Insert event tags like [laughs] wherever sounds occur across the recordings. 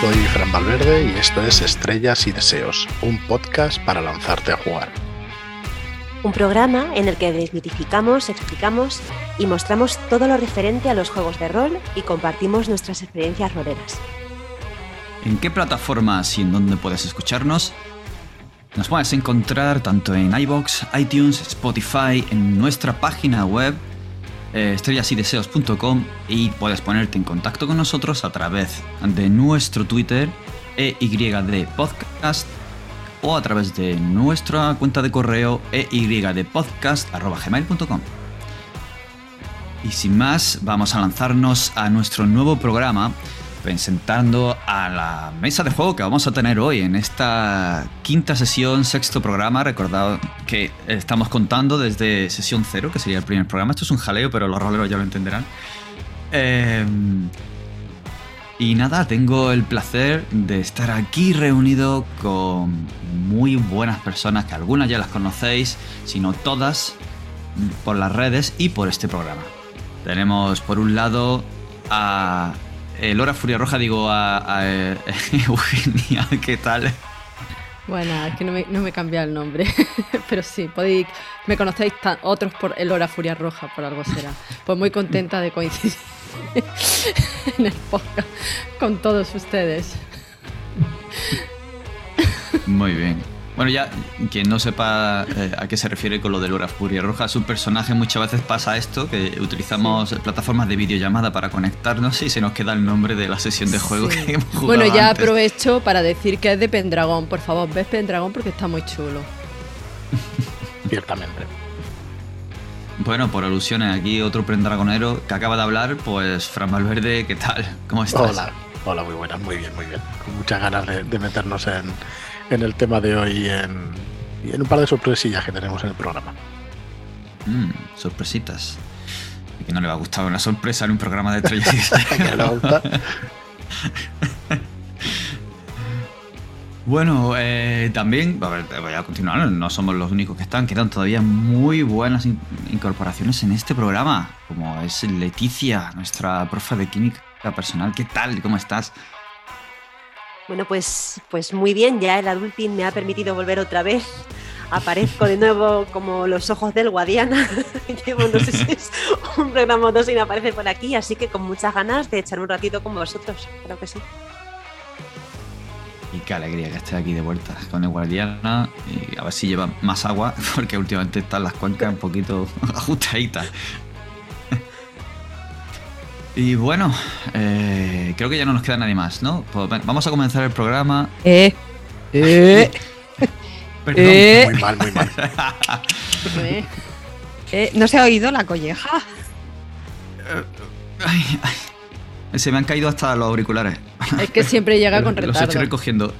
soy Fran Valverde y esto es Estrellas y Deseos, un podcast para lanzarte a jugar. Un programa en el que desmitificamos, explicamos y mostramos todo lo referente a los juegos de rol y compartimos nuestras experiencias roleras. ¿En qué plataformas y en dónde puedes escucharnos? Nos puedes encontrar tanto en iBox, iTunes, Spotify, en nuestra página web eh, estrellasydeseos.com y puedes ponerte en contacto con nosotros a través de nuestro Twitter EYD Podcast o a través de nuestra cuenta de correo eydpodcast.gmail.com. Y sin más, vamos a lanzarnos a nuestro nuevo programa presentando a la mesa de juego que vamos a tener hoy en esta quinta sesión, sexto programa. Recordad que estamos contando desde sesión cero, que sería el primer programa. Esto es un jaleo, pero los roleros ya lo entenderán. Eh, y nada, tengo el placer de estar aquí reunido con muy buenas personas, que algunas ya las conocéis, sino todas por las redes y por este programa. Tenemos por un lado a eh, Lora Furia Roja, digo a, eh, [laughs] Eugenia, ¿qué tal? Bueno, es que no me, no me cambia el nombre, [laughs] pero sí, podéis, me conocéis otros por el Hora Furia Roja, por algo será. Pues muy contenta de coincidir [laughs] en el podcast con todos ustedes. Muy bien. Bueno, ya quien no sepa eh, a qué se refiere con lo de Lora Furia Roja, su personaje muchas veces pasa esto, que utilizamos plataformas de videollamada para conectarnos y se nos queda el nombre de la sesión de juego [laughs] que hemos jugado Bueno, ya antes. aprovecho para decir que es de Pendragón. Por favor, ves Pendragón porque está muy chulo. [laughs] Ciertamente. Bueno, por alusiones, aquí otro pendragonero que acaba de hablar, pues Fran Valverde, ¿qué tal? ¿Cómo estás? Hola, hola, muy buenas, muy bien, muy bien. Con muchas ganas de, de meternos en, en el tema de hoy y en, y en un par de sorpresillas que tenemos en el programa. Mm, sorpresitas. ¿A quién no le va a gustar una sorpresa en un programa de [laughs] gusta? Bueno, eh, también, a ver, voy a continuar, no somos los únicos que están, quedan todavía muy buenas in- incorporaciones en este programa, como es Leticia, nuestra profe de química personal. ¿Qué tal? ¿Cómo estás? Bueno, pues, pues muy bien, ya el adulting me ha permitido volver otra vez. Aparezco de nuevo como los ojos del Guadiana. [laughs] Llevo no sé si es un programa o dos sin aparecer por aquí, así que con muchas ganas de echar un ratito con vosotros. Creo que sí. Y qué alegría que estés aquí de vuelta con el Guardiana y a ver si lleva más agua, [laughs] porque últimamente están las cuencas un poquito [laughs] ajustaditas. Y bueno, eh, creo que ya no nos queda nadie más, ¿no? Pues ven, vamos a comenzar el programa. Eh, eh, [laughs] Perdón. eh, Muy mal, muy mal. ¿Eh? [laughs] eh, ¿No se ha oído la colleja? Ay, ay. Se me han caído hasta los auriculares. Es que siempre llega con [laughs] Los retardo. estoy recogiendo.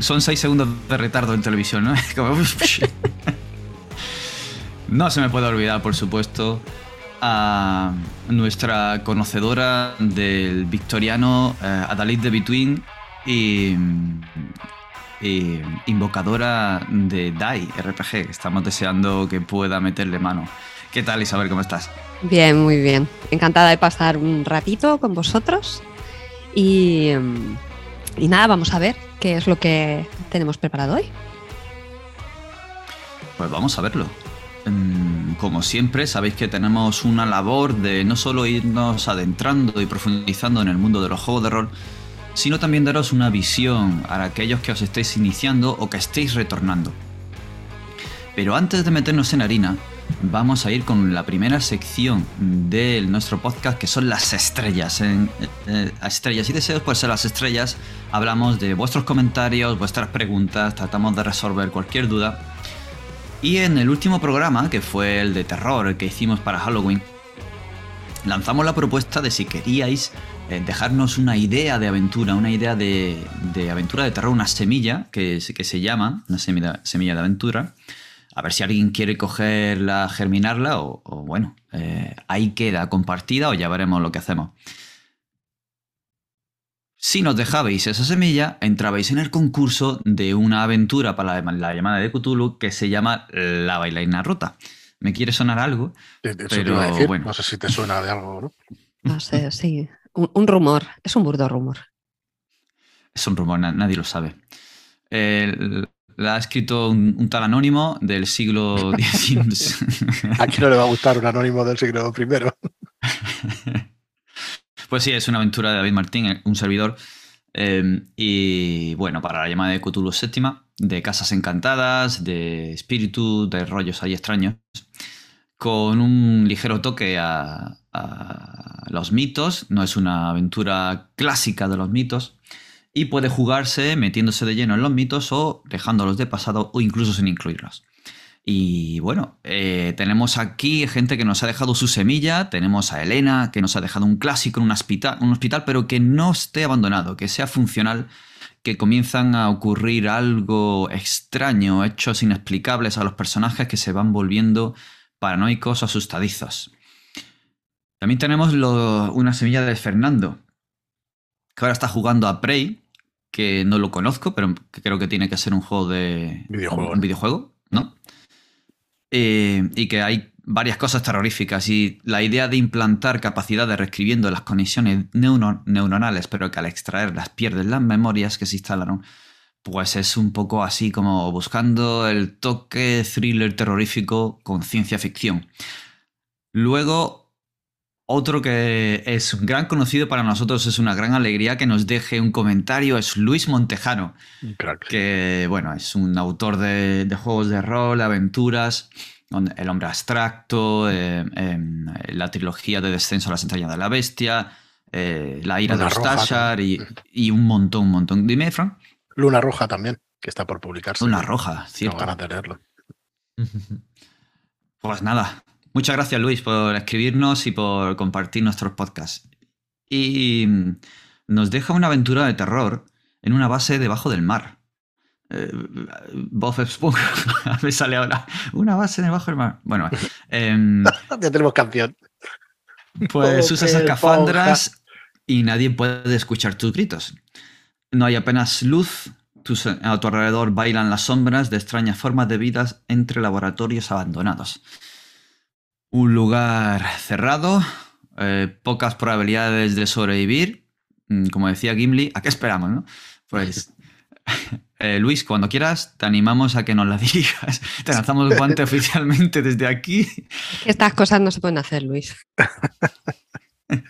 Son seis segundos de retardo en televisión, ¿no? No se me puede olvidar, por supuesto, a nuestra conocedora del victoriano eh, Adalid de Between y, y invocadora de DAI RPG, que estamos deseando que pueda meterle mano. ¿Qué tal, Isabel? ¿Cómo estás? Bien, muy bien. Encantada de pasar un ratito con vosotros. Y, y nada, vamos a ver qué es lo que tenemos preparado hoy. Pues vamos a verlo. Mm, Como siempre, sabéis que tenemos una labor de no solo irnos adentrando y profundizando en el mundo de los juegos de rol, sino también daros una visión a aquellos que os estéis iniciando o que estéis retornando. Pero antes de meternos en harina, vamos a ir con la primera sección de nuestro podcast, que son las estrellas. En eh, estrellas y deseos, pues en las estrellas hablamos de vuestros comentarios, vuestras preguntas, tratamos de resolver cualquier duda. Y en el último programa, que fue el de terror, que hicimos para Halloween, lanzamos la propuesta de si queríais eh, dejarnos una idea de aventura, una idea de, aventura de terror, una semilla que, se- llama, una semilla, de aventura. A ver si alguien quiere cogerla, germinarla o, o bueno, eh, ahí queda compartida o ya veremos lo que hacemos. Si nos dejabais esa semilla, entrabais en el concurso de una aventura para la, la llamada de Cthulhu que se llama La bailarina rota. ¿Me quiere sonar algo? Eso te Pero, iba a decir. bueno. No sé si te suena de algo, ¿no? No sé, sí. Un, un rumor, es un burdo rumor. Es un rumor, na- nadie lo sabe. El- la ha escrito un, un tal anónimo del siglo [laughs] XIX. [laughs] ¿A quién no le va a gustar un anónimo del siglo primero? [laughs] Pues sí, es una aventura de David Martín, eh, un servidor. eh, y bueno, para la llamada de Cthulhu séptima, de casas encantadas, de espíritu, de rollos ahí extraños, con un ligero toque a los mitos. No es una aventura clásica de los mitos. Y puede jugarse metiéndose de lleno en los mitos o dejándolos de pasado o incluso sin incluirlos. Y bueno, eh, tenemos aquí gente que nos ha dejado su semilla, tenemos a Elena que nos ha dejado un clásico en un hospital, un hospital, pero que no esté abandonado, que sea funcional, que comienzan a ocurrir algo extraño, hechos inexplicables a los personajes que se van volviendo paranoicos o asustadizos. También tenemos lo- una semilla de Fernando, que ahora está jugando a Prey, que no lo conozco, pero creo que tiene que ser un juego de... Videojuego. Un videojuego. Eh, y que hay varias cosas terroríficas y la idea de implantar capacidades reescribiendo las conexiones neuronales, pero que al extraerlas pierden las memorias que se instalaron, pues es un poco así como buscando el toque thriller terrorífico con ciencia ficción. Luego, otro que es un gran conocido para nosotros, es una gran alegría que nos deje un comentario, es Luis Montejano crack. que bueno, es un autor de, de juegos de rol, aventuras, El hombre abstracto, eh, em, la trilogía de Descenso a las entrañas de la bestia, eh, La ira de Luna los Tashar y, y un montón, un montón. Dime, Fran. Luna Roja también, que está por publicarse. Una roja, cierto. ganas de leerlo. [laughs] Pues nada, muchas gracias Luis por escribirnos y por compartir nuestros podcasts. Y nos deja una aventura de terror en una base debajo del mar. Eh, Bob Esponja, [laughs] me sale ahora. Una base debajo del mar. Bueno, em, [laughs] Ya tenemos canción. pues usas escafandras y nadie puede escuchar tus gritos. No hay apenas luz. tus- a tu alrededor bailan las sombras de extrañas formas de vidas entre laboratorios abandonados. Un lugar cerrado, eh, pocas probabilidades de sobrevivir. Mm, Como decía Gimli, ¿a qué esperamos? No? Pues, [laughs] eh, Luis, cuando quieras, te animamos a que nos la [laughs] digas. Te lanzamos el guante oficialmente desde aquí. Estas cosas no se pueden hacer, Luis. [laughs]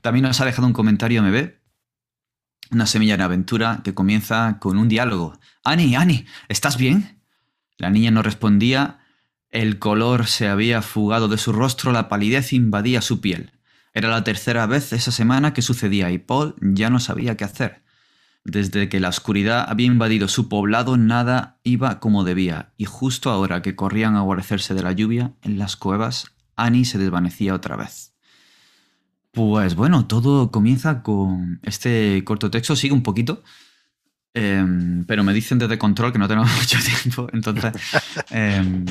También nos ha dejado un comentario MB. Una semilla de aventura que comienza con un diálogo. Ani, Ani, ¿estás bien? La niña no respondía. El color se había fugado de su rostro, la palidez invadía su piel. Era la tercera vez esa semana que sucedía y Paul ya no sabía qué hacer. Desde que la oscuridad había invadido su poblado, nada iba como debía, y justo ahora que corrían a guarecerse de la lluvia, en las cuevas, Annie se desvanecía otra vez. Pues bueno, todo comienza con este corto texto, sigue un poquito, em, pero me dicen desde control que no tenemos [laughs] mucho tiempo, entonces [laughs] em,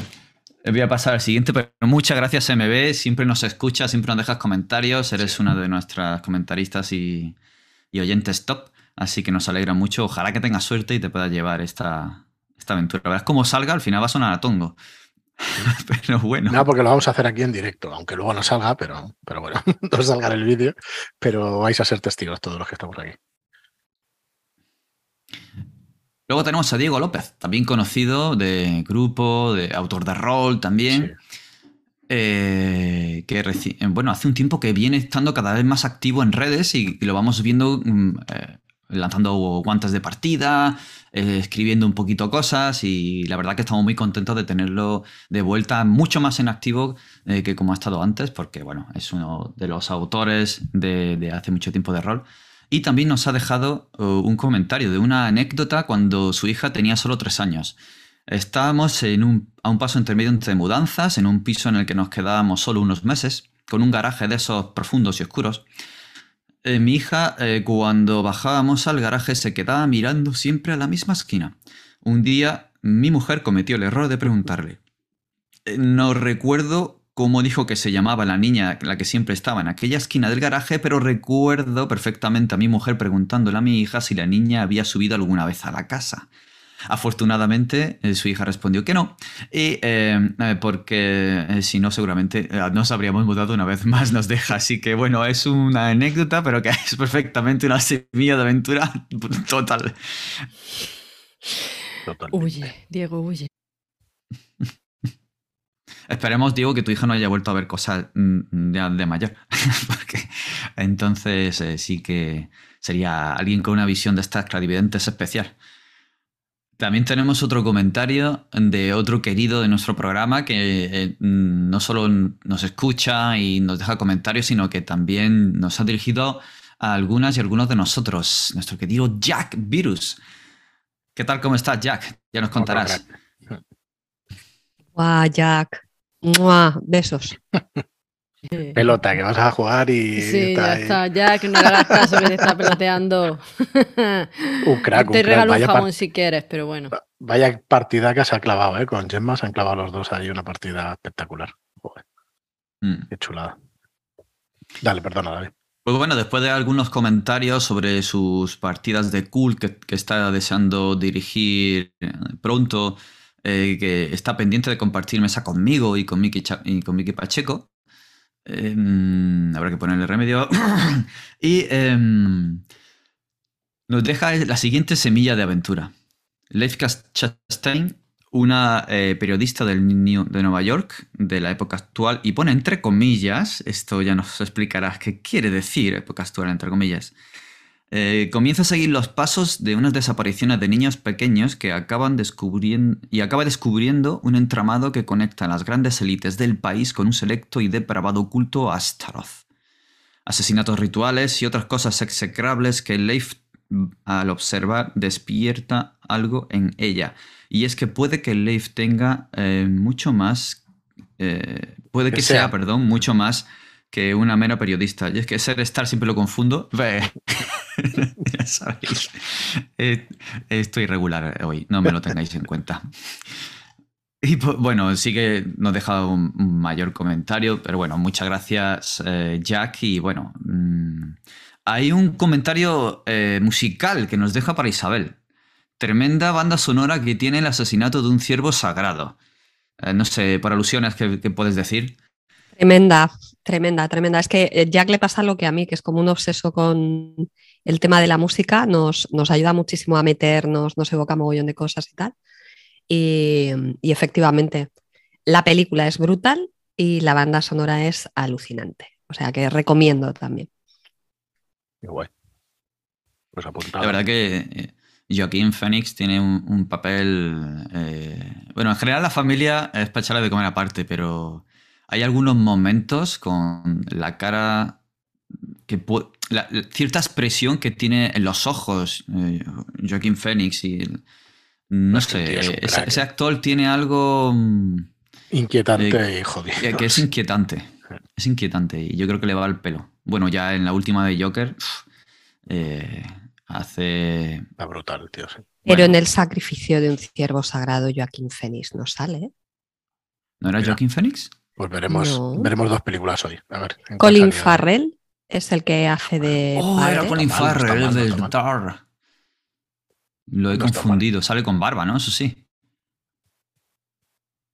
voy a pasar al siguiente, pero muchas gracias MB, siempre nos escuchas, siempre nos dejas comentarios, eres una de nuestras comentaristas y, y oyentes top, así que nos alegra mucho, ojalá que tengas suerte y te puedas llevar esta, esta aventura. Verás cómo salga, al final va a sonar a tongo. [laughs] pero bueno. No, porque lo vamos a hacer aquí en directo, aunque luego no salga, pero, pero bueno, [laughs] no salga en el vídeo, pero vais a ser testigos todos los que estamos aquí. Luego tenemos a Diego López, también conocido de grupo, de autor de rol también. eh, que reci- eh, bueno, hace un tiempo que viene estando cada vez más activo en redes y, y lo vamos viendo mm, eh, lanzando guantes de partida, eh, escribiendo un poquito cosas y la verdad que estamos muy contentos de tenerlo de vuelta mucho más en activo que como ha estado antes porque bueno, es uno de los autores de, de hace mucho tiempo de rol. Y también nos ha dejado uh, un comentario de una anécdota cuando su hija tenía solo tres años. Estábamos un, a un paso intermedio entre mudanzas, en un piso en el que nos quedábamos solo unos meses, con un garaje de esos profundos y oscuros. Eh, mi hija, eh, cuando bajábamos al garaje, se quedaba mirando siempre a la misma esquina. Un día, mi mujer cometió el error de preguntarle. Eh, no recuerdo cómo dijo que se llamaba la niña, la que siempre estaba en aquella esquina del garaje, pero recuerdo perfectamente a mi mujer preguntándole a mi hija si la niña había subido alguna vez a la casa. Afortunadamente, eh, su hija respondió que no, y eh, eh, porque si no, seguramente nos habríamos mudado una vez más, nos deja. Así que bueno, es una anécdota, pero que es perfectamente una semilla de aventura total. Huye, Diego, huye. Esperemos, Diego, que tu hija no haya vuelto a ver cosas mm, ya de mayor. [laughs] Porque entonces sí que sería alguien con una visión de estas clarividentes especial. También tenemos otro comentario de otro querido de nuestro programa que eh, no solo nos escucha y nos deja comentarios, sino que también nos ha dirigido a algunas y algunos de nosotros, nuestro querido Jack Virus. ¿Qué tal? ¿Cómo estás, Jack? Ya nos contarás. Guau, Jack. Besos. [laughs] Pelota, que vas a jugar y. Sí, ya está, ya que no le hagas caso que te está peloteando. [laughs] un crack, Te regalo un jamón si quieres, pero bueno. Vaya partida que se ha clavado, ¿eh? Con Gemma se han clavado los dos ahí, una partida espectacular. Mm. Qué chulada. Dale, perdona, David. Pues bueno, después de algunos comentarios sobre sus partidas de cool que, está deseando dirigir eh, pronto, eh, que está pendiente de compartir mesa conmigo y con Miki, y con Miki Pacheco, Em, habrá que ponerle remedio. [coughs] y em, nos deja la siguiente semilla de aventura. Leif Chastain, una eh, periodista del de Nueva York de la época actual, y pone entre comillas, esto ya nos explicarás qué quiere decir época actual entre comillas, eh, comienza a seguir los pasos de unas desapariciones de niños pequeños que acaban descubriendo y acaba descubriendo un entramado que conecta a las grandes élites del país con un selecto y depravado culto a Astaroth. Asesinatos rituales y otras cosas execrables que Leif al observar despierta algo en ella. Y es que puede que Leif tenga eh, mucho más... Eh, puede que, sea, perdón, mucho más que una mera periodista. Y es que ser estar siempre lo confundo. [laughs] ya sabéis. Eh, estoy irregular hoy, no me lo tengáis en cuenta. Y pues, bueno, sí que nos deja un, mayor comentario, pero bueno, muchas gracias eh, Jack. Y bueno, mm, hay un comentario eh, musical que nos deja para Isabel. Tremenda banda sonora que tiene el asesinato de un ciervo sagrado. no sé, por alusiones, ¿qué, ¿qué puedes decir? Tremenda, tremenda, tremenda. Es que eh, Jack le pasa lo que a mí, que es como un obseso con el tema de la música, nos, nos ayuda muchísimo a meternos, nos evoca mogollón de cosas y tal. Y, efectivamente, la película es brutal y la banda sonora es alucinante. O sea que recomiendo también. Qué guay. Pues La verdad que eh, Joaquín Phoenix tiene un, papel. Eh, bueno, en general la familia es para echarle de comer aparte, pero hay algunos momentos con la cara que la, cierta expresión que tiene en los ojos eh, Joaquín Phoenix y no sé, ese, actor tiene algo mm, inquietante y jodido. Que es inquietante. Es inquietante y yo creo que le va al pelo. Bueno, ya en la última de Joker eh, hace... Está brutal, tío. Pero en el sacrificio de un ciervo sagrado Joaquín Phoenix no sale. ¿No era Joaquín Phoenix? Pues veremos, veremos dos películas hoy. Colin Farrell es el que hace de. Oh, era Colin Farrell, el del Tar. Lo he confundido. Sale con barba, ¿no? Eso sí.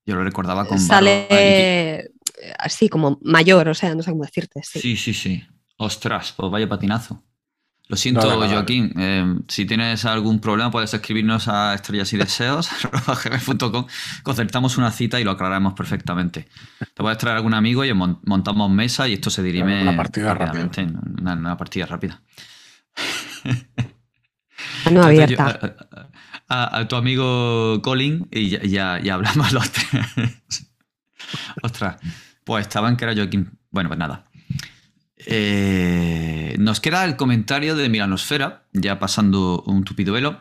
Yo lo recordaba con barba. Sale así, como mayor, o sea, no sé cómo decirte. sí, sí. sí. Ostras, pues vaya patinazo. Lo siento, Joaquín. Eh, si tienes algún problema, puedes escribirnos a estrellas y deseos concertamos una cita y lo aclaramos perfectamente. Te puedes traer algún amigo y montamos mesa y esto se dirime una partida rápida. Una, partida rápida. No abierta. A, tu amigo Colin y ya, ya, hablamos los tres. [laughs] Ostras, pues estaban que era Joaquín. Bueno, pues nada. Eh, nos queda el comentario de Milanosfera, ya pasando un tupido velo,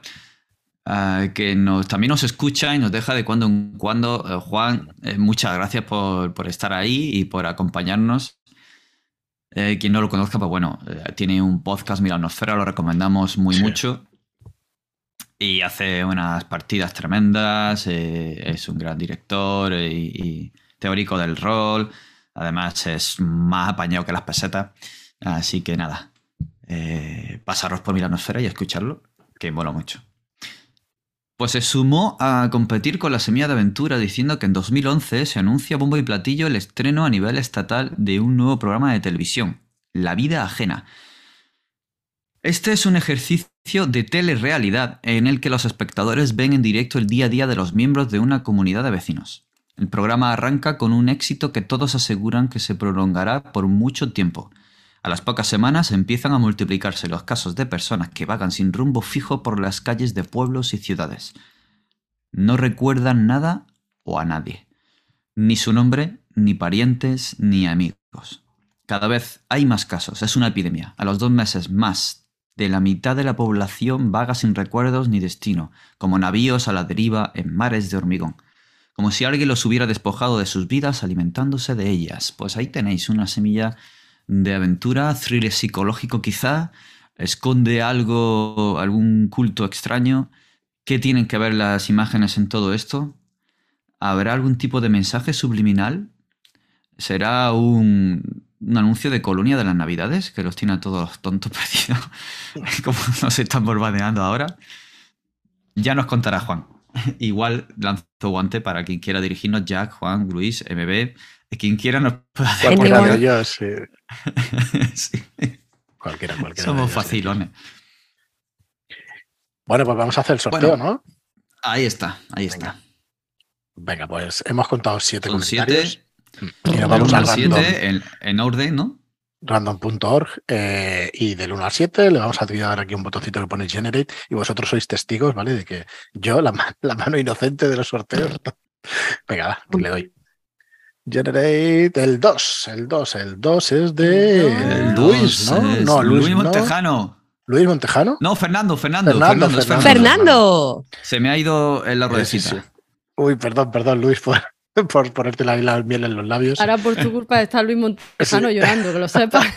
ah, que nos, también nos escucha y nos deja de cuando en cuando. Eh, Juan, eh, muchas gracias por, estar ahí y por acompañarnos. quien no lo conozca, pues bueno, tiene un podcast Milanosfera, lo recomendamos muy mucho. Y hace unas partidas tremendas, es un gran director y teórico del rol. Además es más apañado que las pesetas. Así que nada, eh, pasaros por Milanosfera y escucharlo, que mola mucho. Pues se sumó a competir con la Semilla de Aventura diciendo que en 2011 se anuncia bombo y platillo el estreno a nivel estatal de un nuevo programa de televisión, La vida ajena. Este es un ejercicio de telerrealidad en el que los espectadores ven en directo el día a día de los miembros de una comunidad de vecinos. El programa arranca con un éxito que todos aseguran que se prolongará por mucho tiempo. A las pocas semanas empiezan a multiplicarse los casos de personas que vagan sin rumbo fijo por las calles de pueblos y ciudades. No recuerdan nada o a nadie. Ni su nombre, ni parientes, ni amigos. Cada vez hay más casos, es una epidemia. A los dos meses más de la mitad de la población vaga sin recuerdos ni destino, como navíos a la deriva en mares de hormigón. Como si alguien los hubiera despojado de sus vidas alimentándose de ellas. Pues ahí tenéis una semilla de aventura, thriller psicológico quizá, esconde algo, algún culto extraño. ¿Qué tienen que ver las imágenes en todo esto? ¿Habrá algún tipo de mensaje subliminal? ¿Será un, anuncio de colonia de las navidades que los tiene a todos tontos [laughs] perdidos? Como nos están bombardeando ahora. Ya nos contará Juan. [laughs] Igual lanzo guante para quien quiera dirigirnos, Jack, Juan, Luis, MB, quien quiera nos puede hacer. Cualquiera de ellos, [laughs] sí. Cualquiera, cualquiera. Somos facilones. Bueno, pues vamos a hacer el sorteo, ¿no? Ahí está, ahí está. Venga, pues hemos contado siete Son comentarios. Siete, y nos vamos a siete en, en, orden, ¿no? Random.org eh, y del 1 al 7 le vamos a dar aquí un botoncito que pone Generate y vosotros sois testigos, ¿vale? De que yo, la, [laughs] la mano inocente de los sorteos. [laughs] Venga, le doy. Generate el 2, el 2, el 2 es de Luis, ¿no? No, Luis, Montejano. ¿Luis Montejano? No, Fernando, Fernando. Fernando, Fernando. Fernando. Se me ha ido en la ruedecita. Uy, perdón, perdón, Luis, [laughs] por, [laughs] por ponerte la, la, miel en los labios. Ahora por tu culpa está Luis Montejano llorando, que lo sepas. [laughs]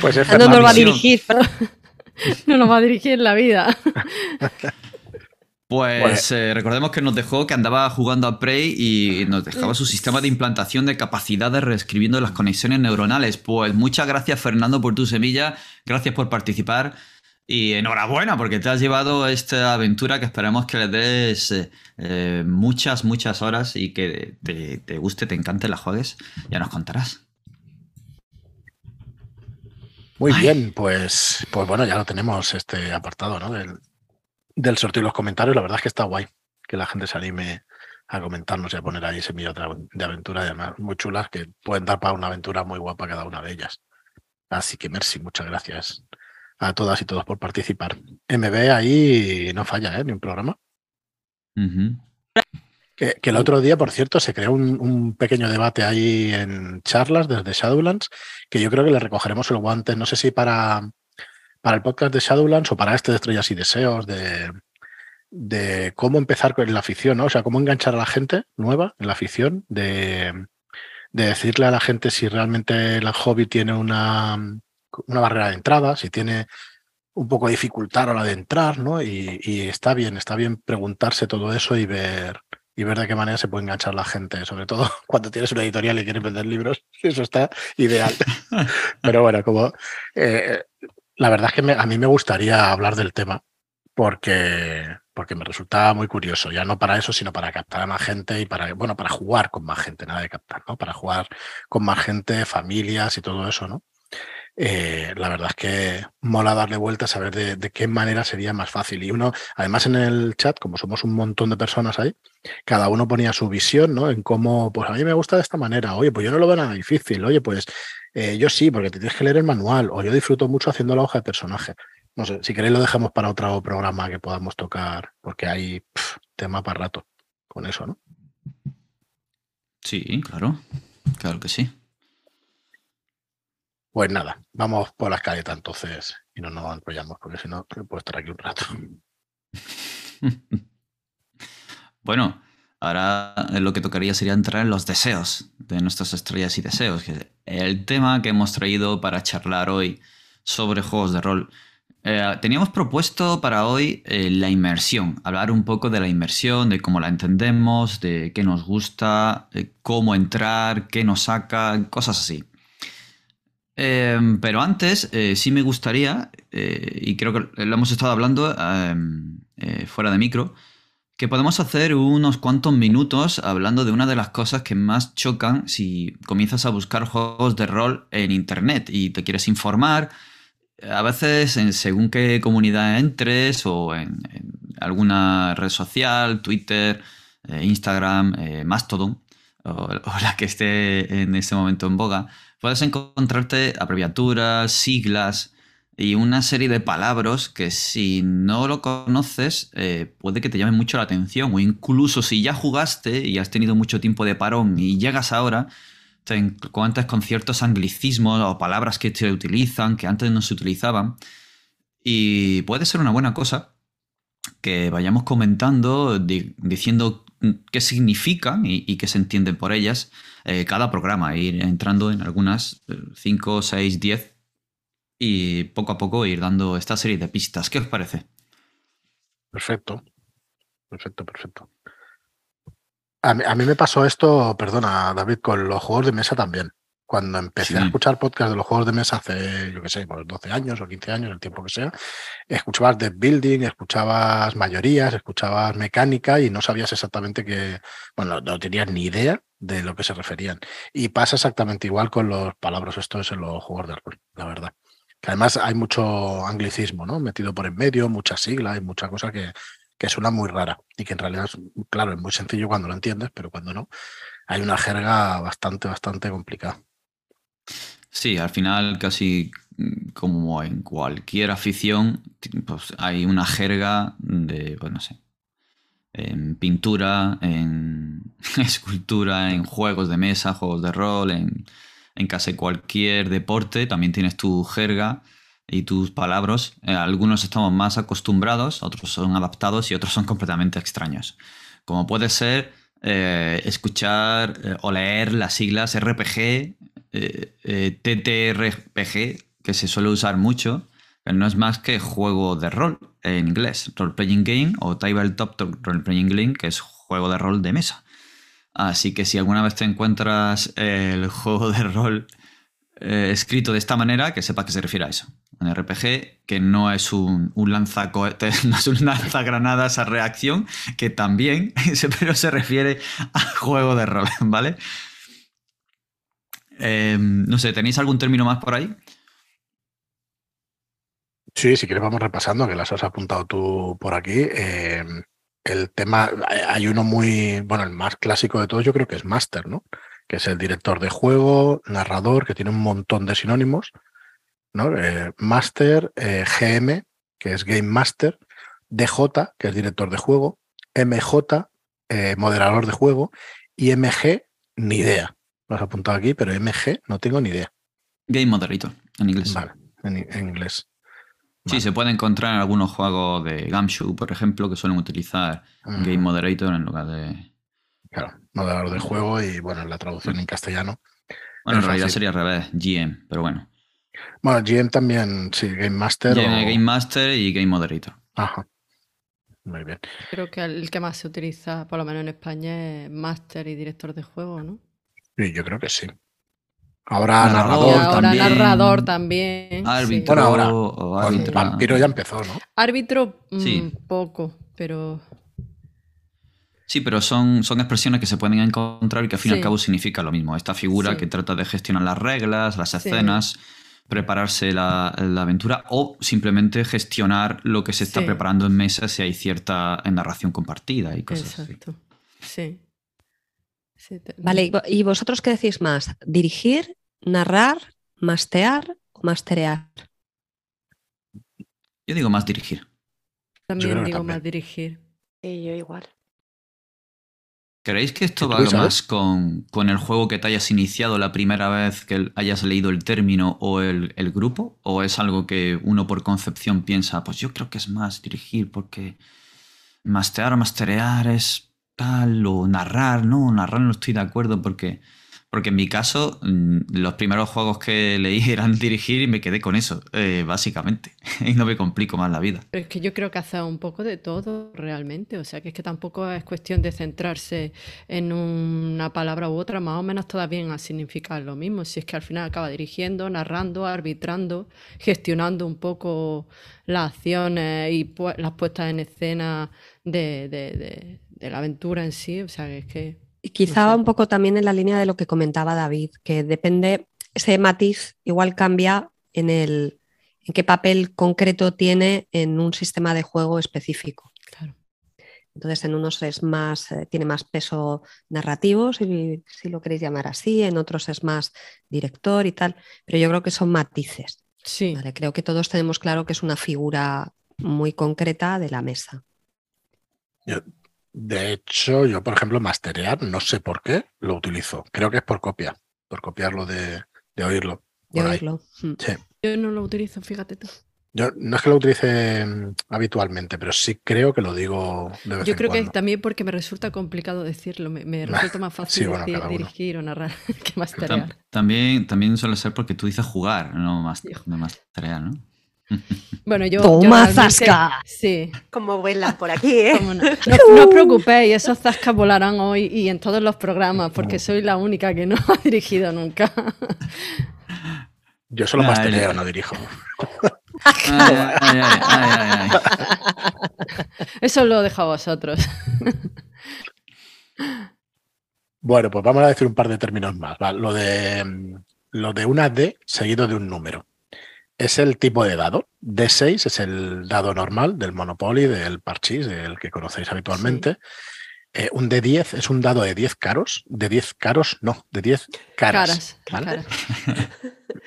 Pues es No nos va a dirigir. [laughs] No nos va a dirigir en la vida. Pues eh, recordemos que nos dejó que andaba jugando a Prey y nos dejaba su sistema de implantación de capacidades reescribiendo las conexiones neuronales. Pues muchas gracias Fernando por tu semilla, gracias por participar y enhorabuena porque te has llevado esta aventura que esperamos que le des eh, eh, muchas, muchas horas y que te, guste, te encante, la juegues. Ya nos contarás. Muy bien, pues, pues bueno, ya lo tenemos este apartado, ¿no? del sorteo y los comentarios, la verdad es que está guay que la gente se anime a comentarnos y a poner ahí semillas de aventura, además muy chulas, que pueden dar para una aventura muy guapa cada una de ellas. Así que merci, muchas gracias a todas y todos por participar. MB ahí no falla, ¿eh? Ni un programa. que, el otro día, por cierto, se creó un, un, pequeño debate ahí en charlas desde Shadowlands, que yo creo que le recogeremos el guante, no sé si para para el podcast de Shadowlands o para este de Estrellas y Deseos, de, de cómo empezar con la afición, ¿no? O sea, cómo enganchar a la gente nueva en la afición, de, decirle a la gente si realmente el hobby tiene una, una barrera de entrada, si tiene un poco de dificultad a la de entrar, ¿no? Y, y, está bien, está bien preguntarse todo eso y ver, y ver de qué manera se puede enganchar la gente, sobre todo [laughs] cuando tienes una editorial y quieres vender libros, [laughs] eso está ideal. [laughs] Pero bueno, como eh, la verdad es que a mí me gustaría hablar del tema porque, porque me resulta muy curioso, ya no para eso, sino para captar a más gente y para, bueno, para jugar con más gente, nada de captar, ¿no? Para jugar con más gente, familias y todo eso, ¿no? Eh, la verdad es que mola darle vueltas a ver de, qué manera sería más fácil. Y uno, además en el chat, como somos un montón de personas ahí, cada uno ponía su visión, ¿no? En cómo, pues a mí me gusta de esta manera, oye, pues yo no lo veo nada difícil, oye, pues eh, yo sí, porque te tienes que leer el manual, o yo disfruto mucho haciendo la hoja de personaje. No sé, si queréis lo dejamos para otro programa que podamos tocar, porque hay tema para rato con eso, ¿no? Sí, claro, claro que sí. Pues nada, vamos por la escaleta entonces y no nos enrollamos, porque si no, puedo estar aquí un rato. [laughs] bueno, Ahora lo que tocaría sería entrar en los deseos de nuestras estrellas y deseos, que el tema que hemos traído para charlar hoy sobre juegos de rol. Eh, teníamos propuesto para hoy eh, la inmersión, hablar un poco de la inmersión, de cómo la entendemos, de qué nos gusta, cómo entrar, qué nos saca, cosas así. Pero antes sí me gustaría, y creo que lo hemos estado hablando eh, fuera de micro, que podemos hacer unos cuantos minutos hablando de una de las cosas que más chocan si comienzas a buscar juegos de rol en Internet y te quieres informar. A veces, en según qué comunidad entres o en, alguna red social, Twitter, eh, Instagram, eh, Mastodon, o, [laughs] o, la que esté en este momento en boga, puedes encontrarte abreviaturas, siglas, y una serie de palabras que si no lo conoces eh, puede que te llame mucho la atención. O incluso si ya jugaste y has tenido mucho tiempo de parón y llegas ahora, te encuentras con ciertos anglicismos o palabras que se utilizan que antes no se utilizaban. Y puede ser una buena cosa que vayamos comentando, diciendo qué significan y, qué se entienden por ellas eh, cada programa, ir entrando en algunas 5, 6, 10 y poco a poco ir dando esta serie de pistas. ¿Qué os parece? Perfecto, perfecto, perfecto. A mí, me pasó esto, perdona David, con los juegos de mesa también. Cuando empecé a escuchar podcast de los juegos de mesa hace, yo qué sé, 12 pues años o 15 años, el tiempo que sea, escuchabas de building, escuchabas mayorías, escuchabas mecánica y no sabías exactamente que, bueno, no tenías ni idea de lo que se referían. Y pasa exactamente igual con los palabras estos en los juegos de rol, la verdad además hay mucho anglicismo, ¿no? Metido por en medio, muchas siglas y mucha cosa que, que suena muy rara y que en realidad, claro, es muy sencillo cuando lo entiendes, pero cuando no, hay una jerga bastante, bastante complicada. Sí, al final casi mm, como en cualquier afición, pues hay una jerga de, pues no sé, en pintura, en [laughs] escultura, en juegos de mesa, juegos de rol, en casi cualquier deporte también tienes tu jerga y tus palabras. Eh, algunos estamos más acostumbrados, otros son adaptados y otros son completamente extraños. Como puede ser eh, escuchar eh, o leer las siglas RPG, TTRPG, que se suele usar mucho, no es más que juego de rol en inglés, Role Playing Game o Tabletop Role Playing Game, que es juego de rol de mesa. Así que si alguna vez te encuentras el [laughs] juego de rol eh, escrito de esta manera, que sepas que se refiere a eso. Un RPG que no es un, un [laughs] no es un lanzagranadas a reacción, que también, [laughs] pero se refiere a juego de rol, ¿vale? Em, no sé, ¿tenéis algún término más por ahí? Sí, si quieres vamos repasando, que las has apuntado tú por aquí. Em, el tema, hay uno muy, bueno, el más clásico de todos yo creo que es Master, ¿no? Que es el director de juego, narrador, que tiene un montón de sinónimos, ¿no? Eh, Master, eh, GM, que es Game Master, DJ, que es director de juego, MJ, eh, moderador de juego, y MG, ni idea. Lo has apuntado aquí, pero MG no tengo ni idea. Game Moderator, en inglés. Vale, en inglés. Sí, se puede encontrar en algunos juegos de Gumshoe, por ejemplo, que suelen utilizar Game Moderator en lugar de. Claro, moderador de juego y bueno, la traducción en castellano. Bueno, en realidad sería al revés, GM, pero bueno. Bueno, GM también, sí, Game Master. Game Master y Game Moderator. Ajá. Muy bien. Creo que el que más se utiliza, por lo menos en España, es Master y director de juego, ¿no? Sí, yo creo que sí. Ahora narrador, ahora también. narrador también. Árbitro. ahora. árbitro. Vampiro ya empezó, ¿no? Árbitro, mm, sí. poco, pero. Sí, pero son, son expresiones que se pueden encontrar y que al fin y al cabo significa lo mismo. Esta figura que trata de gestionar las reglas, las escenas, prepararse la, aventura o simplemente gestionar lo que se está preparando en mesa si hay cierta narración compartida y cosas Exacto. Sí. Vale, ¿y vosotros qué decís más? ¿Dirigir, narrar, mastear o masterear? Yo digo más dirigir. También digo más dirigir. Sí, yo igual. ¿Creéis que esto va más con, con, el juego que te hayas iniciado la primera vez que hayas leído el término o el, el, grupo? ¿O es algo que uno por concepción piensa, pues yo creo que es más dirigir porque mastear o masterear es tal, o narrar, no, narrar no estoy de acuerdo porque Porque en mi caso, mm, los primeros juegos que leí [laughs] eran dirigir y me quedé con eso, eh, básicamente. [laughs] y no me complico más la vida. Pero es que yo creo que hace un poco de todo realmente. O sea, que es que tampoco es cuestión de centrarse en una palabra u otra, más o menos todas bien a significar lo mismo. Si es que al final acaba dirigiendo, narrando, arbitrando, gestionando un poco las acciones y las puestas en escena de, la aventura en sí. O sea, que es que y quizá un poco también en la línea de lo que comentaba David, que depende, ese matiz igual cambia en el en qué papel concreto tiene en un sistema de juego específico. Claro. Entonces, en unos es más, eh, tiene más peso narrativo, si, si, lo queréis llamar así, en otros es más director y tal, pero yo creo que son matices. Sí. ¿vale? Creo que todos tenemos claro que es una figura muy concreta de la mesa. Yo de hecho, yo, por ejemplo, masterear, no sé por qué, lo utilizo. Creo que es por copia, por copiarlo de, de oírlo. De oírlo. Mm. Sí. Yo no lo utilizo, fíjate tú. Yo no es que lo utilice mm, habitualmente, pero sí creo que lo digo de vez Yo en creo cuando. que también porque me resulta complicado decirlo, me, me resulta más fácil Sí, bueno, decir- dirigir o narrar [laughs] que masterear. también, también suele ser porque tú dices jugar, no no masterear, ¿no? Bueno, yo. ¡Toma, yo zasca! Sí. Como vuelan por aquí, ¿eh? no. No, no os preocupéis, esos zascas volarán hoy y en todos los programas, porque soy la única que no [laughs] ha dirigido nunca. Yo solo el- no dirijo. Ay, ay, ay, ay, ay, ay. Eso lo dejo a vosotros. Bueno, pues vamos a decir un par de términos más. ¿va? Lo, de, mm, lo de una D seguido de un número. Es el tipo de dado. D6 es el dado normal del Monopoly, del Parchís, del que conocéis habitualmente. Eh, un D10 es un dado de 10 caros. De 10 caros, no, de 10 caras. Caras. ¿vale? caras. [laughs]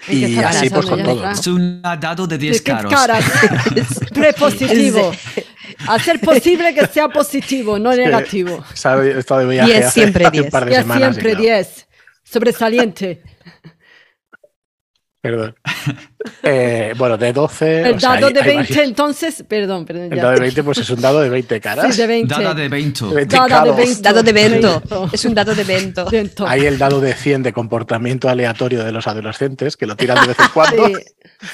Y ¿En qué así, pues, con todo. Es un dado de 10 ¿Qué caros. caras? [laughs] Prepositivo. [laughs] Hacer posible que sea positivo, no negativo. ¿Sabe? He estado de viaje Y es hace- siempre hace un 10. par de Y es semanas. y siempre claro, 10. Sobresaliente. Perdón. [laughs] Eh, bueno, de 12. El o sea, dado hay- de hay 20, varios- entonces, perdón, perdón. El ya. dado de 20, pues es un dado de 20 caras. Sí, de 20. Dada de 20. De 20 Dada de caros. 20. Dado de vento. Vento. Es un dado de vento. Vento. Hay el dado de 100 de comportamiento aleatorio de los adolescentes, que lo tiran de vez en cuando, Sí,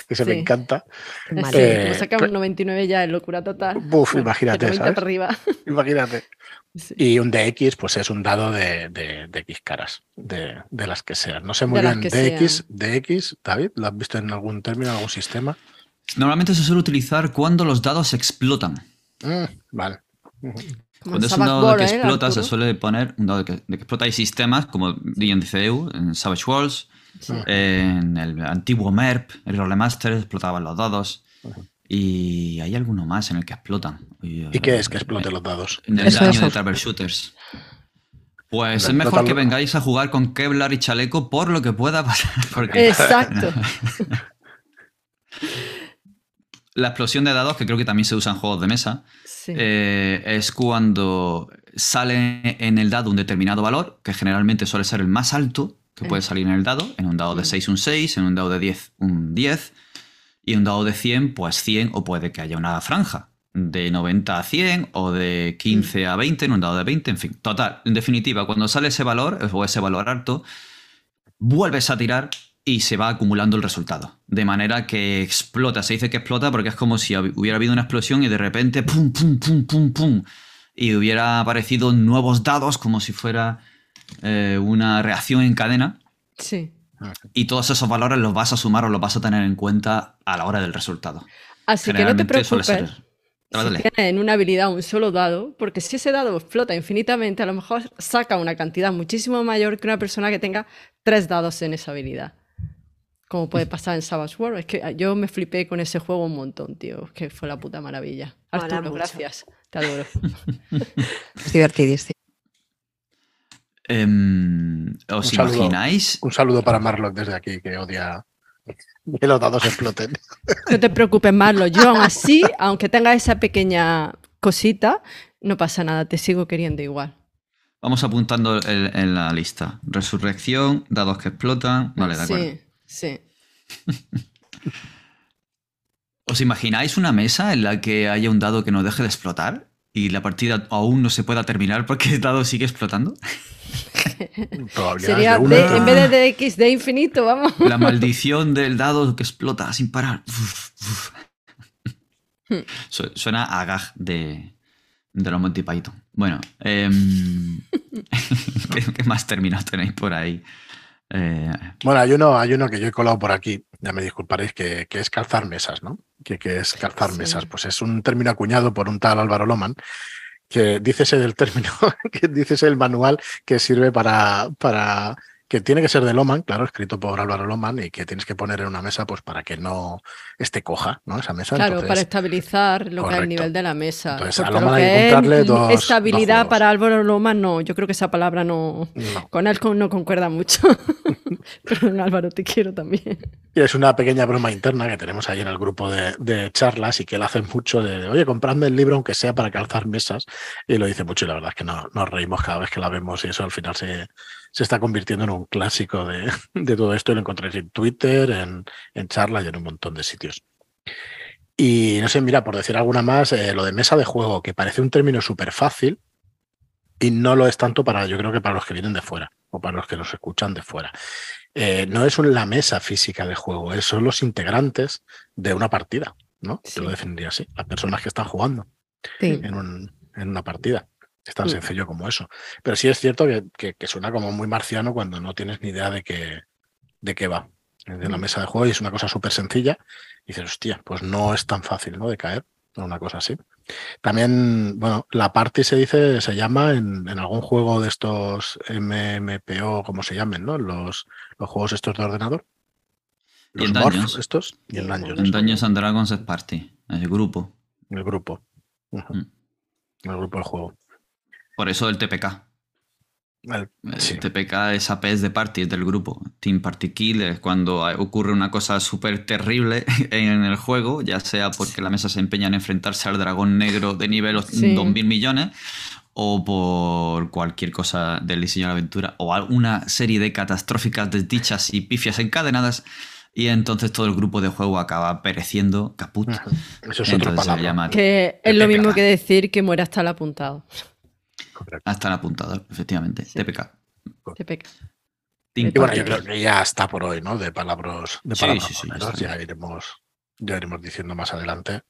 que se me sí. encanta. Qué sí, mal. Eh, como saca pre- un 99 ya es locura total. Buf, Bueno, imagínate, de 90 ¿sabes? para arriba. Imagínate. Sí. Y un DX, pues es un dado de, de- de X caras, de, de las que sean. No sé muy bien, DX, DX, David, ¿lo has visto en algún término, en algún sistema? Normalmente se suele utilizar cuando los dados explotan. Mm, vale. Cuando es un dado War, que ¿eh, explota, se suele poner un dado que, explota. Hay sistemas como D&DCU, en Savage Worlds, en el antiguo MERP, el Rolemaster, explotaban los dados. Y hay alguno más en el que explotan. ¿Y qué es que explote los dados? En el daño de Troubleshooters. Pues Pero es mejor que vengáis a jugar con Kevlar y chaleco por lo que pueda pasar. [laughs] Porque Exacto. [laughs] la explosión de dados, que creo que también se usa en juegos de mesa, Sí. eh, es cuando sale en el dado un determinado valor, que generalmente suele ser el más alto que puede salir en el dado. En un dado de 6, un 6, en un dado de 10, un 10. Y un dado de 100, pues 100, o puede que haya una franja de 90 a 100 o de 15 a 20 en un dado de 20, en fin. Total, en definitiva, cuando sale ese valor o ese valor alto, vuelves a tirar y se va acumulando el resultado. De manera que explota. Se dice que explota porque es como si hubiera habido una explosión y de repente pum, pum, pum, pum, pum. Y hubiera aparecido nuevos dados como si fuera eh, una reacción en cadena. Sí. Y todos esos valores los vas a sumar o los vas a tener en cuenta a la hora del resultado. Así que no te preocupes. Si en una habilidad un solo dado, porque si ese dado explota infinitamente, a lo mejor saca una cantidad muchísimo mayor que una persona que tenga tres dados en esa habilidad. Como puede pasar en Savage World. Es que yo me flipé con ese juego un montón, tío. Es que fue la puta maravilla. Arturo, gracias. Te adoro. Es [laughs] divertidísimo. Em, ¿Os Un saludo. imagináis? Un saludo para Marlock desde aquí, que odia que los dados exploten. [laughs] No te preocupes, Marlo. Yo aún así, aunque tenga esa pequeña cosita, no pasa nada. Te sigo queriendo igual. Vamos apuntando el- en la lista. Resurrección, dados que explotan. Vale, de acuerdo. Sí, sí. [laughs] ¿Os imagináis una mesa en la que haya un dado que no deje de explotar y la partida aún no se pueda terminar porque el dado sigue explotando? Sería de una D- entre en vez de de X de infinito, vamos. La maldición del dado que explota sin parar. Uf, uf. Su- Suena a gag de, de los Monty Python. Bueno, em, [laughs] ¿qué, qué más términos tenéis por ahí? Eh, Bueno, hay uno, hay uno que yo he colado por aquí, ya me disculparéis, que, que es calzar mesas, ¿no? Que, que es calzar Sí. mesas. Pues es un término acuñado por un tal Álvaro Loman, que dícese del término, [laughs] que dícese el manual que sirve para, para que tiene que ser de Loman, claro, escrito por Álvaro Loman, y que tienes que poner en una mesa pues para que no esté coja, ¿no? Esa mesa. Claro, Entonces, para estabilizar lo que es el correcto. nivel de la mesa. Entonces, a Porque Loman lo hay que comprarle es dos- estabilidad dos para Álvaro Loman, no. Yo creo que esa palabra no. no. Con él no concuerda mucho. [laughs] Pero Álvaro, te quiero también. Y es una pequeña broma interna que tenemos ahí en el grupo de, de charlas y que él hace mucho de, oye, compradme el libro aunque sea para calzar mesas. Y lo dice mucho y la verdad es que no, nos reímos cada vez que la vemos y eso al final se, se está convirtiendo en un clásico de, de todo esto y lo encontráis en Twitter, en, en charlas y en un montón de sitios. Y no sé, mira, por decir alguna más, eh, lo de mesa de juego, que parece un término súper fácil y no lo es tanto para, yo creo que para los que vienen de fuera o para los que nos escuchan de fuera. Eh, no es la mesa física de juego, es- son los integrantes de una partida, ¿no? Sí. Yo lo definiría así, las personas que están jugando Sí. en, un- en una partida. Es tan Mm. sencillo como eso. Pero sí es cierto que, que- que suena como muy marciano cuando no tienes ni idea de qué, de qué va. Es de una Mm. mesa de juego y es una cosa súper sencilla. Y dices, hostia, pues no es tan fácil, ¿no? De caer en una cosa así. También, bueno, la party se dice, se llama en, en algún juego de estos MMPO, como se llamen, ¿no? Los, los juegos estos de ordenador. Y Los en Morph Dungeons. estos y en Dungeons. en Dungeons and Dragons es Party, el grupo. El grupo. Mm. El grupo del juego. Por eso el TPK. El- El sí. TPK es AP es de party, es del grupo. Team Party Kill es cuando ocurre una cosa súper terrible [laughs] en el juego, ya sea porque la mesa se empeña en enfrentarse al dragón negro de nivel [laughs] Sí. 2000 millones, o por cualquier cosa del diseño de la aventura, o alguna serie de catastróficas desdichas y pifias encadenadas, y entonces todo el grupo de juego acaba pereciendo, caput. Eso es otra Entonces se llama Que es lo mismo que decir que muere hasta el apuntado. Correcto. hasta el apuntador, efectivamente. Sí. TPK. TPK. Y bueno, yo creo que ya está por hoy, ¿no? De palabras, de Sí, palabras sí, sí, ya iremos, ya iremos diciendo más adelante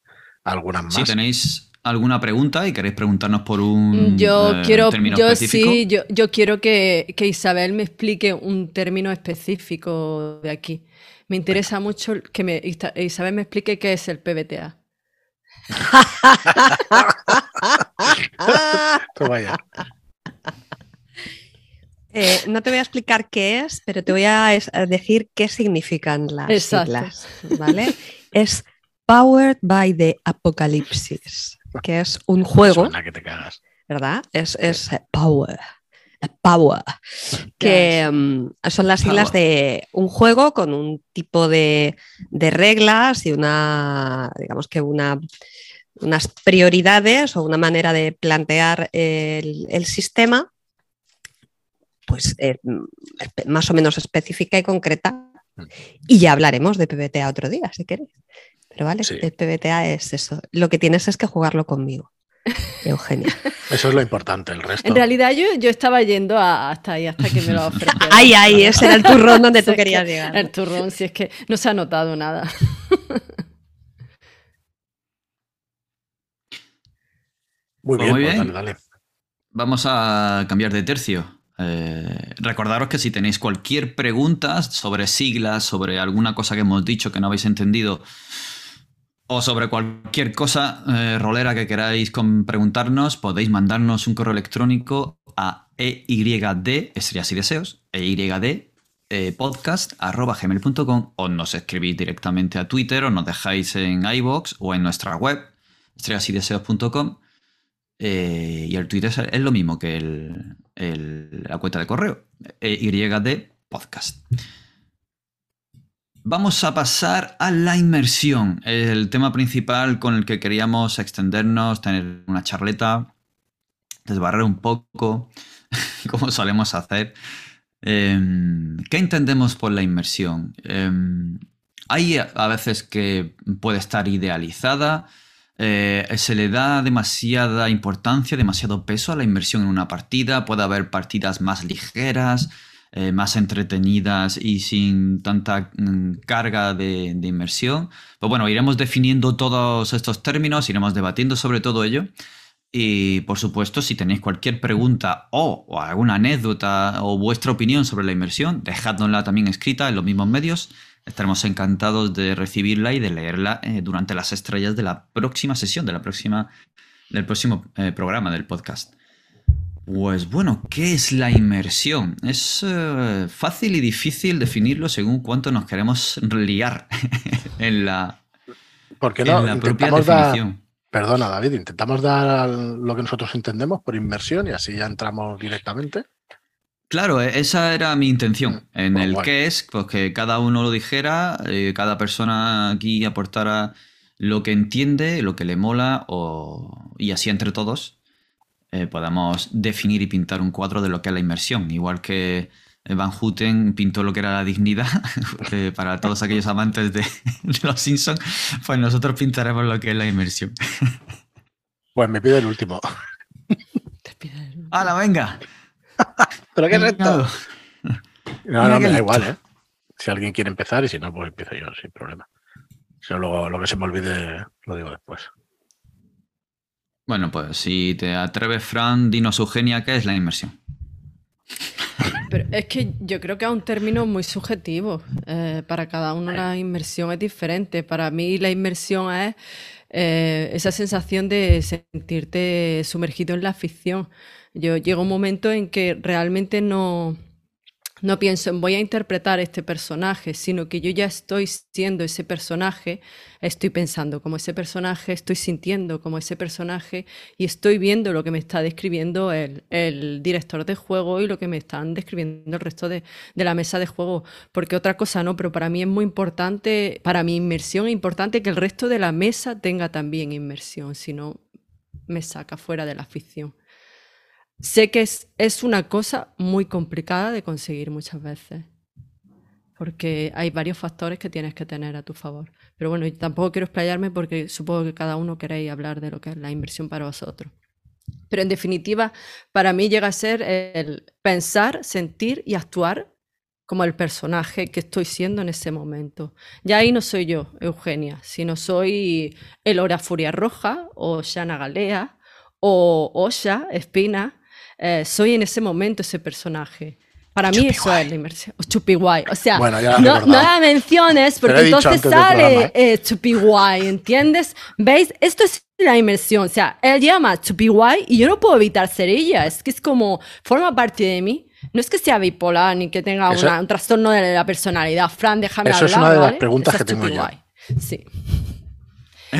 algunas más. Si tenéis alguna pregunta y queréis preguntarnos por un Yo eh, quiero, término yo específico, sí, yo, yo quiero que, que Isabel me explique un término específico de aquí. Me interesa mucho que me, Isabel me explique qué es el PBTA. [laughs] [laughs] [laughs] Toma ya. Eh, no te voy a explicar qué es, pero te voy a decir qué significan las Exacto. siglas, ¿vale? es Powered by the Apocalypsis, que es un juego, Suena que te cagas. ¿verdad? Es, es Power. Power. Que mm, son las siglas Power. de un juego con un tipo de, de reglas y una, digamos que una, unas prioridades o una manera de plantear el, el sistema, pues eh, mm, más o menos específica y concreta. Y ya hablaremos de PBTA otro día, si queréis. Pero vale, Sí. el PBTA es eso. Lo que tienes es que jugarlo conmigo, [laughs] Eugenia. Eso es lo importante, el resto. En realidad yo, yo estaba yendo a- hasta ahí, hasta que me lo [laughs] ofrecieron. Ay, ay, ese era el turrón donde Si tú [laughs] querías llegar. El turrón, si es que no se ha notado nada. Muy Pues bien, muy pues dale, dale. vamos a cambiar de tercio. Eh, recordaros que si tenéis cualquier pregunta sobre siglas, sobre alguna cosa que hemos dicho que no habéis entendido, o sobre cualquier cosa eh, rolera que queráis con- preguntarnos, podéis mandarnos un correo electrónico a EYD, estrellas y deseos, EYD eh, podcast arroba gmail.com o nos escribís directamente a Twitter o nos dejáis en iBox o en nuestra web estrellasydeseos.com eh, y el Twitter es, lo mismo que la cuenta de correo eh, YD podcast. Vamos a pasar a la inmersión, el tema principal con el que queríamos extendernos, tener una charleta, desbarrar un poco, [laughs] como solemos hacer. Em, ¿Qué entendemos por la inmersión? Em, hay a veces que puede estar idealizada, eh, se le da demasiada importancia, demasiado peso a la inversión en una partida. Puede haber partidas más ligeras, eh, más entretenidas y sin tanta mm, carga de, de, inmersión. Pues bueno, iremos definiendo todos estos términos, iremos debatiendo sobre todo ello. Y por supuesto, si tenéis cualquier pregunta o, o alguna anécdota o vuestra opinión sobre la inmersión, dejádnosla también escrita en los mismos medios. Estaremos encantados de recibirla y de leerla eh, durante las estrellas de la próxima sesión, de la próxima, del próximo eh, programa del podcast. Pues bueno, ¿qué es la inmersión? Es eh, fácil y difícil definirlo según cuánto nos queremos liar [laughs] en la, ¿Por no? en la propia definición. perdona, David, intentamos dar lo que nosotros entendemos por inmersión y así ya entramos directamente. Claro, e-, esa era mi intención. En Pues el guay. que es, pues que cada uno lo dijera, eh, cada persona aquí aportara lo que entiende, lo que le mola, o, y así entre todos eh, podamos definir y pintar un cuadro de lo que es la inmersión. Igual que Van Houten pintó lo que era la dignidad, [laughs] eh, para todos aquellos amantes de, de los Simpsons, pues nosotros pintaremos lo que es la inmersión. [laughs] Pues me pido el último. Te pide el- ¡Hala, venga! ¿Pero qué es esto? Venga. No, no, me da igual, ¿eh? Si alguien quiere empezar y si no, pues empiezo yo, sin problema. Si no, luego lo que se me olvide lo digo después. Bueno, pues si te atreves, Fran, dinos, Eugenia, ¿qué es la inmersión? Pero es que yo creo que es un término muy subjetivo. Eh, para cada uno la inmersión es diferente. Para mí la inmersión es eh, esa sensación de sentirte sumergido en la ficción. Yo llego un momento en que realmente no, no pienso en voy a interpretar este personaje, sino que yo ya estoy siendo ese personaje, estoy pensando como ese personaje, estoy sintiendo como ese personaje y estoy viendo lo que me está describiendo el, el director de juego y lo que me están describiendo el resto de, de la mesa de juego. Porque otra cosa no, pero para mí es muy importante, para mi inmersión es importante que el resto de la mesa tenga también inmersión, si no me saca fuera de la ficción. Sé que es, es una cosa muy complicada de conseguir muchas veces, porque hay varios factores que tienes que tener a tu favor. Pero bueno, y tampoco quiero explayarme porque supongo que cada uno queréis hablar de lo que es la inversión para vosotros. Pero en definitiva, para mí llega a ser el pensar, sentir y actuar como el personaje que estoy siendo en ese momento. Ya ahí no soy yo, Eugenia, sino soy Elora Furia Roja o Shana Galea o Osha Espina. Eh, soy en ese momento ese personaje. Para mí eso Chupiguay. es la inmersión. O Chupiguay. O sea, Bueno, no, no la menciones porque entonces sale programa, eh, Chupiguay, ¿entiendes? ¿Veis? Esto es la inmersión. O sea, él llama Chupiguay y yo no puedo evitar ser ella. Es que es como, forma parte de mí. No es que sea bipolar ni que tenga una- un trastorno de la personalidad. Fran, déjame Eso es hablar. una de las ¿vale? preguntas Esa que tengo yo. Sí.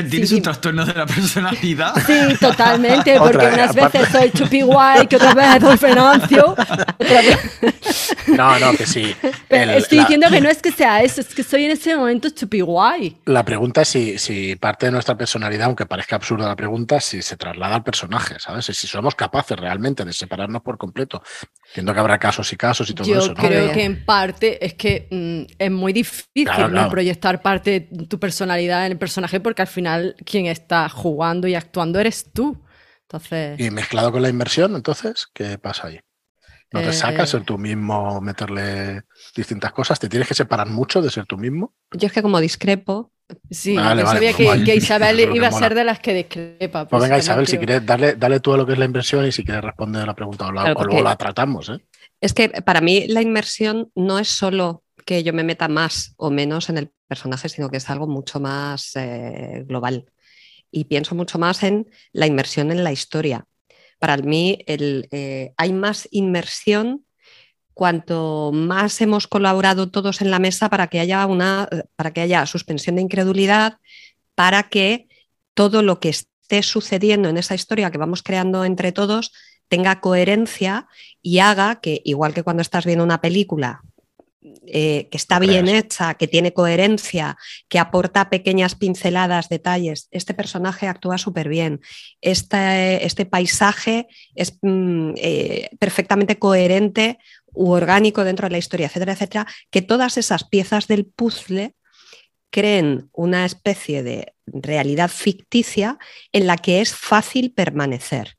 ¿Tienes Sí. un trastorno de la personalidad? Sí, totalmente, [laughs] porque unas aparte- veces soy Chupiguay, que otras veces soy Fenancio. otra vez- No, no, que sí. [laughs] Pero El- estoy la- diciendo que no es que sea eso, es que soy en ese momento Chupiguay. La pregunta es si, si parte de nuestra personalidad, aunque parezca absurda la pregunta, si se traslada al personaje, ¿sabes? Si somos capaces realmente de separarnos por completo. Entiendo que habrá casos y casos y todo Yo eso, ¿no? creo Bien. que en parte es que mm, es muy difícil Claro, ¿no? claro. proyectar parte de tu personalidad en el personaje porque al final quien está jugando y actuando eres tú. Entonces, Y mezclado con la inversión, entonces, ¿qué pasa ahí? ¿No te Eh, sacas ser tú mismo, meterle distintas cosas? ¿Te tienes que separar mucho de ser tú mismo? Yo es que como discrepo, sí, Vale, yo vale, sabía pues que, Isabel [laughs] es lo que iba a ser de las que discrepa. Pues venga, Isabel, si quieres, dale, dale tú a lo que es la inversión y si quieres responder la pregunta o, la- Claro, o luego la tratamos, ¿eh? es que para mí la inmersión no es solo que yo me meta más o menos en el personaje, sino que es algo mucho más eh, global. Y pienso mucho más en la inmersión en la historia. Para mí el, eh, hay más inmersión cuanto más hemos colaborado todos en la mesa para que haya una para que haya suspensión de incredulidad, para que todo lo que esté sucediendo en esa historia que vamos creando entre todos tenga coherencia y haga que, igual que cuando estás viendo una película eh, que está bien hecha, que tiene coherencia, que aporta pequeñas pinceladas, detalles, este personaje actúa súper bien, este, este paisaje es mm, eh, perfectamente coherente u orgánico dentro de la historia, etcétera, etcétera, que todas esas piezas del puzzle creen una especie de realidad ficticia en la que es fácil permanecer.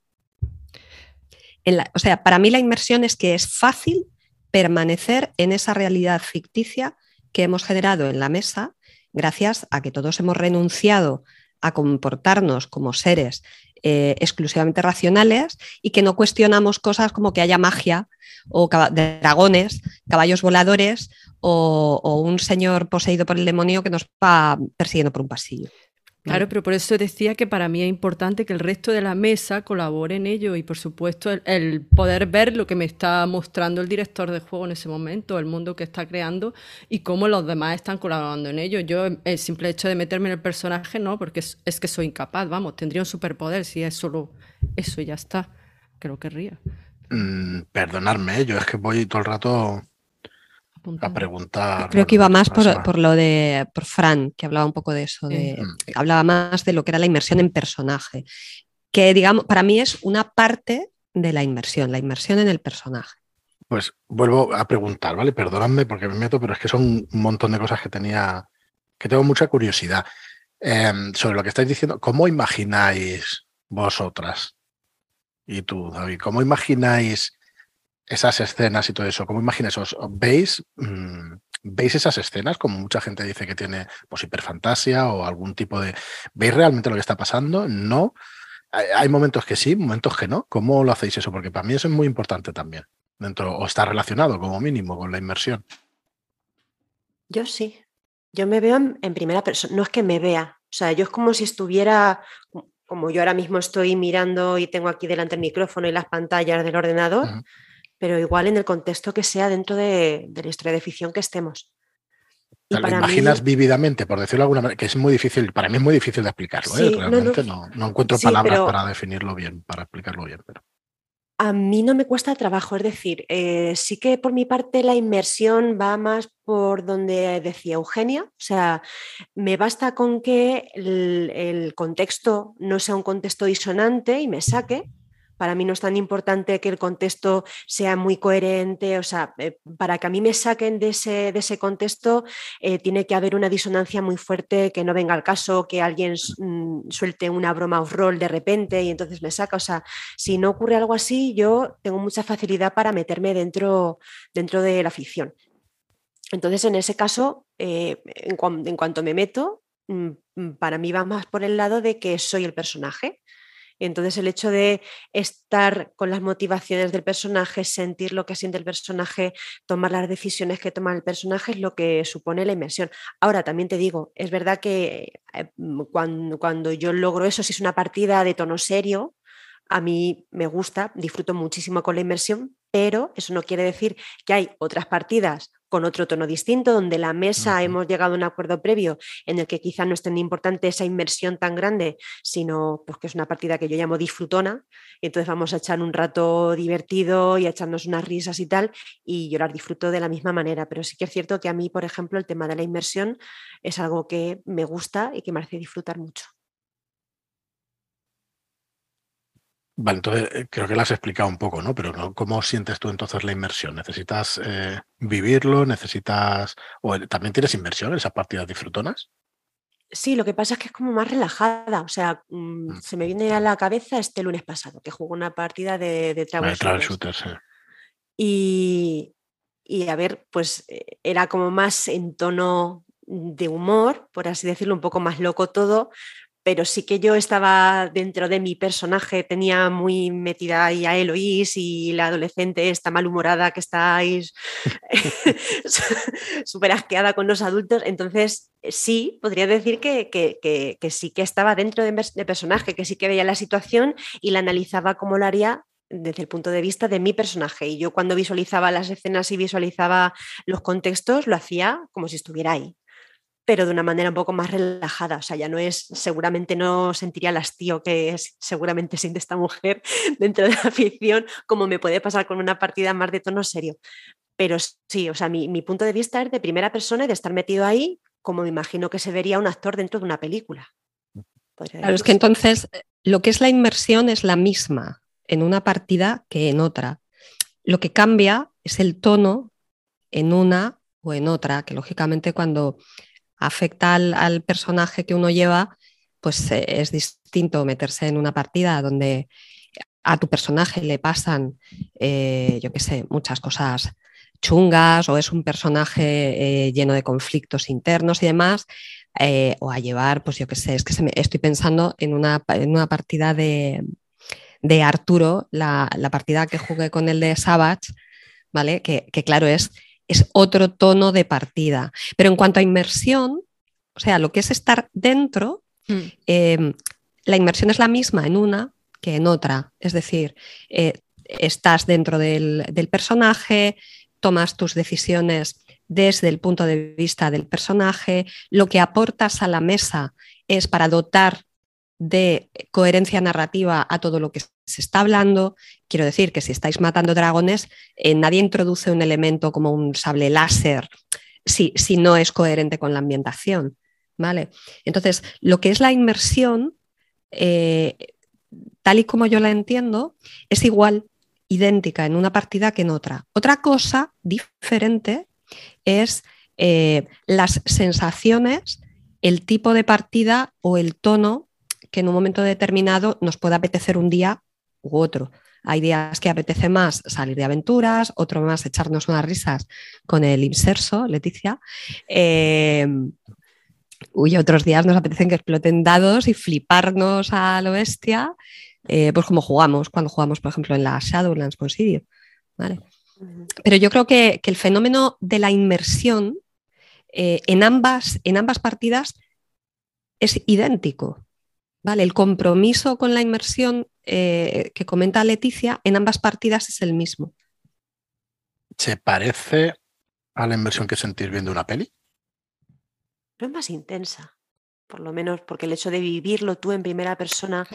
o sea, para mí la inmersión es que es fácil permanecer en esa realidad ficticia que hemos generado en la mesa gracias a que todos hemos renunciado a comportarnos como seres eh, exclusivamente racionales y que no cuestionamos cosas como que haya magia o dragones, caballos voladores o, o, un señor poseído por el demonio que nos va persiguiendo por un pasillo. Claro, pero por eso decía que para mí es importante que el resto de la mesa colabore en ello y por supuesto el, poder ver lo que me está mostrando el director de juego en ese momento, el mundo que está creando y cómo los demás están colaborando en ello. Yo el simple hecho de meterme en el personaje no, porque es, que soy incapaz, vamos, tendría un superpoder si es solo eso y ya está, que lo querría. Mm, perdonadme, yo es que voy todo el rato a preguntar. Creo que iba más por, lo de por Fran, que hablaba un poco de eso, de, hablaba más de lo que era la inmersión en personaje, que digamos, para mí es una parte de la inmersión, la inmersión en el personaje. Pues vuelvo a preguntar, ¿vale? Perdóname porque me meto, pero es que son un montón de cosas que tenía, que tengo mucha curiosidad em, sobre lo que estáis diciendo. ¿Cómo imagináis vosotras y tú, David, cómo imagináis esas escenas y todo eso, ¿cómo imagináis? ¿Veis, mm, ¿Veis esas escenas? Como mucha gente dice que tiene pues, hiperfantasia o algún tipo de... ¿Veis realmente lo que está pasando? No. Hay momentos que sí, momentos que no. ¿Cómo lo hacéis eso? Porque para mí eso es muy importante también. Dentro, o está relacionado como mínimo con la inmersión. Yo sí. Yo me veo en, primera persona. No es que me vea. O sea, yo es como si estuviera, como yo ahora mismo estoy mirando y tengo aquí delante el micrófono y las pantallas del ordenador pero igual en el contexto que sea dentro de, la historia de ficción que estemos. Y lo imaginas vívidamente, por decirlo de alguna manera, que es muy difícil, para mí es muy difícil de explicarlo, ¿eh? realmente no, encuentro palabras para definirlo bien, para explicarlo bien. Pero... A mí no me cuesta trabajo, es decir, eh, sí que por mi parte la inmersión va más por donde decía Eugenia, o sea, me basta con que el contexto no sea un contexto disonante y me saque, para mí no es tan importante que el contexto sea muy coherente, o sea, eh, para que a mí me saquen de ese, de ese contexto eh, tiene que haber una disonancia muy fuerte, que no venga al caso, que alguien mm, suelte una broma off roll de repente y entonces me saca, o sea, si no ocurre algo así, yo tengo mucha facilidad para meterme dentro, dentro de la ficción. Entonces, en ese caso, eh, en, en cuanto me meto, mm, mm, para mí va más por el lado de que soy el personaje entonces el hecho de estar con las motivaciones del personaje, sentir lo que siente el personaje, tomar las decisiones que toma el personaje es lo que supone la inmersión. Ahora, también te digo, es verdad que eh, mm, cuando, cuando yo logro eso, si es una partida de tono serio, a mí me gusta, disfruto muchísimo con la inmersión, pero eso no quiere decir que hay otras partidas con otro tono distinto, donde la mesa hemos llegado a un acuerdo previo en el que quizá no es tan importante esa inversión tan grande, sino pues, que es una partida que yo llamo disfrutona, y entonces vamos a echar un rato divertido y a echarnos unas risas y tal, y llorar disfruto de la misma manera. Pero sí que es cierto que a mí, por ejemplo, el tema de la inmersión es algo que me gusta y que me hace disfrutar mucho. Vale, entonces eh, creo que lo has explicado un poco, ¿no? Pero ¿cómo sientes tú entonces la inmersión? ¿Necesitas eh, vivirlo? ¿Necesitas... o también tienes inmersión en esas partidas disfrutonas? Sí, lo que pasa es que es como más relajada. O sea, mm, mm. se me viene a la cabeza este lunes pasado, que jugó una partida de, de Travel, Shooters. y, y, a ver, pues eh, era como más en tono de humor, por así decirlo, un poco más loco todo, pero sí que yo estaba dentro de mi personaje, tenía muy metida ahí a Eloís y la adolescente está malhumorada que estáis [laughs] súper asqueada con los adultos. Entonces, sí, podría decir que, sí que estaba dentro de, de personaje, que sí que veía la situación y la analizaba como lo haría desde el punto de vista de mi personaje. Y yo cuando visualizaba las escenas y visualizaba los contextos, lo hacía como si estuviera ahí pero de una manera un poco más relajada. O sea, ya no es, seguramente no sentiría el hastío que es, seguramente siente esta mujer [laughs] dentro de la ficción, como me puede pasar con una partida más de tono serio. Pero sí, o sea, mi, punto de vista es de primera persona y de estar metido ahí, como me imagino que se vería un actor dentro de una película. Claro, es que entonces eh, lo que es la inmersión es la misma en una partida que en otra. Lo que cambia es el tono en una o en otra, que lógicamente cuando afecta al, personaje que uno lleva, pues eh, es distinto meterse en una partida donde a tu personaje le pasan, eh, yo qué sé, muchas cosas chungas o es un personaje lleno de conflictos internos y demás, o a llevar, pues yo qué sé, es que estoy pensando en una, en una partida de, de Arturo, la, partida que jugué con el de Savage, ¿vale? Que, claro, es, es otro tono de partida. Pero en cuanto a inmersión, o sea, lo que es estar dentro, hmm. em, la inmersión es la misma en una que en otra. Es decir, eh, estás dentro del, del, personaje, tomas tus decisiones desde el punto de vista del personaje, lo que aportas a la mesa es para dotar de coherencia narrativa a todo lo que se está hablando. Quiero decir que si estáis matando dragones, eh, nadie introduce un elemento como un sable láser si, si, no es coherente con la ambientación. ¿vale? Entonces, lo que es la inmersión, eh, tal y como yo la entiendo, es igual, idéntica en una partida que en otra. Otra cosa diferente es eh, las sensaciones, el tipo de partida o el tono que en un momento determinado nos puede apetecer un día u otro. Hay días que apetece más salir de aventuras, otro más echarnos unas risas con el inserso, Leticia. Eh, uy, otros días nos apetecen que exploten dados y fliparnos a lo bestia, eh, pues como jugamos, cuando jugamos, por ejemplo, en la Shadowlands con Sirio. Pero yo creo que, el fenómeno de la inmersión eh, en, ambas, en ambas partidas es idéntico. El compromiso con la inmersión eh, que comenta Leticia en ambas partidas es el mismo. ¿Se parece a la inmersión que sentís viendo una peli? No es más intensa, por lo menos porque el hecho de vivirlo tú en primera persona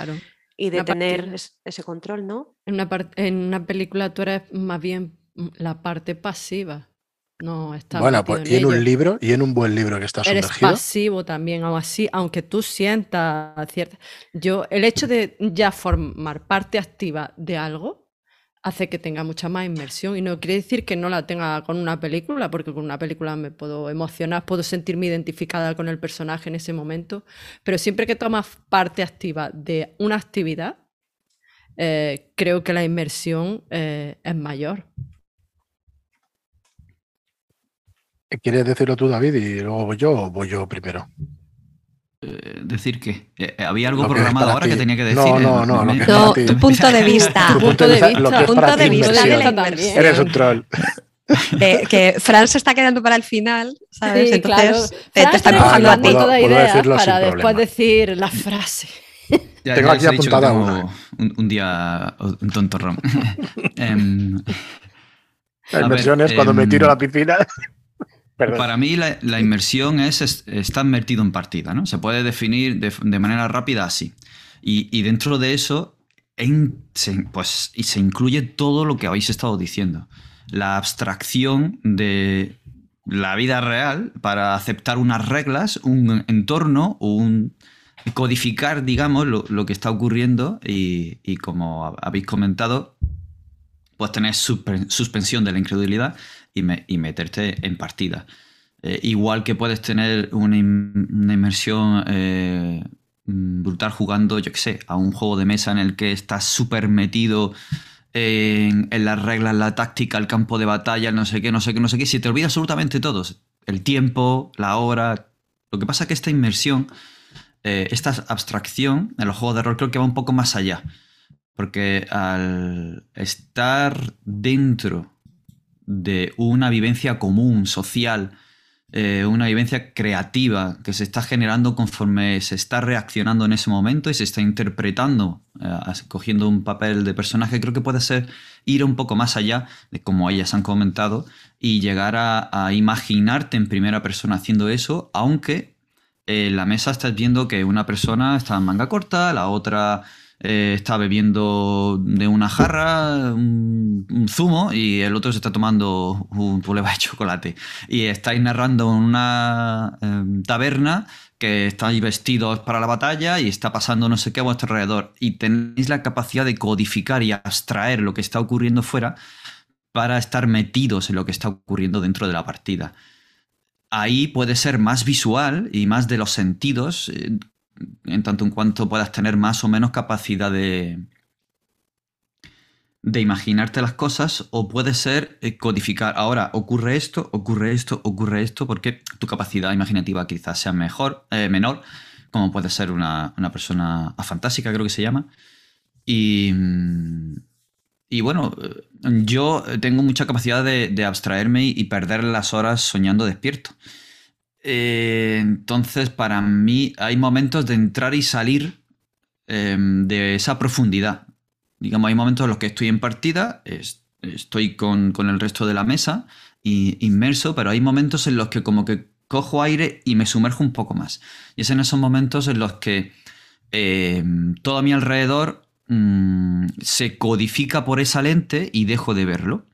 y de tener ese control, ¿no? En una, en una película tú eres más bien la parte pasiva. No está bueno, pues y en un libro, y en un buen libro que está sumergido. Eres pasivo también, o así, aunque tú sientas cierta. Yo, el hecho de ya formar parte activa de algo hace que tenga mucha más inmersión. Y no quiere decir que no la tenga con una película, porque con una película me puedo emocionar, puedo sentirme identificada con el personaje en ese momento. Pero siempre que tomas parte activa de una actividad, eh, creo que la inmersión eh, es mayor. ¿Quieres decirlo tú, David, y luego voy yo o voy yo primero? Eh, decir que eh, había algo programado ahora que tenía que decir. No, no, no. no, tu punto de vista. Tu punto de vista, punto de vista de la inversión. Eres un troll. que Fran se está quedando para el final, ¿sabes? Sí, Entonces te, te, está empujando a ti. ideas para después decir la frase. Ya, Tengo aquí apuntada una. Un, un, día un tonto rom. [laughs] Em, la inversión es cuando me em, tiro a la piscina. Para mí la, inmersión es, estar metido en partida, ¿no? Se puede definir de, manera rápida así. Y, dentro de eso, se, pues, y se incluye todo lo que habéis estado diciendo. La abstracción de la vida real para aceptar unas reglas, un entorno, un codificar, digamos, lo, que está ocurriendo y, y, como habéis comentado, pues tener suspensión de la incredulidad y, meterte en partida. Eh, igual que puedes tener una, inmersión eh, brutal jugando, yo qué sé, a un juego de mesa en el que estás súper metido en, las reglas, la táctica, el campo de batalla, no sé qué, no sé qué, no sé qué, si te olvida absolutamente todo, el tiempo, la hora. Lo que pasa es que esta inmersión, eh, esta abstracción en los juegos de rol creo que va un poco más allá. Porque al estar dentro de una vivencia común, social, eh, una vivencia creativa que se está generando conforme se está reaccionando en ese momento y se está interpretando, eh, cogiendo un papel de personaje, creo que puede ser ir un poco más allá de como ellas han comentado y llegar a, imaginarte en primera persona haciendo eso, aunque en la mesa estás viendo que una persona está en manga corta, la otra eh, está bebiendo de una jarra un, zumo y el otro se está tomando un puleva de chocolate. Y estáis narrando en una em, taberna que estáis vestidos para la batalla y está pasando no sé qué a vuestro alrededor. Y tenéis la capacidad de codificar y abstraer lo que está ocurriendo fuera para estar metidos en lo que está ocurriendo dentro de la partida. ahí puede ser más visual y más de los sentidos, eh, en tanto en cuanto puedas tener más o menos capacidad de, de imaginarte las cosas o puede ser eh, codificar. Ahora, ocurre esto, ocurre esto, ocurre esto, porque tu capacidad imaginativa quizás sea mejor, eh, menor, como puede ser una, persona afantástica, creo que se llama. Y, y bueno, yo tengo mucha capacidad de, abstraerme y, perder las horas soñando despierto. Eh, entonces, para mí hay momentos de entrar y salir de esa profundidad. Digamos, hay momentos en los que estoy en partida, estoy con, el resto de la mesa, y, inmerso, pero hay momentos en los que como que cojo aire y me sumerjo un poco más. Y es en esos momentos en los que eh, todo a mi alrededor mm, se codifica por esa lente y dejo de verlo.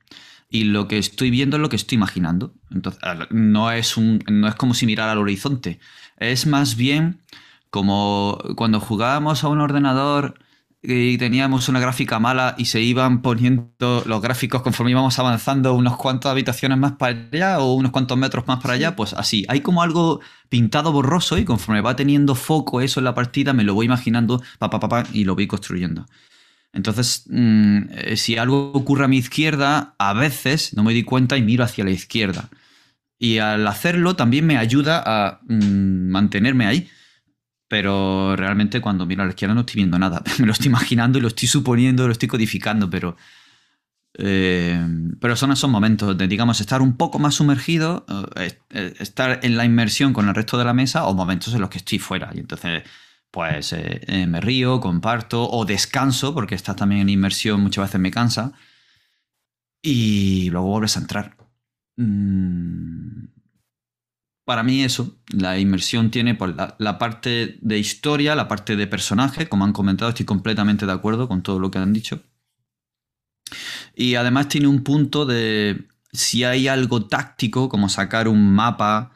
Y lo que estoy viendo es lo que estoy imaginando. Entonces, no es, un, no es como si mirara al horizonte. Es más bien como cuando jugábamos a un ordenador y teníamos una gráfica mala y se iban poniendo los gráficos conforme íbamos avanzando unos cuantos habitaciones más para allá o unos cuantos metros más para allá, pues así. Hay como algo pintado borroso y conforme va teniendo foco eso en la partida, me lo voy imaginando pa, pa, pa, y lo voy construyendo. Entonces, mm, eh, si algo ocurre a mi izquierda, a veces no me doy cuenta y miro hacia la izquierda. Y al hacerlo también me ayuda a mm, mantenerme ahí pero realmente cuando miro a la izquierda no estoy viendo nada. [laughs] Me lo estoy imaginando lo estoy suponiendo, lo estoy codificando, pero. Eh, pero son esos momentos de, digamos, estar un poco más sumergido, eh, estar en la inmersión con el resto de la mesa, o momentos en los que estoy fuera. Y entonces, pues me río, comparto, o descanso, porque estás también en inmersión muchas veces me cansa. Y luego vuelves a entrar. Mm, para mí eso, la inmersión tiene por la, parte de historia, la parte de personaje, como han comentado, estoy completamente de acuerdo con todo lo que han dicho. Y además tiene un punto de si hay algo táctico, como sacar un mapa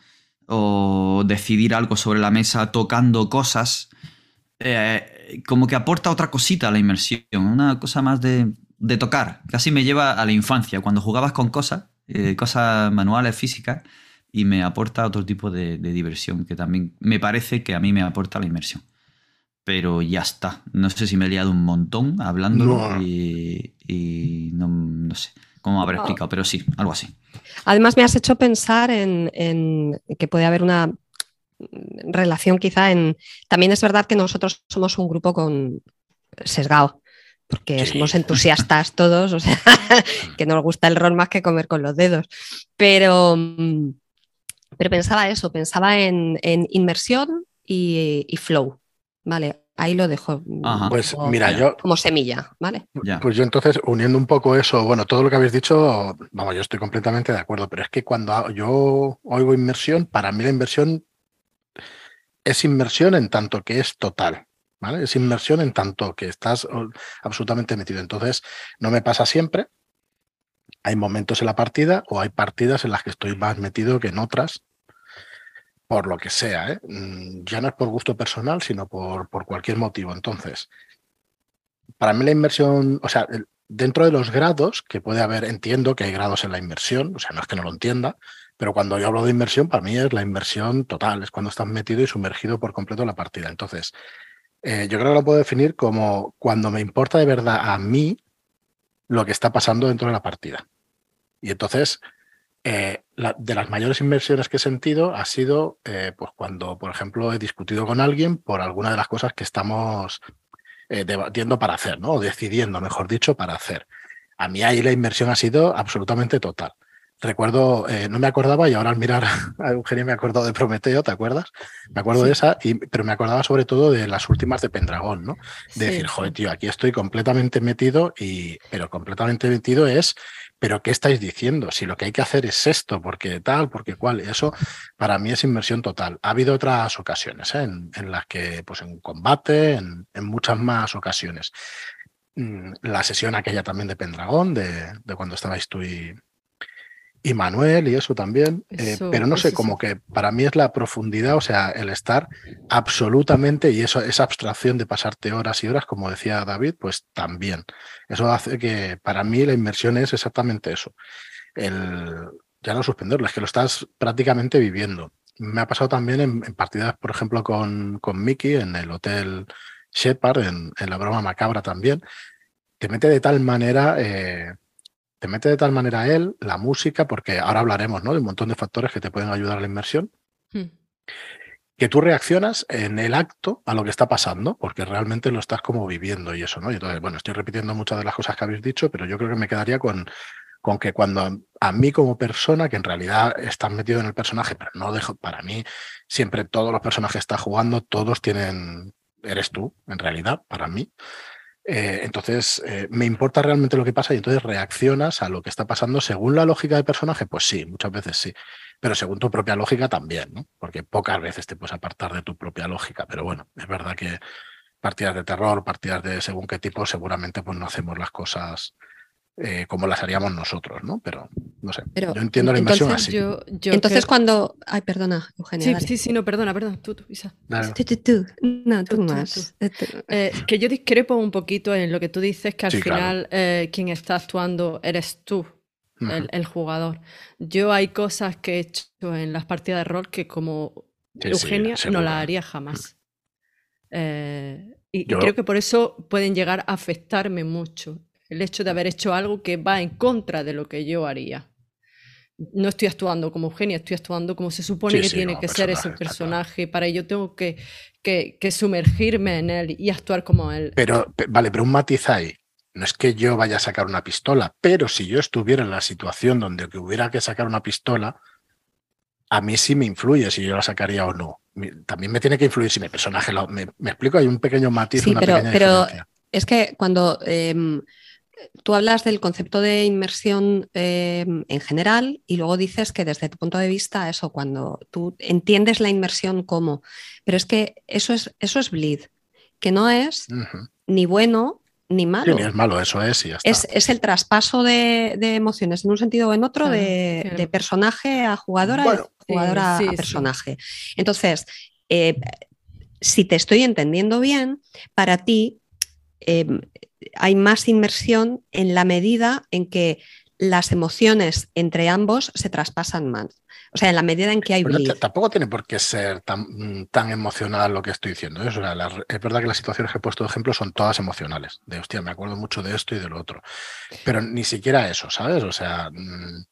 o decidir algo sobre la mesa tocando cosas, eh, como que aporta otra cosita a la inmersión, una cosa más de, tocar. Casi me lleva a la infancia, cuando jugabas con cosas, eh, cosas manuales, físicas y me aporta otro tipo de, diversión que también me parece que a mí me aporta la inmersión. Pero ya está. No sé si me he liado un montón hablando y, no, sé cómo habré explicado, pero sí, algo así. Además, me has hecho pensar en, que puede haber una relación quizá en... También es verdad que nosotros somos un grupo con sesgado, porque somos entusiastas [laughs] todos, o sea, que nos gusta el rol más que comer con los dedos. Pero, pero pensaba eso, pensaba en, inmersión y, flow, ¿vale? Ahí lo dejo. Pues mira, yo. Como semilla, ¿vale? Pues yo entonces, uniendo un poco eso, bueno, todo lo que habéis dicho, vamos, yo estoy completamente de acuerdo, pero es que cuando yo oigo inmersión, para mí la inmersión es inmersión en tanto que es total. ¿Vale? Es inmersión en tanto que estás absolutamente metido. Entonces, no me pasa siempre, hay momentos en la partida o hay partidas en las que estoy más metido que en otras, por lo que sea. ¿eh? Mm, ya no es por gusto personal, sino por, por cualquier motivo. Entonces, para mí la inmersión, o sea, dentro de los grados que puede haber, entiendo que hay grados en la inmersión, o sea, no es que no lo entienda, pero cuando yo hablo de inmersión, para mí es la inmersión total, es cuando estás metido y sumergido por completo en la partida. Entonces, eh, yo creo que lo puedo definir como cuando me importa de verdad a mí lo que está pasando dentro de la partida. Y entonces, eh, de las mayores inversiones que he sentido ha sido eh, pues cuando, por ejemplo, he discutido con alguien por alguna de las cosas que estamos debatiendo para hacer, ¿no? O decidiendo, mejor dicho, para hacer. A mí ahí la inversión ha sido absolutamente total. Recuerdo, no me acordaba y ahora al mirar [laughs] a Eugenia me acuerdo de Prometeo, ¿te acuerdas? Me acuerdo de esa, pero me acordaba sobre todo de las últimas de Pendragón, ¿no? De decir, joder, tío, aquí estoy completamente metido y, pero completamente metido es pero ¿qué estáis diciendo? Si lo que hay que hacer es esto, porque tal, porque cual, eso para mí es inversión total. Ha habido otras ocasiones ¿eh? en, las que, pues en combate, en, muchas más ocasiones. Mm, la sesión aquella también de Pendragón, de, de cuando estabais tú y, y Manuel y eso también, eh, pero no sé, como que para mí es la profundidad, o sea, el estar absolutamente, y eso, esa abstracción de pasarte horas y horas, como decía David, pues también. Eso hace que para mí la inmersión es exactamente eso. El, ya no suspenderlo, es que lo estás prácticamente viviendo. Me ha pasado también en, partidas, por ejemplo, con, con Mickey en el Hotel Shepard, en, la broma macabra también. Te mete de tal manera, eh, te mete de tal manera él, la música, porque ahora hablaremos ¿no? de un montón de factores que te pueden ayudar a la inmersión. Hmm. Que tú reaccionas en el acto a lo que está pasando, porque realmente lo estás como viviendo y eso, ¿no? Y entonces, bueno, estoy repitiendo muchas de las cosas que habéis dicho, pero yo creo que me quedaría con, con que cuando a, mí como persona, que en realidad estás metido en el personaje, pero no dejo, para mí, siempre todos los personajes que estás jugando, todos tienen, eres tú, en realidad, para mí. Eh, entonces, eh, me importa realmente lo que pasa y entonces reaccionas a lo que está pasando según la lógica del personaje, pues sí, muchas veces sí, pero según tu propia lógica también, ¿no? Porque pocas veces te puedes apartar de tu propia lógica, pero bueno, es verdad que partidas de terror, partidas de según qué tipo, seguramente pues no hacemos las cosas eh, como las haríamos nosotros, ¿no? Pero no sé. yo entiendo la inversión así. entonces, cuando. Ay, perdona, Eugenia. Sí, sí, sí, no, perdona, perdona. Tú, tú, Isa. Tú, tú, No, tú, más. Eh, que yo discrepo un poquito en lo que tú dices, que al final eh, quien está actuando eres tú. El, jugador. Yo hay cosas que he hecho en las partidas de rol que como Eugenia no las haría jamás. y creo que por eso pueden llegar a afectarme mucho el hecho de haber hecho algo que va en contra de lo que yo haría. No estoy actuando como Eugenia, estoy actuando como se supone que tiene que ser ese personaje. Para ello tengo que, que, sumergirme en él y actuar como él. Pero, vale, pero un matiz ahí. No es que yo vaya a sacar una pistola, pero si yo estuviera en la situación donde hubiera que sacar una pistola, a mí sí me influye si yo la sacaría o no. También me tiene que influir si mi personaje lo. Me, explico, hay un pequeño matiz. Sí, pero, pero es que cuando. Em, tú hablas del concepto de inmersión eh, en general y luego dices que desde tu punto de vista, eso, cuando tú entiendes la inmersión como, pero es que eso es, eso es bleed, que no es ni bueno ni malo. ni es malo, eso es y ya está. Es, el traspaso de, emociones en un sentido o en otro, de, personaje a jugadora, de jugadora a personaje. Entonces, eh, si te estoy entendiendo bien, para ti em, hay más inmersión en la medida en que las emociones entre ambos se traspasan más. O sea, en la medida en que hay tampoco tiene por qué ser tan, tan emocional lo que estoy diciendo. ¿eh? es verdad que las situaciones que he puesto de ejemplo son todas emocionales. De hostia, me acuerdo mucho de esto y de lo otro. Pero ni siquiera eso, ¿sabes? O sea, mm,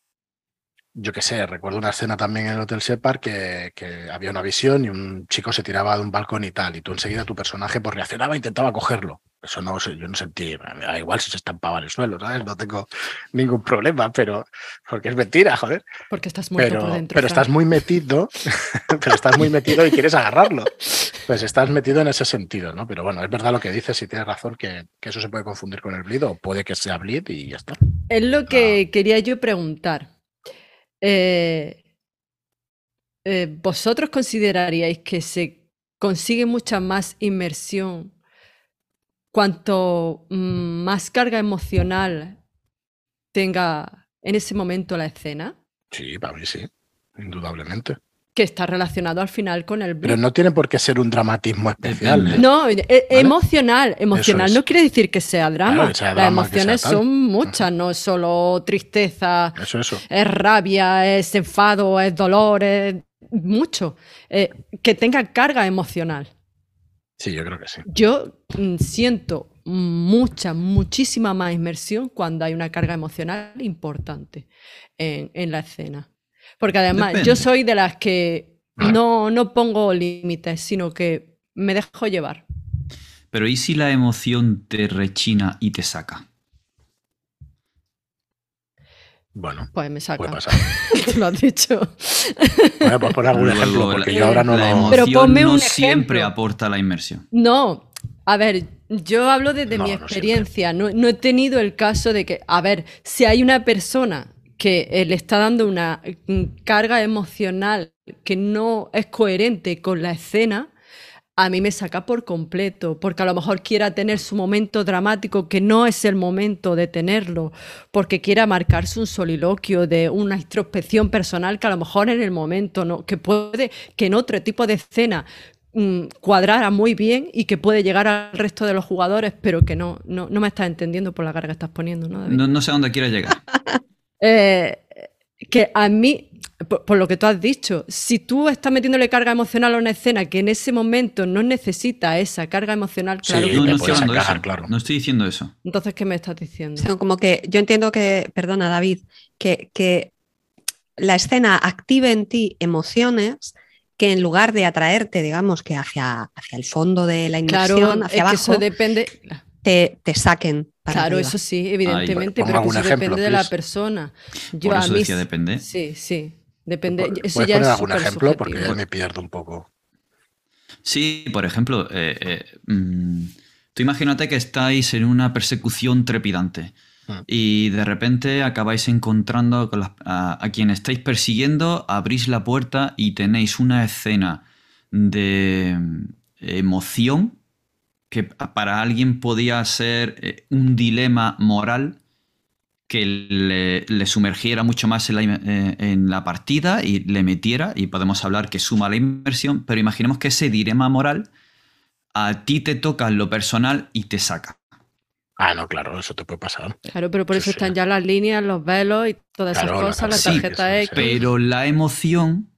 yo qué sé, recuerdo una escena también en el Hotel Shepard que, que, había una visión y un chico se tiraba de un balcón y tal. Y tú enseguida tu personaje pues reaccionaba e intentaba cogerlo. Eso no, yo no sentí, igual si se estampaba en el suelo, ¿sabes? No tengo ningún problema, pero porque es mentira, joder. Porque estás muerto pero, por dentro. Pero estás muy metido, [laughs] pero estás muy metido y quieres agarrarlo. Pues estás metido en ese sentido, ¿no? Pero bueno, es verdad lo que dices y tienes razón que, eso se puede confundir con el bleed o puede que sea bleed y ya está. Es lo que ah. quería yo preguntar. Eh, eh, ¿Vosotros consideraríais que se consigue mucha más inmersión cuanto mm, más carga emocional tenga en ese momento la escena. Sí, para mí sí, indudablemente. Que está relacionado al final con el... Pero no tiene por qué ser un dramatismo especial. ¿eh? No, e, emocional. Emocional no quiere decir que sea drama. Las emociones son muchas, no es solo tristeza, eso, eso. es rabia, es enfado, es dolor, es mucho. Eh, que tenga carga emocional. Sí, yo creo que sí. Yo mm, siento mucha, muchísima más inmersión cuando hay una carga emocional importante en, la escena. Porque además yo soy de las que no, no pongo límites, sino que me dejo llevar. Pero ¿y si la emoción te rechina y te saca? Bueno, pues me saca. Puede pasar. [laughs] lo has dicho. Bueno, pues poner algún ejemplo, porque yo ahora no lo... Pero ponme un siempre aporta la inmersión. No, a ver, yo hablo desde mi experiencia. No, no, he tenido el caso de que, a ver, si hay una persona que eh, le está dando una mm, carga emocional que no es coherente con la escena, a mí me saca por completo, porque a lo mejor quiera tener su momento dramático, que no es el momento de tenerlo, porque quiera marcarse un soliloquio de una introspección personal que a lo mejor en el momento no, que puede que en otro tipo de escena mm, cuadrara muy bien y que puede llegar al resto de los jugadores, pero que no, no, me estás entendiendo por la carga que estás poniendo, ¿no? No, sé a dónde quieres llegar. [laughs] Eh, que a mí, por, por lo que tú has dicho, si tú estás metiéndole carga emocional a una escena que en ese momento no necesita esa carga emocional, Sí, claro que No, estoy puedes hablando de encajar, eso. claro. No estoy diciendo eso. Entonces, ¿qué me estás diciendo? Sino como que yo entiendo que, perdona David, que, que la escena active en ti emociones que en lugar de atraerte, digamos, que hacia, hacia el fondo de la inmersión, Claro, es hacia que eso abajo, depende. te, te saquen. Para Claro, arriba. eso sí, evidentemente, Ponga pero eso ejemplo, depende de la persona. Yo Por a mí decía depende. Sí, sí, depende. ¿Puedes Eso ya poner es algún ejemplo? Porque ya me pierdo un poco. Sí, por ejemplo, eh, eh, mm, tú imagínate que estáis en una persecución trepidante Mm. y de repente acabáis encontrando con las- a, a quien estáis persiguiendo, abrís la puerta y tenéis una escena de mm, emoción que para alguien podía ser eh, un dilema moral que le, le sumergiera mucho más en la, eh, en la partida y le metiera, y podemos hablar que suma la inversión, pero imaginemos que ese dilema moral a ti te toca en lo personal y te saca. Ah, no, claro, eso te puede pasar. Claro, pero por Sí, eso sí. están ya las líneas, los velos y todas esas Claro, cosas, la tarjeta, tarjeta sí, X. Pero la emoción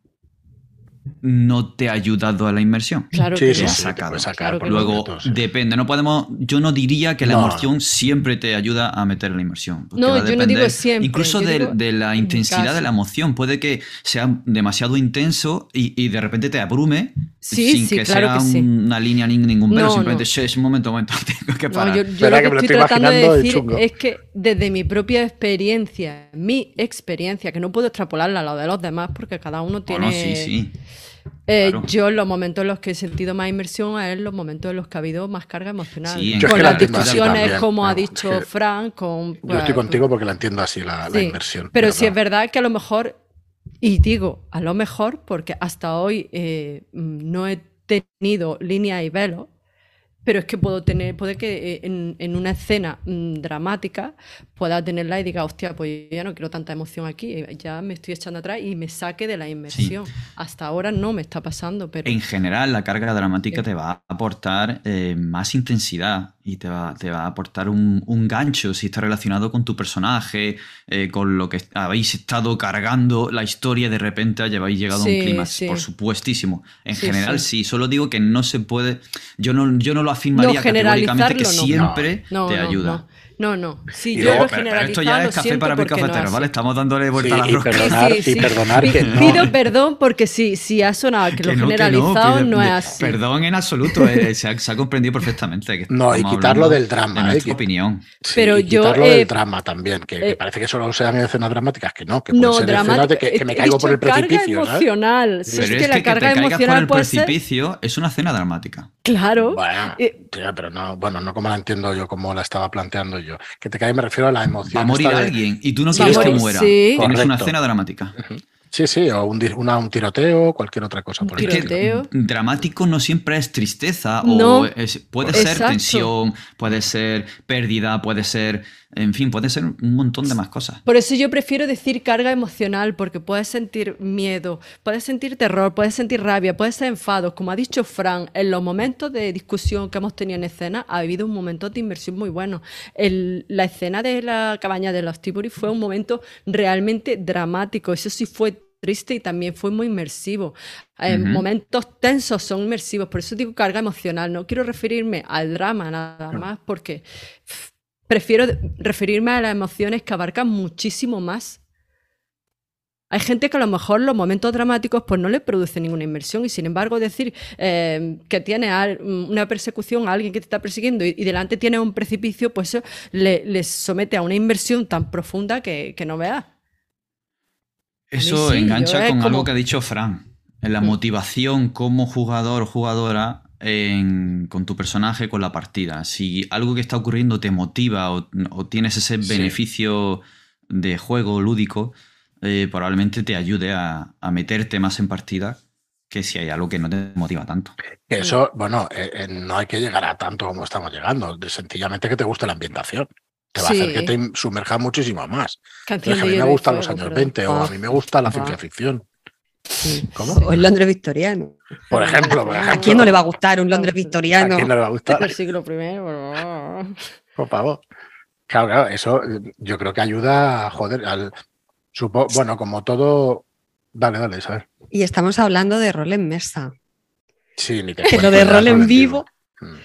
no te ha ayudado a la inmersión. Claro Sí, que sí, sacado. sacar Claro por que no. Luego depende, no podemos, yo no diría que la No. emoción siempre te ayuda a meter la inmersión. porque No, va a yo no depender digo siempre, Incluso de, digo de la intensidad de la emoción. Puede que sea demasiado intenso y, y de repente te abrume Sí, sin sí, que claro sea que sí. una línea ni ningún velo. No, simplemente, no. "Shh, un momento, un momento, [laughs] tengo que No, parar. yo, yo Espera, lo que que, me lo estoy estoy tratando de decir es que desde mi propia experiencia, mi experiencia, que no puedo extrapolarla a la de los demás porque cada uno tiene... Bueno, sí, sí. Eh, claro. Yo en los momentos en los que he sentido más inmersión es en los momentos en los que ha habido más carga emocional. Sí, es con la las discusiones, también, como ha pero dicho es que Fran, con... Yo estoy contigo porque la entiendo así, la, inversión. Pero de sí es verdad que a lo mejor, y digo a lo mejor porque hasta hoy eh, no he tenido línea y velo, pero es que puedo tener, puede que eh, en, en una escena mm, dramática pueda tenerla y diga, hostia, pues yo ya no quiero tanta emoción aquí, eh, ya me estoy echando atrás y me saque de la inmersión. Hasta ahora no me está pasando, pero En general, la carga dramática Sí. te va a aportar eh, más intensidad y te va, te va a aportar un, un gancho si está relacionado con tu personaje, eh, con lo que habéis estado cargando la historia de repente habéis llegado a un clímax. sí. Por supuestísimo. En Sí, general, sí. Solo digo que no se puede. Yo no, yo no lo afirmaría categóricamente que no. siempre no, te no, ayuda. No. No, no. Sí, Y yo luego- lo Pero, pero esto ya lo es café para mi no cafetero, así. ¿vale? Estamos dándole vuelta Sí, a la y rosca. perdonar, Sí, sí, y sí. perdonar que no. Pido perdón porque si, si ha sonado que, Que lo no, que no, generalizado no, pide- es así. Perdón en absoluto, eh, se, ha, se ha comprendido perfectamente. Que No, y quitarlo del drama, De ¿eh? nuestra Qui- opinión. Sí, Pero y yo, quitarlo eh, del drama también, que, que eh, parece que solo sean escenas dramáticas, que no, que pueden No, ser escenas de que, que me caigo por el carga precipicio, ¿sabes? emocional. Si Pero es que la que, que carga emocional el puede ser. precipicio es una escena dramática. Claro. Bueno, Eh, pero no, bueno, no como la entiendo yo, como la estaba planteando yo. Que te cae me refiero a la emoción. Va a morir de- alguien y tú no quieres que morir, muera. sí. Tienes una escena dramática. Sí, sí, o un, di- una- un tiroteo, cualquier otra cosa. Un por el. Tiroteo. dramático no siempre es tristeza No. o es- puede ser tensión, puede ser pérdida, puede ser, en fin, puede ser un montón de más cosas. Por eso yo prefiero decir carga emocional, porque puedes sentir miedo, puedes sentir terror, puedes sentir rabia, puedes ser enfado. Como ha dicho Fran, en los momentos de discusión que hemos tenido en escena, ha habido un momento de inversión muy bueno. El- la escena de la cabaña de los Tiburi fue un momento realmente dramático. Eso sí fue triste y también fue muy inmersivo. Eh. Momentos tensos son inmersivos, por eso digo carga emocional. No quiero referirme al drama nada más, porque pff, prefiero referirme a las emociones que abarcan muchísimo más. Hay gente que a lo mejor los momentos dramáticos pues no le producen ninguna inmersión y sin embargo decir eh, que tiene una persecución a alguien que te está persiguiendo y, y delante tiene un precipicio, pues eso le, le somete a una inversión tan profunda que, que no veas. Eso sí, engancha con como- algo que ha dicho Fran, en la Mm. motivación como jugador o jugadora en- con tu personaje, con la partida. Si algo que está ocurriendo te motiva o, o tienes ese Sí. beneficio de juego lúdico, eh, probablemente te ayude a, a meterte más en partida que si hay algo que no te motiva tanto. Eso, bueno, eh, eh, no hay que llegar a tanto como estamos llegando. de- Sencillamente que te guste la ambientación. Te va a hacer que te sumerjas muchísimo más. A mí me gustan los años pero- 20 o a Ah. mí me gusta la ciencia ficción. ¿Cómo? O el Londres victoriano. Por ejemplo, por ¿A quién no le va a gustar un Londres ¿A victoriano? quién no le va a gustar? Del siglo primero. pero- Por favor. Claro, claro, eso eh, yo creo que ayuda a joder al. Supo- bueno, como todo. Dale, dale, Isabel. Y estamos hablando de rol en mesa. Sí, ni te lo de rol en el vivo. Mm.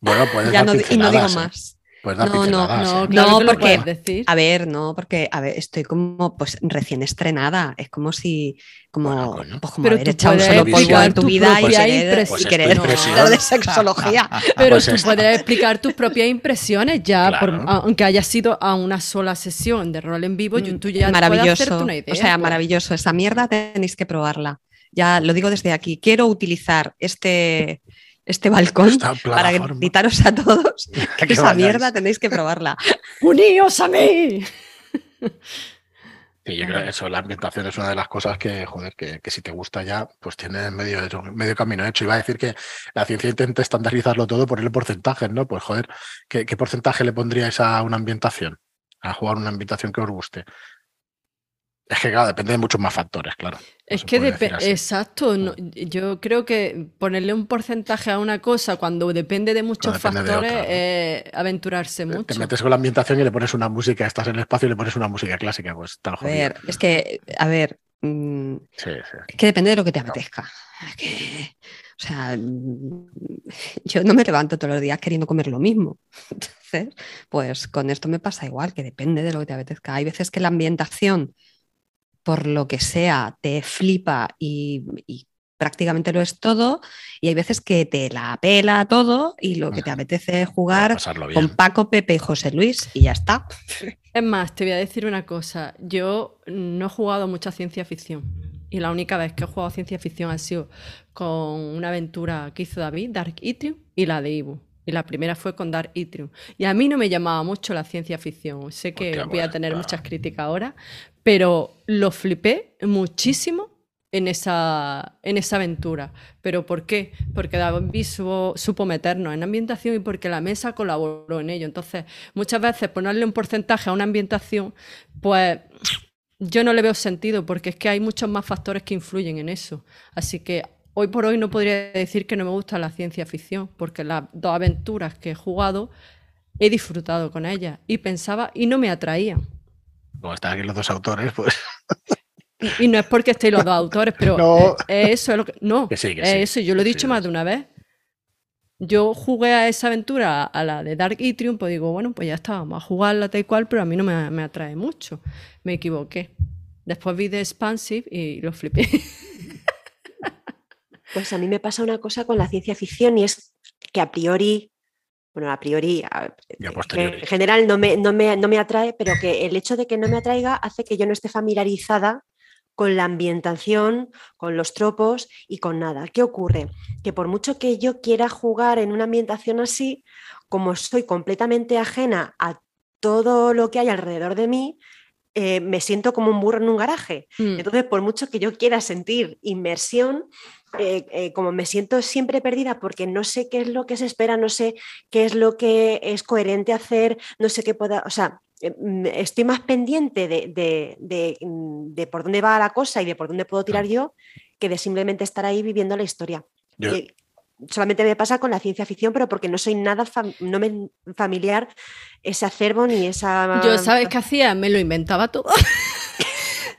Bueno, dar no, y no digo ¿eh? más. Puedes dar No, no, No, ¿eh? claro No, porque- puedes decir. A ver, no, porque a ver, estoy como pues recién estrenada. Es como si, como, Bueno, pues como Pero haber echado un puedes solo polvo explicar en tu vida y querer, y Pues querer hablar de sexología. [laughs] Pero Pues tú esta. puedes explicar tus propias impresiones ya, por- Claro. aunque haya sido a una sola sesión de rol en vivo, tú ya puedes maravilloso. hacerte una idea. o sea, pues. maravilloso. Esa mierda tenéis que probarla. Ya lo digo desde aquí. Quiero utilizar este, este balcón para gritaros a todos [laughs] que, Que esa vayáis. mierda tenéis que probarla. [laughs] ¡Uníos a mí! [laughs] Sí, yo creo que eso, la ambientación es una de las cosas que, joder, que, que si te gusta ya, pues tienes medio, medio camino hecho. Iba a decir que la ciencia intenta estandarizarlo todo, ponerle porcentajes, ¿no? Pues joder, ¿qué, qué porcentaje le pondríais a una ambientación? A jugar una ambientación que os guste. Es que, claro, depende de muchos más factores, claro. No Es que depende, exacto, no- yo creo que ponerle un porcentaje a una cosa cuando depende de muchos depende de factores otra, ¿no? es aventurarse Te- mucho. Te metes con la ambientación y le pones una música, estás en el espacio y le pones una música clásica, pues tal A ver, es que, a ver, mm, Sí, sí. es que depende de lo que te apetezca. Es que, o sea, mm, yo no me levanto todos los días queriendo comer lo mismo. [laughs] Entonces, pues con esto me pasa igual, que depende de lo que te apetezca. Hay veces que la ambientación, por lo que sea, te flipa y, y prácticamente lo es todo, y hay veces que te la pela todo y lo que te apetece es jugar con Paco, Pepe y José Luis y ya está. Es más, te voy a decir una cosa. Yo no he jugado mucha ciencia ficción. Y la única vez que he jugado ciencia ficción ha sido con una aventura que hizo David, Dark Itrium, y la de Ibu. Y la primera fue con Dark Itrium. Y a mí no me llamaba mucho la ciencia ficción. Sé que voy a pues, tener claro. muchas críticas ahora, pero lo flipé muchísimo en esa, en esa aventura. ¿Pero por qué? Porque David supo, supo meternos en ambientación y porque la mesa colaboró en ello. Entonces, muchas veces ponerle un porcentaje a una ambientación, pues yo no le veo sentido porque es que hay muchos más factores que influyen en eso. Así que hoy por hoy no podría decir que no me gusta la ciencia ficción, porque las dos aventuras que he jugado he disfrutado con ellas y pensaba y no me atraían. Como están aquí los dos autores, pues Y, y no es porque estén los dos autores, pero [laughs] No. eso es lo que. No, Que sí, que es sí. eso, yo lo he dicho sí, más de una vez. Yo jugué a esa aventura, a la de Dark Itrium, pues digo, bueno, pues ya está, vamos a jugarla tal cual, pero a mí no me, me atrae mucho. Me equivoqué. Después vi The Expansive y lo flipé. [laughs] Pues a mí me pasa una cosa con la ciencia ficción y es que a priori, bueno, a priori, a- posteriori. en general no me, no, me, no me atrae, pero que el hecho de que no me atraiga hace que yo no esté familiarizada con la ambientación, con los tropos y con nada. ¿Qué ocurre? Que por mucho que yo quiera jugar en una ambientación así, como soy completamente ajena a todo lo que hay alrededor de mí, eh, me siento como un burro en un garaje. Mm. Entonces, por mucho que yo quiera sentir inmersión, eh, eh, como me siento siempre perdida porque no sé qué es lo que se espera, no sé qué es lo que es coherente hacer, no sé qué pueda, o sea, eh, mm, estoy más pendiente de, de- de, mm, de por dónde va la cosa y de por dónde puedo tirar yo que de simplemente estar ahí viviendo la historia. Yo- Eh, solamente me pasa con la ciencia ficción, pero porque no soy nada, fam- no me familiar ese acervo ni esa... Yo, ¿sabes qué hacía? Me lo inventaba todo. [laughs]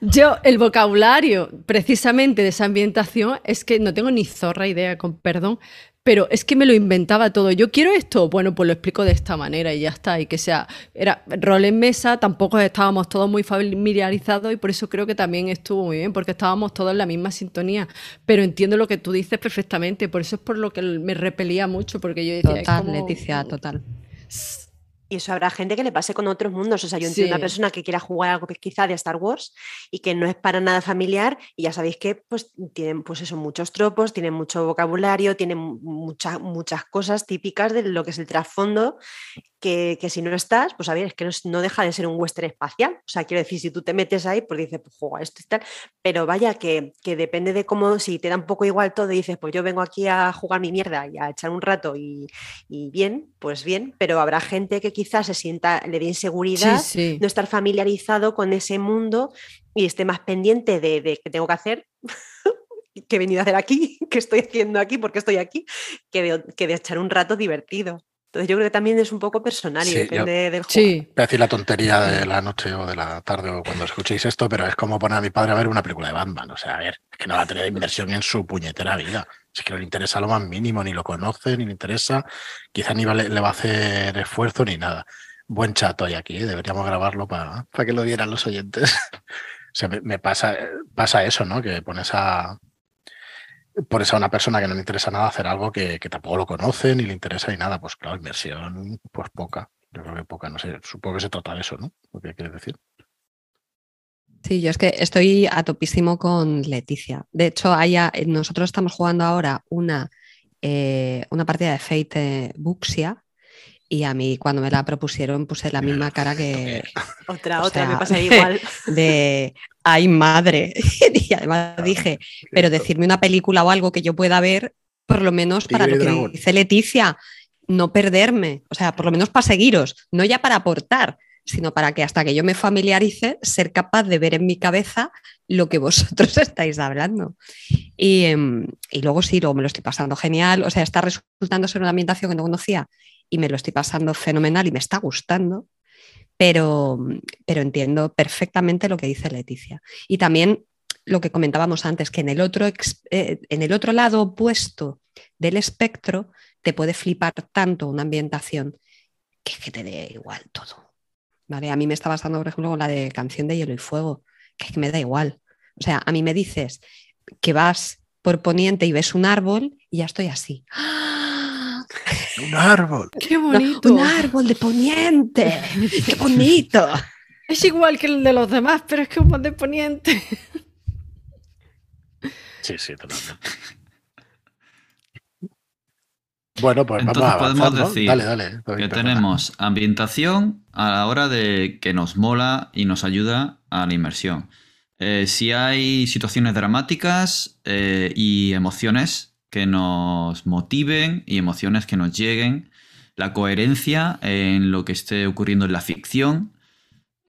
Yo, el vocabulario precisamente de esa ambientación es que no tengo ni zorra idea, con perdón, pero es que me lo inventaba todo. Yo quiero esto, bueno, pues lo explico de esta manera y ya está. Y que sea, era rol en mesa, tampoco estábamos todos muy familiarizados y por eso creo que también estuvo muy bien, porque estábamos todos en la misma sintonía. Pero entiendo lo que tú dices perfectamente, por eso es por lo que me repelía mucho, porque yo decía, Total, como- Leticia, total. Y eso habrá gente que le pase con otros mundos. O sea, yo entiendo Sí. una persona que quiera jugar algo que quizá de Star Wars y que no es para nada familiar. Y ya sabéis que pues tienen pues eso, muchos tropos, tienen mucho vocabulario, tienen muchas, muchas cosas típicas de lo que es el trasfondo. Que, que si no estás, pues a ver, es que no, deja de ser un western espacial. O sea, quiero decir, si tú te metes ahí, pues dices, pues juega esto y tal. Pero vaya, que, que depende de cómo, si te da un poco igual todo y dices, pues yo vengo aquí a jugar mi mierda y a echar un rato y, y bien, pues bien, pero habrá gente que quizás se sienta, le dé inseguridad, Sí, sí. no estar familiarizado con ese mundo y esté más pendiente de, de qué tengo que hacer, qué he venido a hacer aquí, [laughs] qué estoy haciendo aquí, por qué estoy aquí, que de, que de echar un rato divertido. Entonces yo creo que también es un poco personal y Sí, depende del juego. Sí, Voy a decir la tontería de la noche o de la tarde o cuando escuchéis esto, pero es como poner a mi padre a ver una película de Batman. O sea, a ver, es que no va a tener inversión en su puñetera vida. Es que no le interesa lo más mínimo, ni lo conoce, ni le interesa. Quizá ni vale- le va a hacer esfuerzo ni nada. Buen chato hay aquí, ¿eh? deberíamos grabarlo para, para que lo vieran los oyentes. [laughs] o sea, me, me pasa, pasa eso, ¿no? Que pones a, pones a una persona que no le interesa nada hacer algo que, que tampoco lo conoce, ni le interesa ni nada. Pues claro, inversión, pues poca. Yo creo que poca, no sé, supongo que se trata de eso, ¿no? Lo que quieres decir. Sí, yo es que estoy a topísimo con Leticia. De hecho, haya, nosotros estamos jugando ahora una, eh, una partida de Fate Buxia y a mí cuando me la propusieron puse la misma cara que [laughs] Otra, O otra, sea, me pasa [laughs] igual. de ¡ay madre! [laughs] Y además dije, pero decirme una película o algo que yo pueda ver, por lo menos para Tigre lo que dice Leticia, no perderme, o sea, por lo menos para seguiros, no ya para aportar, sino para que hasta que yo me familiarice, ser capaz de ver en mi cabeza lo que [laughs] vosotros estáis hablando. Y, em, y luego sí, luego me lo estoy pasando genial, o sea, está resultando ser una ambientación que no conocía y me lo estoy pasando fenomenal y me está gustando, pero, pero entiendo perfectamente lo que dice Leticia. Y también lo que comentábamos antes, que en el otro, eh, en el otro lado opuesto del espectro te puede flipar tanto una ambientación que, que te dé igual todo. ¿Vale? A mí me está pasando, por ejemplo, con la de Canción de Hielo y Fuego, que es que me da igual. O sea, a mí me dices que vas por poniente y ves un árbol y ya estoy así. ¡Ah! [laughs] Un árbol. qué No, bonito. un árbol de poniente. [laughs] ¡Qué bonito! Es igual que el de los demás, pero es que un de poniente. Sí, sí, totalmente. Bueno, pues vamos Entonces a avanzar, podemos ¿no? decir Dale, dale. David, Que perdona. tenemos ambientación a la hora de que nos mola y nos ayuda a la inmersión. Eh, si hay situaciones dramáticas eh, y emociones que nos motiven y emociones que nos lleguen, la coherencia en lo que esté ocurriendo en la ficción.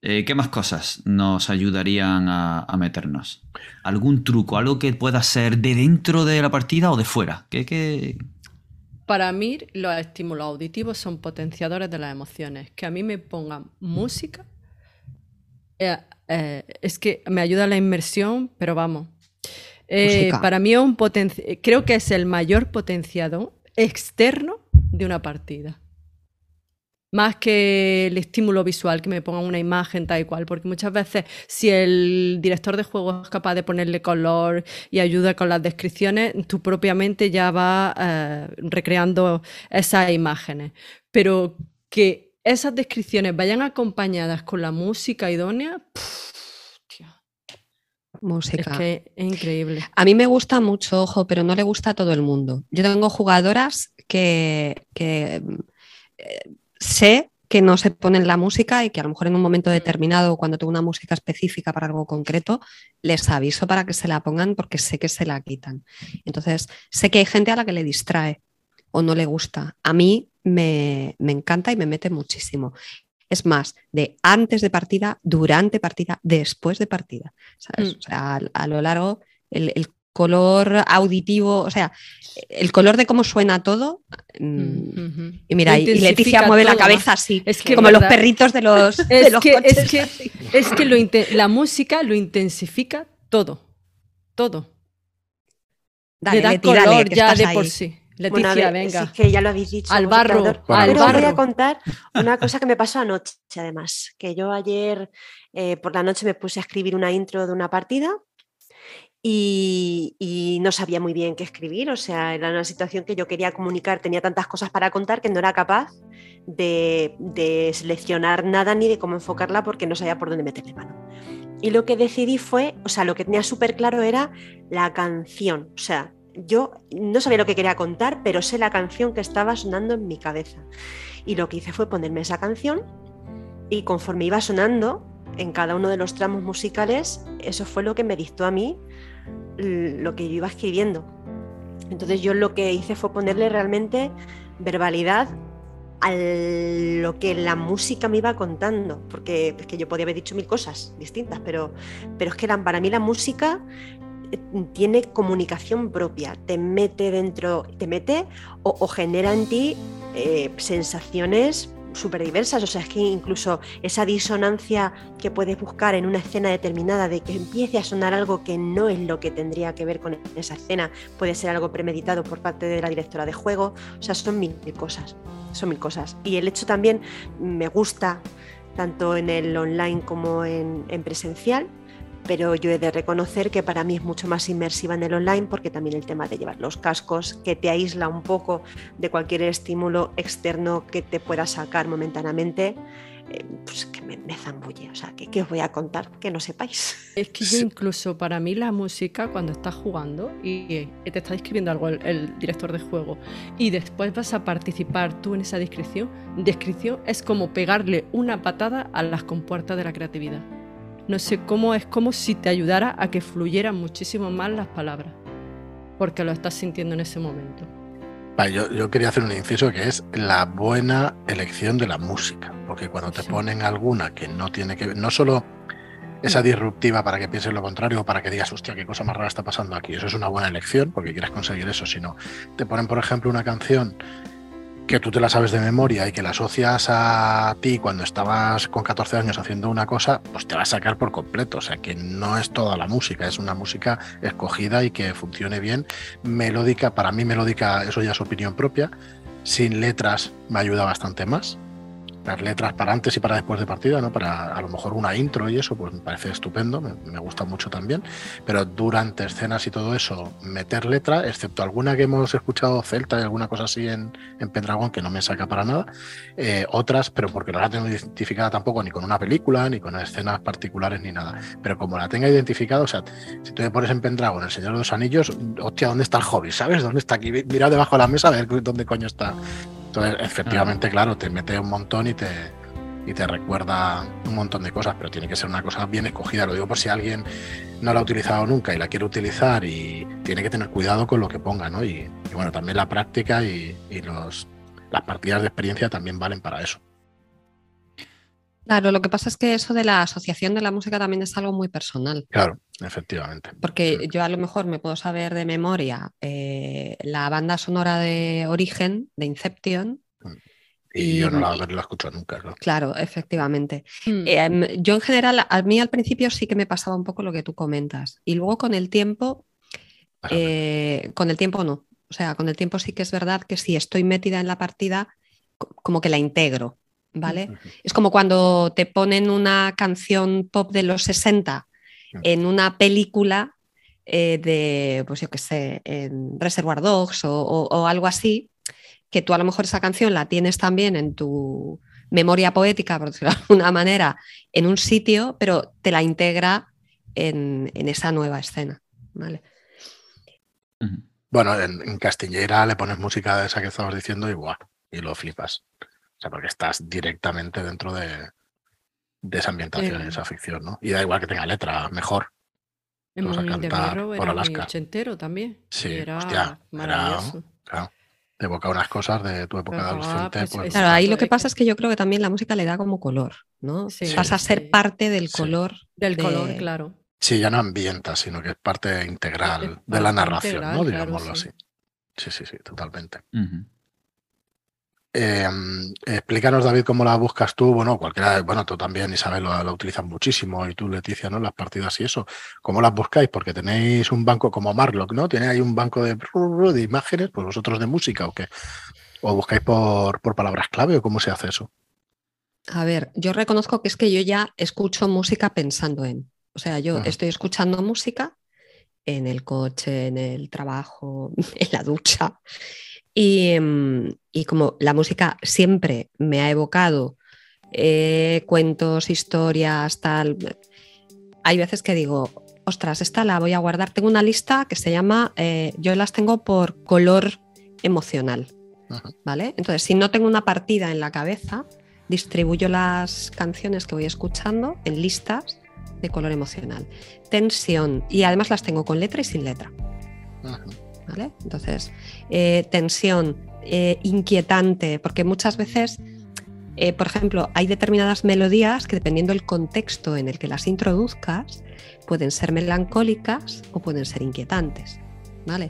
Eh, ¿Qué más cosas nos ayudarían a, meternos? ¿Algún truco? ¿Algo que pueda ser de dentro de la partida o de fuera? ¿Qué, qué... Para mí, los estímulos auditivos son potenciadores de las emociones. Que a mí me pongan música eh, eh, es que me ayuda la inmersión, pero vamos. Eh, para mí es un creo que es el mayor potenciador externo de una partida. Más que el estímulo visual, que me pongan una imagen tal y cual, porque muchas veces si el director de juego es capaz de ponerle color y ayuda con las descripciones, tú propiamente ya vas eh, recreando esas imágenes. Pero que esas descripciones vayan acompañadas con la música idónea, pff, Música. es que es increíble. A mí me gusta mucho, ojo, pero no le gusta a todo el mundo. Yo tengo jugadoras que, que, eh, sé que no se ponen la música y que a lo mejor en un momento determinado, cuando tengo una música específica para algo concreto, les aviso para que se la pongan porque sé que se la quitan. Entonces, sé que hay gente a la que le distrae o no le gusta. A mí me, me encanta y me mete muchísimo. Es más, de antes de partida, durante partida, después de partida. ¿sabes? Mm. O sea, a, a lo largo, el, el color auditivo, o sea, el color de cómo suena todo. mm, Mm. Y mira, y- Leticia mueve la cabeza así, Es que como los perritos de los, de Es los que, coches. es que, es que lo inte- la música lo intensifica todo. Todo. Dale, Le da Leti, color ya de ahí. por sí. Leticia, Bueno, ver, venga. sí, que ya lo habéis dicho. Al barro, al Pero os voy barro. a contar una cosa que me pasó anoche, además. Que yo ayer eh, por la noche me puse a escribir una intro de una partida y, y no sabía muy bien qué escribir. O sea, era una situación que yo quería comunicar. Tenía tantas cosas para contar que no era capaz de, de seleccionar nada ni de cómo enfocarla porque no sabía por dónde meterle mano. Y lo que decidí fue, o sea, lo que tenía súper claro era la canción. O sea, yo no sabía lo que quería contar, pero sé la canción que estaba sonando en mi cabeza. Y lo que hice fue ponerme esa canción y conforme iba sonando en cada uno de los tramos musicales, eso fue lo que me dictó a mí lo que yo iba escribiendo. Entonces yo lo que hice fue ponerle realmente verbalidad a lo que la música me iba contando, porque es que yo podía haber dicho mil cosas distintas, pero, pero es que la- para mí la música tiene comunicación propia, te mete dentro, te mete o, genera en ti eh, sensaciones súper diversas, o sea, es que incluso esa disonancia que puedes buscar en una escena determinada de que empiece a sonar algo que no es lo que tendría que ver con esa escena, puede ser algo premeditado por parte de la directora de juego, o sea, son mil, cosas, son mil cosas. Y el hecho también me gusta, tanto en el online como en presencial, pero yo he de reconocer que para mí es mucho más inmersiva en el online porque también el tema de llevar los cascos, que te aísla un poco de cualquier estímulo externo que te pueda sacar momentáneamente, eh, pues que me, me, zambulle. O sea, que, que, os voy a contar que no sepáis. Es que yo incluso para mí la música cuando estás jugando y te está describiendo algo el, el director de juego y después vas a participar tú en esa descripción, descripción es como pegarle una patada a las compuertas de la creatividad no sé cómo es como si te ayudara a que fluyeran muchísimo más las palabras, porque lo estás sintiendo en ese momento. Vale, yo, yo, quería hacer un inciso que es la buena elección de la música, porque cuando te sí. ponen alguna que no tiene que ver, no solo esa disruptiva para que pienses lo contrario o para que digas, hostia, qué cosa más rara está pasando aquí, eso es una buena elección porque quieres conseguir eso, sino te ponen, por ejemplo, una canción que tú te la sabes de memoria y que la asocias a ti cuando estabas con 14 años haciendo una cosa, pues te va a sacar por completo. O sea, que no es toda la música, es una música escogida y que funcione bien. Melódica, para mí melódica, eso ya es opinión propia. Sin letras me ayuda bastante más las letras antes y para después de partida, ¿no? Para a lo mejor una intro y eso, pues me parece estupendo, me, me, gusta mucho también. Pero durante escenas y todo eso, meter letra, excepto alguna que hemos escuchado celta y alguna cosa así en, en Pendragon que no me saca para nada, eh, otras, pero porque no la tengo identificada tampoco ni con una película, ni con escenas particulares, ni nada. Pero como la tenga identificada, o sea, si tú me pones en Pendragon El Señor de los Anillos, hostia, ¿dónde está el hobby? ¿Sabes? ¿Dónde está aquí? Mira debajo de la mesa a ver dónde coño está. Entonces, efectivamente, claro, te mete un montón y te, y te recuerda un montón de cosas, pero tiene que ser una cosa bien escogida. Lo digo por si alguien no la ha utilizado nunca y la quiere utilizar y tiene que tener cuidado con lo que ponga, ¿no? Y, bueno, también la práctica y, y los, las partidas de experiencia también valen para eso. Claro, lo que pasa es que eso de la asociación de la música también es algo muy personal. Claro, efectivamente. Porque sí. yo a lo mejor me puedo saber de memoria eh, la banda sonora de Origen, de Inception. Y, y yo no la, la escucho nunca. ¿no? Claro, efectivamente. Mm. Eh, yo en general, a mí al principio sí que me pasaba un poco lo que tú comentas. Y luego con el tiempo, eh, con el tiempo no. O sea, con el tiempo sí que es verdad que si estoy metida en la partida, como que la integro. ¿Vale? Es como cuando te ponen una canción pop de los 60 uh -huh. en una película eh, de, pues yo qué sé, en Reservoir Dogs o, o, o, algo así, que tú a lo mejor esa canción la tienes también en tu memoria poética, por decirlo de alguna manera, en un sitio, pero te la integra en, en esa nueva escena, ¿vale? Bueno, en, en, Castillera le pones música de esa que estabas diciendo y ¡buah! y lo flipas. Sea, porque estás directamente dentro de, de esa ambientación, de esa ficción, ¿no? Y da igual que tenga letra, mejor. En Vamos a cantar por era Alaska. Muy ochentero también. Sí, era hostia, maravilloso. Era, claro, te evoca unas cosas de tu época de adolescente. Pues, pues, claro, ahí lo que pasa es que yo creo que también la música le da como color, ¿no? Sí, Pasa a ser sí. parte del color. Del de... color, claro. Sí, ya no ambienta, sino que es parte integral es de la narración, integral, ¿no? Digámoslo claro, así. Sí, sí, sí, totalmente. Uh -huh. Eh, explícanos, David, cómo la buscas tú. Bueno, cualquiera, bueno, tú también, Isabel, lo, lo utilizas muchísimo y tú, Leticia, ¿no? Las partidas y eso. ¿Cómo las buscáis? Porque tenéis un banco como Marlock, ¿no? Tiene ahí un banco de, de imágenes, pues vosotros de música o qué. ¿O buscáis por, por palabras clave o cómo se hace eso? A ver, yo reconozco que es que yo ya escucho música pensando en. O sea, yo estoy escuchando música en el coche, en el trabajo, [laughs] en la ducha. Y, y, como la música siempre me ha evocado eh, cuentos, historias, tal, hay veces que digo, ostras, esta la voy a guardar. Tengo una lista que se llama, eh, yo las tengo por color emocional, -huh. ¿vale? Entonces, si no tengo una partida en la cabeza, distribuyo las canciones que voy escuchando en listas de color emocional. Tensión, y además las tengo con letra y sin letra. -huh. ¿Vale? Entonces, eh, tensión, eh, inquietante, porque muchas veces eh, por ejemplo, hay determinadas melodías que dependiendo del contexto en el que las introduzcas, pueden ser melancólicas o pueden ser inquietantes. ¿vale?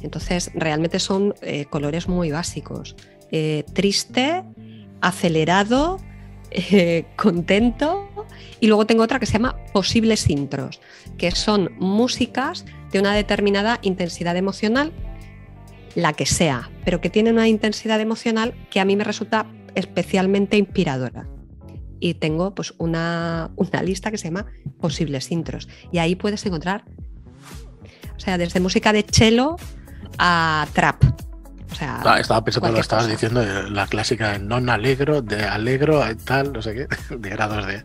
Entonces, realmente son colores muy básicos. Triste, acelerado, [laughs] contento. Y luego tengo otra que se llama posibles intros, que son músicas una determinada intensidad emocional, la que sea, pero que tienen una intensidad emocional que a mí me resulta especialmente inspiradora. Y tengo pues una, una lista que se llama posibles intros. Y ahí puedes encontrar, o sea, desde música de cello a trap. Sea, Ah, estaba pensando, lo estabas cosa. diciendo, la clásica de non alegro, de alegro, tal, no sé qué, [laughs] de grados de,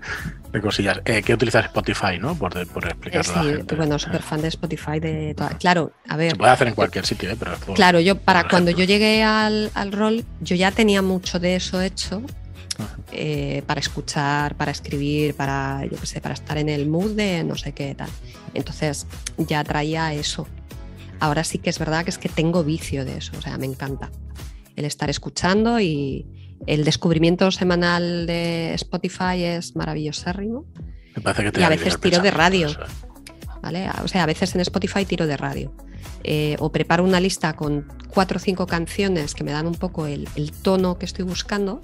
de cosillas. Eh, ¿Qué utilizas Spotify, no? Por, por Eh, explicarlo a la sí, gente. bueno, Eh, súper fan de Spotify de toda- Claro, a ver. Se puede hacer en cualquier sitio, ¿eh? Pero es por- Claro, yo para cuando yo llegué al, al rol, yo ya tenía mucho de eso hecho eh, para escuchar, para escribir, para, yo qué sé, para estar en el mood de no sé qué tal. Entonces ya traía eso. Ahora sí que es verdad que es que tengo vicio de eso, o sea, me encanta el estar escuchando y el descubrimiento semanal de Spotify es maravillosérrimo. Me parece que te y a veces tiro de radio. ¿vale? O sea, a veces en Spotify tiro de radio. Eh, o preparo una lista con cuatro o cinco canciones que me dan un poco el, el tono que estoy buscando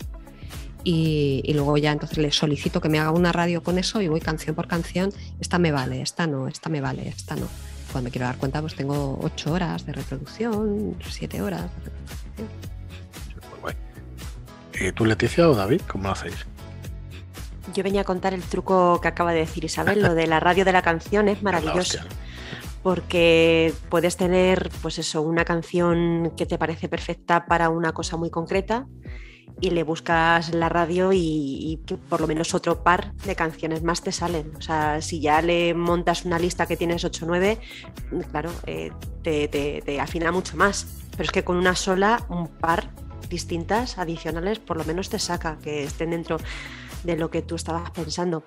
y, y luego ya entonces le solicito que me haga una radio con eso y voy canción por canción, esta me vale, esta no, esta me vale, esta no. Cuando me quiero dar cuenta pues tengo ocho horas de reproducción, siete horas de reproducción. Muy guay. ¿Y tú, Leticia o David, cómo lo hacéis? Yo venía a contar el truco que acaba de decir Isabel, lo de la radio de la canción es [laughs] maravilloso. porque puedes tener, pues eso, una canción que te parece perfecta para una cosa muy concreta y le buscas la radio y, por lo menos otro par de canciones más te salen. O sea, si ya le montas una lista que tienes 8 o 9, claro, eh, te, afina mucho más. Pero es que con una sola, un par distintas, adicionales, por lo menos te saca, que estén dentro de lo que tú estabas pensando.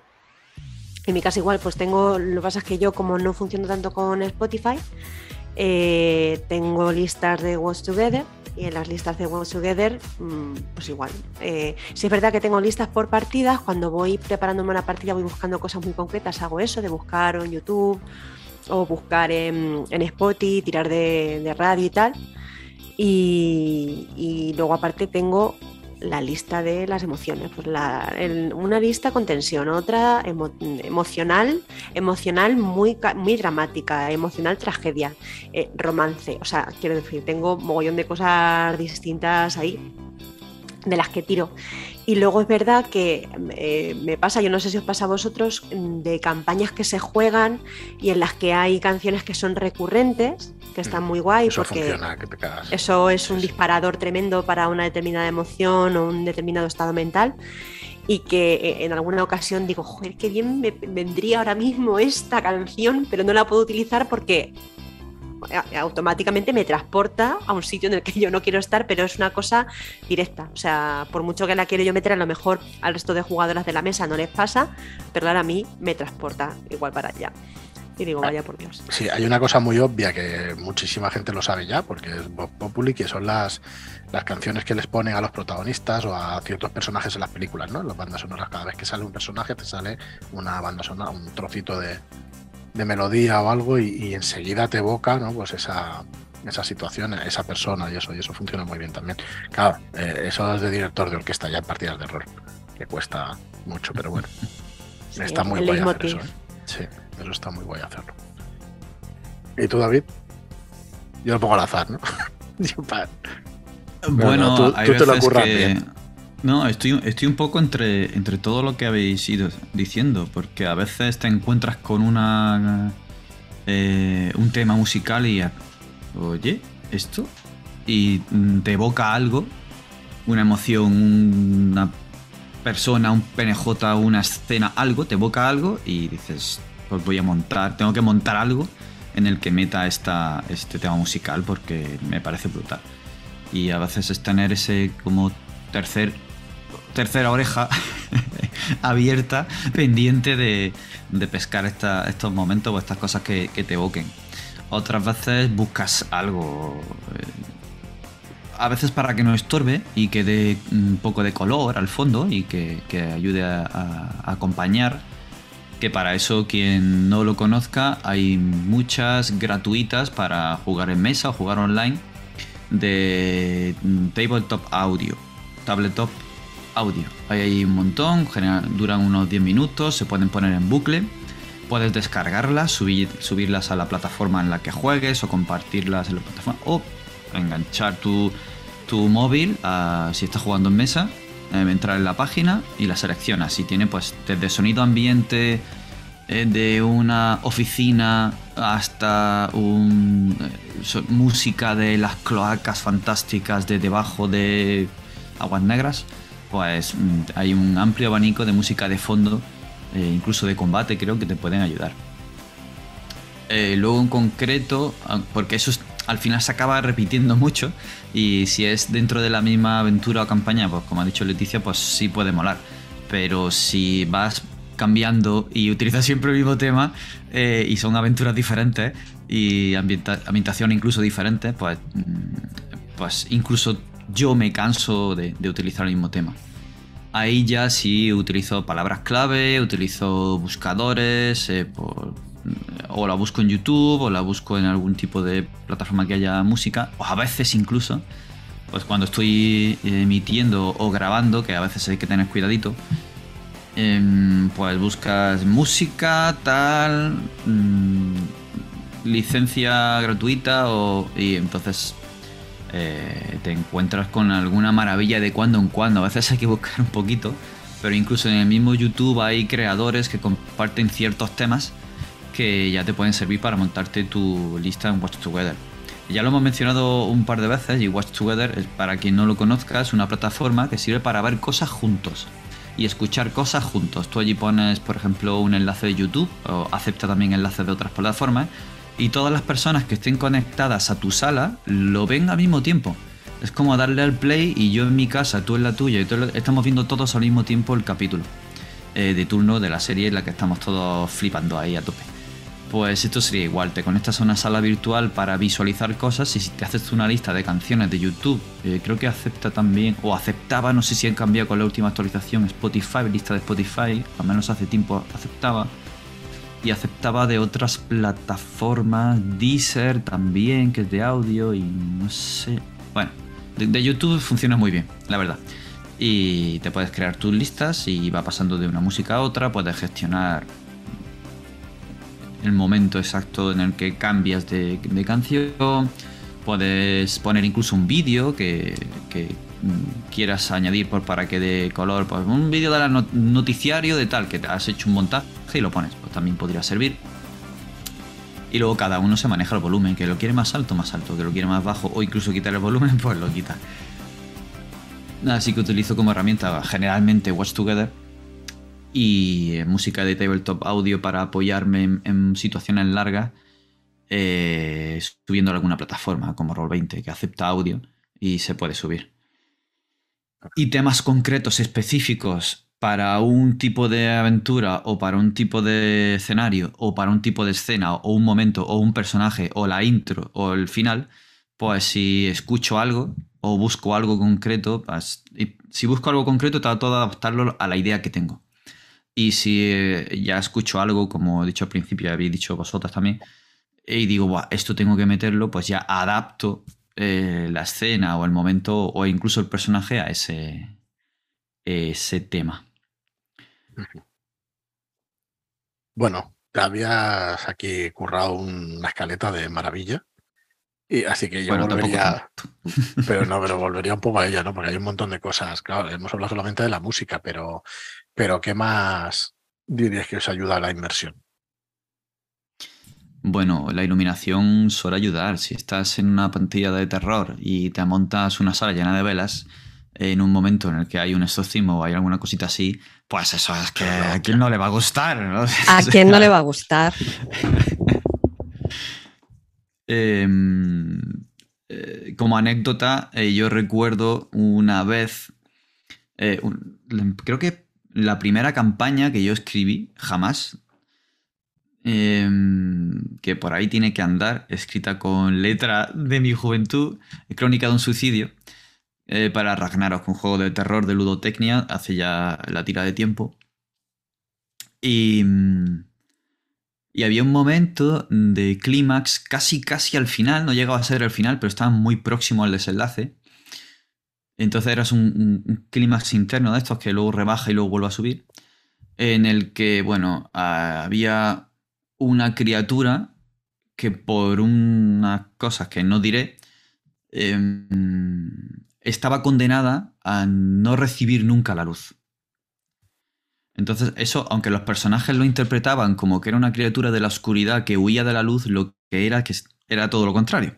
En mi caso igual, pues tengo, lo que pasa es que yo como no funciono tanto con Spotify, eh, tengo listas de What's Together y en las listas de What's Together, mm, pues igual. Eh, si es verdad que tengo listas por partidas, cuando voy preparándome una partida voy buscando cosas muy concretas, hago eso, de buscar en YouTube o buscar en, en Spotify, tirar de, de radio y tal. Y, y luego aparte tengo la lista de las emociones, pues la- una lista con tensión, otra emo- emocional, emocional muy, muy dramática, emocional tragedia, eh, romance, o sea, quiero decir, tengo mogollón de cosas distintas ahí de las que tiro. Y luego es verdad que eh, me pasa, yo no sé si os pasa a vosotros, mm, de campañas que se juegan y en las que hay canciones que son recurrentes, que están muy guay, Eso porque funciona, que eso es un disparador tremendo para una determinada emoción o un determinado estado mental. Y que eh, en alguna ocasión digo, joder, qué bien me vendría ahora mismo esta canción, pero no la puedo utilizar porque automáticamente me transporta a un sitio en el que yo no quiero estar, pero es una cosa directa. O sea, por mucho que la quiero yo meter, a lo mejor al resto de jugadoras de la mesa no les pasa, pero ahora a mí me transporta igual para allá. Y digo, vaya por Dios. Sí, hay una cosa muy obvia que muchísima gente lo sabe ya, porque es Vox Populi, que son las, las canciones que les ponen a los protagonistas o a ciertos personajes en las películas, ¿no? Las bandas sonoras. Cada vez que sale un personaje te sale una banda sonora, un trocito de, de melodía o algo y, y enseguida te evoca, ¿no? Pues esa, esa situación, esa persona y eso, y eso funciona muy bien también. Claro, eh, eso es de director de orquesta ya en partidas de rol, que cuesta mucho, pero bueno, [laughs] Sí, está muy guay hacer eso. ¿eh? Sí, eso está muy guay hacerlo. ¿Y tú, David? Yo lo pongo al azar, ¿no? [laughs] Yo pa- Bueno, tú- te lo veces curras que- bien. No, estoy, estoy un poco entre, entre todo lo que habéis ido diciendo, porque a veces te encuentras con una eh, un tema musical y oye, esto y te evoca algo, una emoción, una persona, un PNJ, una escena, algo, te evoca algo y dices, pues voy a montar, tengo que montar algo en el que meta esta, este tema musical porque me parece brutal. Y a veces es tener ese como tercer, tercera oreja [laughs] abierta, pendiente de, de pescar estos momentos o estas cosas que, que te evoquen. Otras veces buscas algo, eh, a veces para que no estorbe y que dé un poco de color al fondo y que, ayude a, acompañar. Que para eso, quien no lo conozca, hay muchas gratuitas para jugar en mesa o jugar online de tabletop audio. Tabletop audio. Hay un montón, duran unos 10 minutos, se pueden poner en bucle. Puedes descargarlas, subir, subirlas a la plataforma en la que juegues o compartirlas en la plataforma. O enganchar tu, tu móvil si estás jugando en mesa, eh, entrar en la página y la seleccionas. Si tiene pues desde sonido ambiente eh, de una oficina hasta un, eh, música de las cloacas fantásticas de debajo de aguas negras, pues mm, hay un amplio abanico de música de fondo, incluso de combate creo que te pueden ayudar. luego en concreto, ah, porque eso es al final se acaba repitiendo mucho y si es dentro de la misma aventura o campaña, pues como ha dicho Leticia, pues sí puede molar. Pero si vas cambiando y utilizas siempre el mismo tema eh, y son aventuras diferentes y ambientación incluso diferente, pues, mm, pues incluso yo me canso de, utilizar el mismo tema. Ahí ya sí utilizo palabras clave, utilizo buscadores, eh, por, o la busco en YouTube o la busco en algún tipo de plataforma que haya música, o a veces incluso, pues cuando estoy emitiendo o grabando, que a veces hay que tener cuidadito, em, pues buscas música, tal, mm, licencia gratuita o, y entonces eh, te encuentras con alguna maravilla de cuando en cuando. A veces hay que buscar un poquito, pero incluso en el mismo YouTube hay creadores que comparten ciertos temas que ya te pueden servir para montarte tu lista en Watch Together. Ya lo hemos mencionado un par de veces y Watch Together, para quien no lo conozca, es una plataforma que sirve para ver cosas juntos y escuchar cosas juntos. Tú allí pones, por ejemplo, un enlace de YouTube o acepta también enlaces de otras plataformas y todas las personas que estén conectadas a tu sala lo ven al mismo tiempo. Es como darle al play y yo en mi casa, tú en la tuya, y estamos viendo todos al mismo tiempo el capítulo eh, de turno de la serie en la que estamos todos flipando ahí a tope. Pues esto sería igual, te conectas a una sala virtual para visualizar cosas y si te haces una lista de canciones de YouTube, eh, creo que acepta también, o aceptaba, no sé si han cambiado con la última actualización, Spotify, lista de Spotify, al menos hace tiempo aceptaba, y aceptaba de otras plataformas, Deezer también, que es de audio, y no sé, bueno, de YouTube funciona muy bien, la verdad y te puedes crear tus listas y va pasando de una música a otra, puedes gestionar el momento exacto en el que cambias de, canción. Puedes poner incluso un vídeo que, mm, quieras añadir por, para que dé color. Pues un vídeo de noticiario de tal, que te has hecho un montaje y lo pones. Pues también podría servir. Y luego cada uno se maneja el volumen, que lo quiere más alto, más alto, que lo quiere más bajo, o incluso quitar el volumen, [laughs] pues lo quita. Así que utilizo como herramienta generalmente Watch Together y música de tabletop audio para apoyarme en, situaciones largas, eh, subiendo alguna plataforma como Roll20 que acepta audio y se puede subir. Y temas concretos, específicos para un tipo de aventura o para un tipo de escenario o para un tipo de escena o un momento o un personaje o la intro o el final, pues si escucho algo o busco algo concreto, pues, si busco algo concreto trato de adaptarlo a la idea que tengo. Y si eh, ya escucho algo, como he dicho al principio, habéis dicho vosotras también, y digo, esto tengo que meterlo, pues ya adapto eh, la escena o el momento o incluso el personaje a ese, ese tema. Bueno, te habías aquí currado una escaleta de maravilla. Y así que yo volvería. [laughs] Pero no, pero volvería un poco a ella, ¿no? Porque hay un montón de cosas. Claro, hemos hablado solamente de la música, pero pero ¿qué más dirías que os ayuda a la inmersión? Bueno, la iluminación suele ayudar. Si estás en una pantalla de terror y te montas una sala llena de velas, en un momento en el que hay un exorcismo o hay alguna cosita así, pues eso es que a quién no le va a gustar. [laughs] ¿A quién no le va a gustar? [laughs] Em, eh, como anécdota, eh, yo recuerdo una vez, eh, creo que la primera campaña que yo escribí, jamás, em, que por ahí tiene que andar, escrita con letra de mi juventud, Crónica de un suicidio, eh, para Ragnarok, un juego de terror de ludotecnia, hace ya la tira de tiempo. Y, y había un momento de clímax casi casi al final, no llegaba a ser el final, pero estaba muy próximo al desenlace. Entonces eras un, un clímax interno de estos que luego rebaja y luego vuelve a subir, en el que, bueno, había una criatura que por unas cosas que no diré, em, estaba condenada a no recibir nunca la luz. Entonces, eso, aunque los personajes lo interpretaban como que era una criatura de la oscuridad que huía de la luz, lo que era que era todo lo contrario.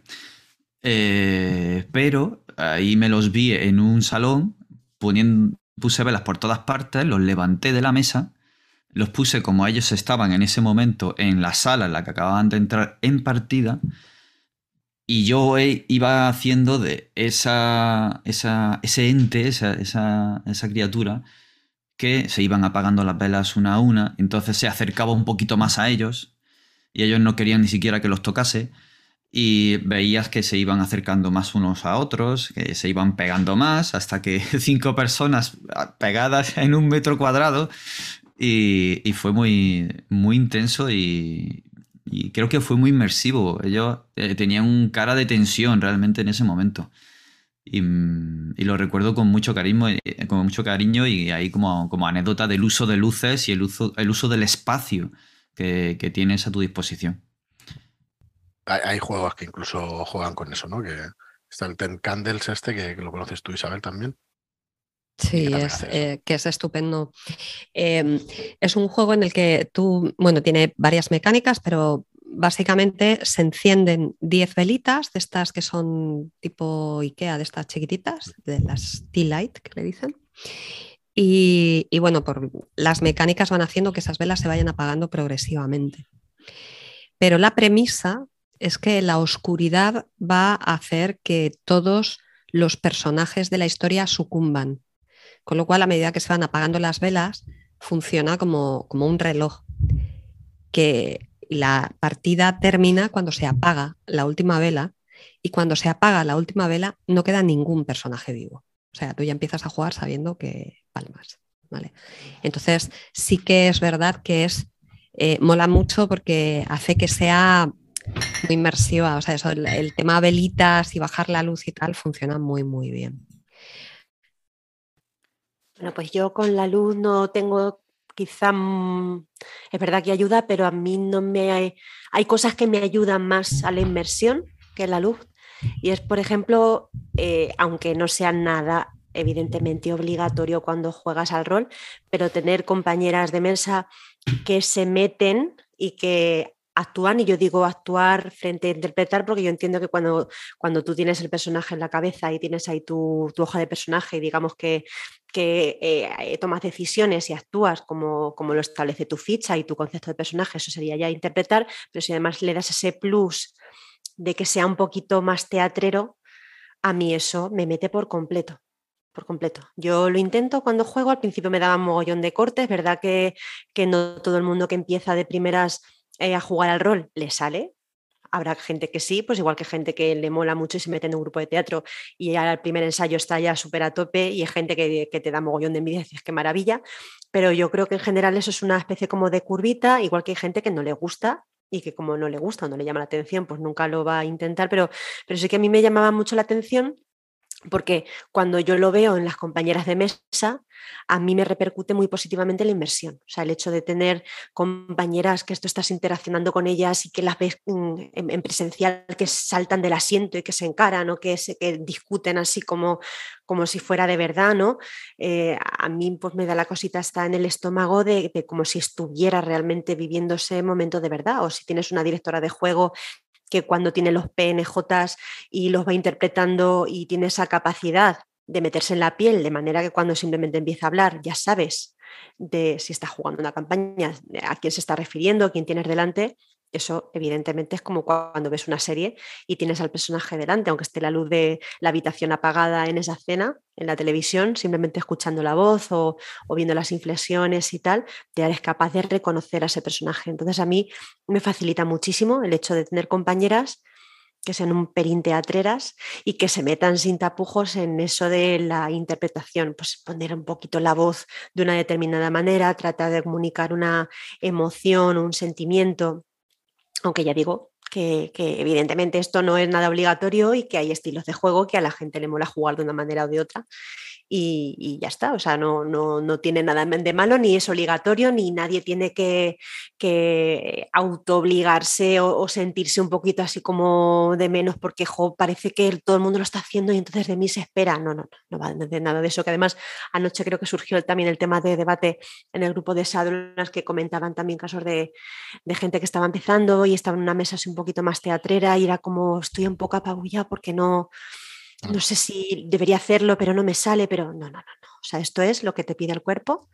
Eh, pero ahí me los vi en un salón, poniendo, puse velas por todas partes, los levanté de la mesa, los puse como ellos estaban en ese momento en la sala en la que acababan de entrar en partida, y yo iba haciendo de esa, ese ente, esa, esa criatura, que se iban apagando las velas una a una, entonces se acercaba un poquito más a ellos y ellos no querían ni siquiera que los tocase y veías que se iban acercando más unos a otros, que se iban pegando más, hasta que [laughs] cinco personas pegadas en un metro cuadrado y, fue muy, muy intenso y, creo que fue muy inmersivo. Ellos eh, tenían un cara de tensión realmente en ese momento. Mm, y, lo recuerdo con mucho cariño, eh, con mucho cariño y ahí como, como anécdota del uso de luces y el uso, el uso del espacio que, tienes a tu disposición. Hay, juegos que incluso juegan con eso, ¿no? Que está el Ten Candles este, que, lo conoces tú, Isabel, también. Sí, es, eh, que es estupendo. Em, es un juego en el que tú, bueno, tiene varias mecánicas, pero básicamente se encienden 10 velitas de estas que son tipo IKEA, de estas chiquititas, de las tea light que le dicen. Y, bueno, por las mecánicas van haciendo que esas velas se vayan apagando progresivamente. Pero la premisa es que la oscuridad va a hacer que todos los personajes de la historia sucumban. Con lo cual, a medida que se van apagando las velas, funciona como, como un reloj que la partida termina cuando se apaga la última vela y cuando se apaga la última vela no queda ningún personaje vivo. O sea, tú ya empiezas a jugar sabiendo que palmas. ¿vale? Entonces, sí que es verdad que es eh, mola mucho porque hace que sea muy inmersiva. O sea, eso, el, el, tema velitas y bajar la luz y tal funciona muy, muy bien. Bueno, pues yo con la luz no tengo quizá mm, es verdad que ayuda, pero a mí no me hay, hay cosas que me ayudan más a la inmersión que la luz. Y es, por ejemplo, eh, aunque no sea nada evidentemente obligatorio cuando juegas al rol, pero tener compañeras de mesa que se meten y que actúan, y yo digo actuar frente a interpretar, porque yo entiendo que cuando, cuando tú tienes el personaje en la cabeza y tienes ahí tu, hoja de personaje y digamos que, que eh, tomas decisiones y actúas como, como lo establece tu ficha y tu concepto de personaje, eso sería ya interpretar, pero si además le das ese plus de que sea un poquito más teatrero, a mí eso me mete por completo por completo. Yo lo intento cuando juego, al principio me daba un mogollón de cortes, verdad que, que no todo el mundo que empieza de primeras eh, a jugar al rol le sale. Habrá gente que sí, pues igual que gente que le mola mucho y se mete en un grupo de teatro y ya el primer ensayo está ya súper a tope y hay gente que, te da mogollón de envidia y dices qué maravilla. Pero yo creo que en general eso es una especie como de curvita, igual que hay gente que no le gusta y que como no le gusta o no le llama la atención, pues nunca lo va a intentar. Pero, pero sí que a mí me llamaba mucho la atención porque cuando yo lo veo en las compañeras de mesa, a mí me repercute muy positivamente la inversión. O sea, el hecho de tener compañeras que esto estás interaccionando con ellas y que las ves mm, en, presencial, que saltan del asiento y que se encaran o que, se, discuten así como, como si fuera de verdad, ¿no? Eh, a mí pues me da la cosita está en el estómago de, de como si estuviera realmente viviendo ese momento de verdad. O si tienes una directora de juego que cuando tiene los PNJs y los va interpretando y tiene esa capacidad de meterse en la piel, de manera que cuando simplemente empieza a hablar ya sabes de si está jugando una campaña, a quién se está refiriendo, quién tienes delante, Eso, evidentemente, es como cuando ves una serie y tienes al personaje delante, aunque esté la luz de la habitación apagada en esa escena, en la televisión, simplemente escuchando la voz o, viendo las inflexiones y tal, ya eres capaz de reconocer a ese personaje. Entonces, a mí me facilita muchísimo el hecho de tener compañeras que sean un perín teatreras y que se metan sin tapujos en eso de la interpretación, pues poner un poquito la voz de una determinada manera, tratar de comunicar una emoción, un sentimiento aunque ya digo que, evidentemente esto no es nada obligatorio y que hay estilos de juego que a la gente le mola jugar de una manera o de otra y, ya está. O sea, no, no, tiene nada de malo, ni es obligatorio, ni nadie tiene que, que auto-obligarse o, sentirse un poquito así como de menos porque parece que todo el mundo lo está haciendo y entonces de mí se espera. No, no, no, va de nada de eso. Que además anoche creo que surgió también el tema de debate en el grupo de Sadrunas que comentaban también casos de, de gente que estaba empezando y estaba en una mesa así un poquito más teatrera y era como estoy un poco apabullada porque no no sé si debería hacerlo, pero no me sale, pero no, no, no, no. O sea, esto es lo que te pide el cuerpo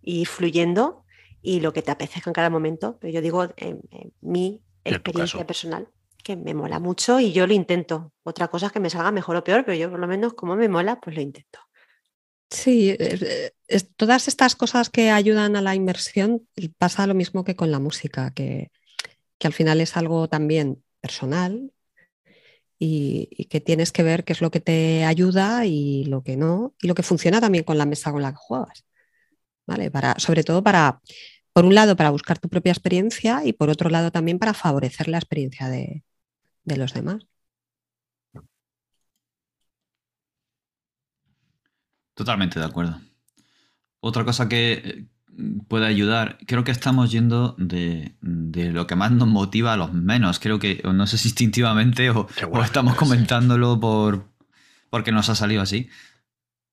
y fluyendo y lo que te apetezca en cada momento. Pero yo digo, en, mi experiencia personal, que me mola mucho y yo lo intento. Otra cosa es que me salga mejor o peor, pero yo por lo menos como me mola, pues lo intento. Sí, todas estas cosas que ayudan a la inmersión pasa lo mismo que con la música, que, que al final es algo también personal y, que tienes que ver qué es lo que te ayuda y lo que no, y lo que funciona también con la mesa con la que juegas. ¿Vale? Para, sobre todo para, por un lado, para buscar tu propia experiencia y por otro lado también para favorecer la experiencia de, de los demás. Totalmente de acuerdo. Otra cosa que, puede ayudar. Creo que estamos yendo de, lo que más nos motiva a los menos. Creo que, no sé si instintivamente o, estamos comentándolo por, porque nos ha salido así.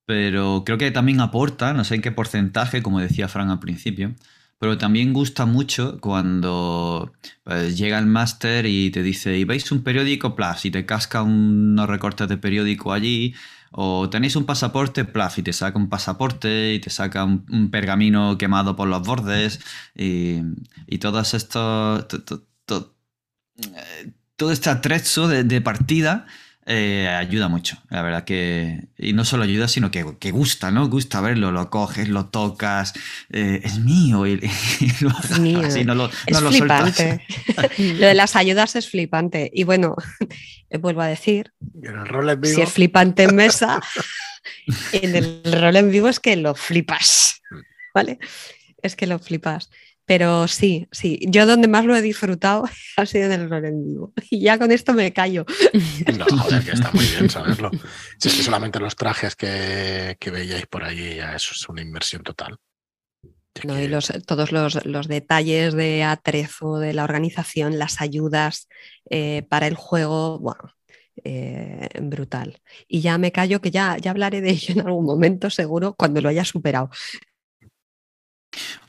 Pero creo que también aporta, no sé en qué porcentaje, como decía Fran al principio, pero también gusta mucho cuando pues, llega el máster y te dice, y veis un periódico, plus, y te casca unos recortes de periódico allí, o tenéis un pasaporte, plaf, y te saca un pasaporte y te saca un, pergamino quemado por los bordes y, y estos... Eh, todo este atrezo de partida eh, ayuda mucho, la verdad que. Y no solo ayuda, sino que, gusta, ¿no? Gusta verlo, lo coges, lo tocas, eh, es mío. Y, [laughs] lo es mío. no lo, es flipante. [laughs] [laughs] lo de las ayudas es flipante. Y bueno, vuelvo a decir: si es flipante en mesa, en el rol en vivo es que lo flipas, ¿vale? Es que lo flipas. Pero sí, sí, yo donde más lo he disfrutado [laughs] ha sido en el rol en vivo. [laughs] Y ya con esto me callo. [laughs] No, joder, que está muy bien saberlo. Si es que solamente los trajes que, veíais por ahí, ya eso es una inversión total. No, y los, todos los, los, detalles de atrezo de la organización, las ayudas eh, para el juego, bueno, eh, brutal. Y ya me callo que ya, ya hablaré de ello en algún momento, seguro, cuando lo haya superado.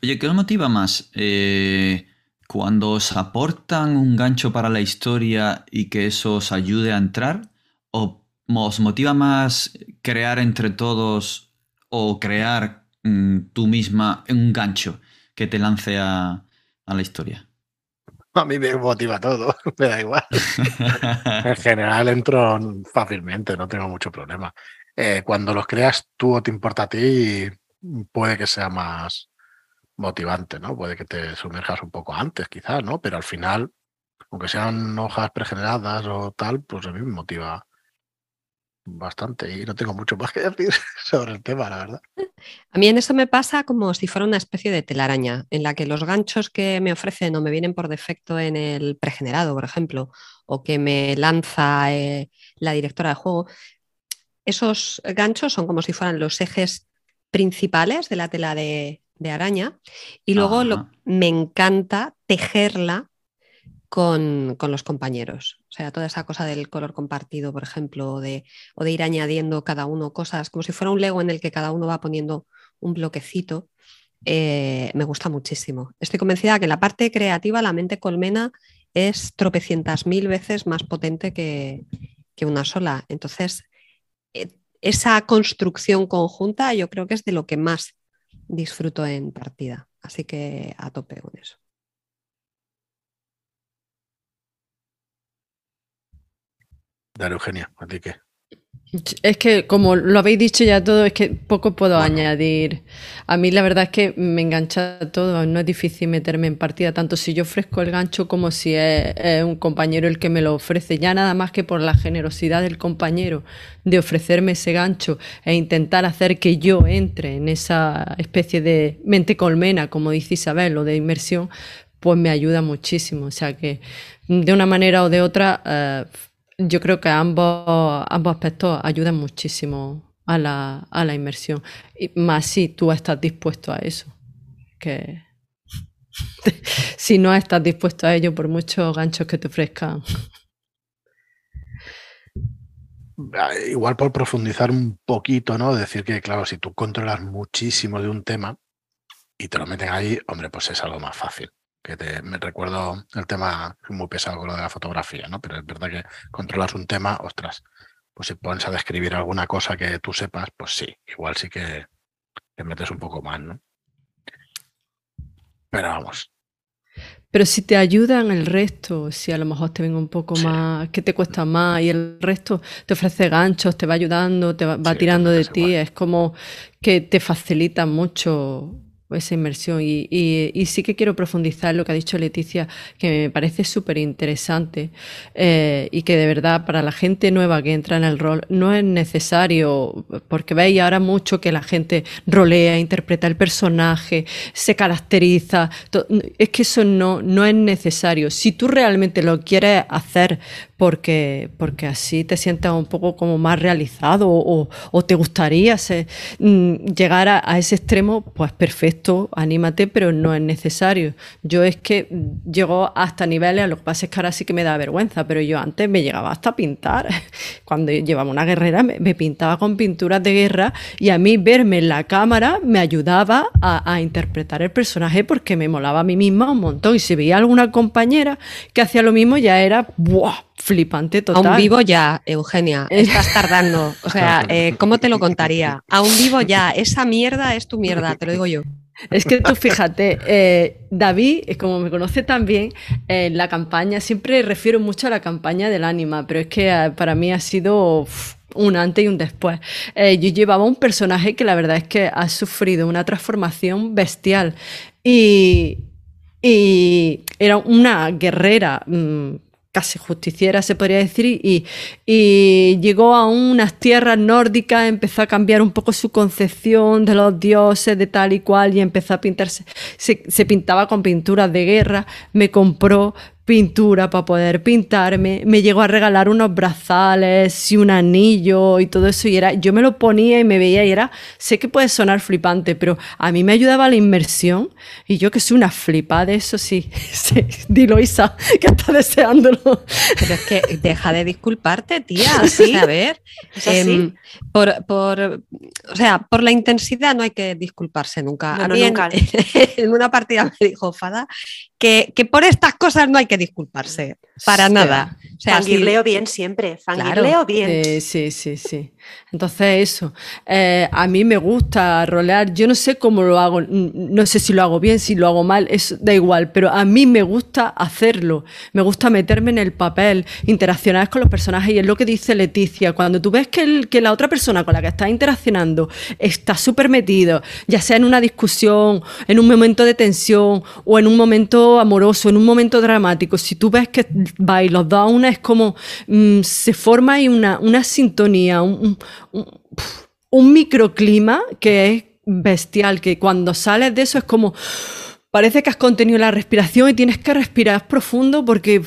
Oye, ¿qué os motiva más? Eh, cuando os aportan un gancho para la historia y que eso os ayude a entrar, o os motiva más crear entre todos o crear mm, tú misma un gancho que te lance a, la historia? A mí me motiva todo, [laughs] me da igual. [laughs] en general entro fácilmente, no tengo mucho problema. Eh, cuando los creas tú o te importa a ti, puede que sea más, motivante, ¿no? Puede que te sumerjas un poco antes, quizás, ¿no? Pero al final, aunque sean hojas pregeneradas o tal, pues a mí me motiva bastante y no tengo mucho más que [laughs] decir sobre el tema, la verdad. A mí en eso me pasa como si fuera una especie de telaraña, en la que los ganchos que me ofrecen o me vienen por defecto en el pregenerado, por ejemplo, o que me lanza eh, la directora de juego, esos ganchos son como si fueran los ejes principales de la tela de, de araña. Y luego me encanta tejerla con, los compañeros. O sea, toda esa cosa del color compartido, por ejemplo, de, o de ir añadiendo cada uno cosas, como si fuera un Lego en el que cada uno va poniendo un bloquecito. Eh, me gusta muchísimo. Estoy convencida que la parte creativa, la mente colmena, es tropecientas mil veces más potente que, que una sola. Entonces, eh, esa construcción conjunta yo creo que es de lo que más disfruto en partida. Así que a tope con eso. Dale, Eugenia, ¿a ti qué? Es que como lo habéis dicho ya todo, es que poco puedo añadir. A mí la verdad es que me engancha todo, no es difícil meterme en partida, tanto si yo ofrezco el gancho como si es, un compañero el que me lo ofrece. Ya nada más que por la generosidad del compañero de ofrecerme ese gancho e intentar hacer que yo entre en esa especie de mente colmena, como dice Isabel, o de inmersión, pues me ayuda muchísimo. O sea que de una manera o de otra... Eh, yo creo que ambos, ambos aspectos ayudan muchísimo a la, a la inmersión. Más si tú estás dispuesto a eso. Que [laughs] si no estás dispuesto a ello, por muchos ganchos que te ofrezcan. Ah, igual por profundizar un poquito, ¿no? Decir que, claro, si tú controlas muchísimo de un tema y te lo meten ahí, hombre, pues es algo más fácil que te, me recuerdo el tema muy pesado con lo de la fotografía, ¿no? Pero es verdad que controlas un tema, ostras, pues si pones a describir alguna cosa que tú sepas, pues sí, igual sí que te metes un poco más, ¿no? Pero vamos. Pero si te ayudan el resto, si a lo mejor te ven un poco más, que te cuesta más y el resto te ofrece ganchos, te va ayudando, te va, tirando de ti, es como que te facilita mucho esa inmersión. Y, sí que quiero profundizar lo que ha dicho Leticia, que me parece súper interesante eh, y que de verdad para la gente nueva que entra en el rol no es necesario, porque veis ahora mucho que la gente rolea, interpreta el personaje, se caracteriza. Es que eso no, no es necesario. Si tú realmente lo quieres hacer porque, porque así te sientas un poco como más realizado o, te gustaría mm, llegar a, ese extremo, pues perfecto, anímate, pero no es necesario. Yo es que llego hasta niveles, lo que pasa es que ahora sí que me da vergüenza, pero yo antes me llegaba hasta pintar. [laughs] Cuando llevaba una guerrera me, pintaba con pinturas de guerra y a mí verme en la cámara me ayudaba a, a interpretar el personaje porque me molaba a mí misma un montón. Y si veía alguna compañera que hacía lo mismo ya era ¡buah! flipante total. Aún vivo ya, Eugenia, estás tardando. O sea, [laughs] eh, ¿cómo te lo contaría? Aún vivo ya, esa mierda es tu mierda, te lo digo yo. Es que tú fíjate, eh, David, eh, como me conoce también, en la campaña, siempre refiero mucho a la campaña del ánima, pero es que para mí ha sido un antes y un después. yo llevaba un personaje que la verdad es que ha sufrido una transformación bestial y, y era una guerrera. Mm, casi justiciera, se podría decir, y, y, llegó a unas tierras nórdicas, empezó a cambiar un poco su concepción de los dioses, de tal y cual, y empezó a pintarse, se, se pintaba con pinturas de guerra, me compró pintura para poder pintarme, me llegó a regalar unos brazales y un anillo y todo eso y era, yo me lo ponía y me veía y era, sé que puede sonar flipante, pero a mí me ayudaba la inmersión y yo que soy una flipa de eso sí, [laughs] sí dilo Isa, que está deseándolo. Pero es que deja de disculparte, tía, [laughs] ¿Sí? a ver, em, por, por, o sea, por la intensidad no hay que disculparse nunca. a mí nunca. [laughs] En, una partida me dijo Fada que, que por estas cosas no hay que disculparse, para nada. O sea, fangirleo bien siempre, fangirleo bien. sí, sí, sí. Entonces eso, eh, a mí me gusta rolear, yo no sé cómo lo hago, no sé si lo hago bien, si lo hago mal, eso da igual, pero a mí me gusta hacerlo, me gusta meterme en el papel, interaccionar con los personajes y es lo que dice Leticia, cuando tú ves que, que la otra persona con la que estás interaccionando está súper metido, ya sea en una discusión, en un momento de tensión o en un momento amoroso, en un momento dramático, si tú ves que vais los dos a una es como mm, se forma ahí una, una sintonía, un un, microclima que es bestial, que cuando sales de eso es como parece que has contenido la respiración y tienes que respirar profundo porque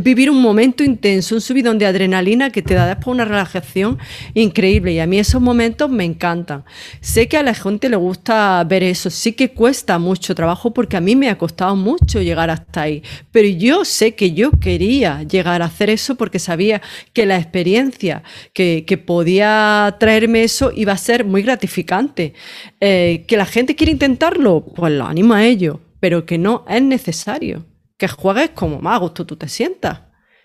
vivir un momento intenso, un subidón de adrenalina que te da después una relajación increíble. Y a mí esos momentos me encantan. Sé que a la gente le gusta ver eso, sí que cuesta mucho trabajo porque a mí me ha costado mucho llegar hasta ahí. Pero yo sé que yo quería llegar a hacer eso porque sabía que la experiencia que, podía traerme eso iba a ser muy gratificante. Eh, que la gente quiere intentarlo, pues lo animo a ello, pero que no es necesario que juegues como más a gusto tú te sientas.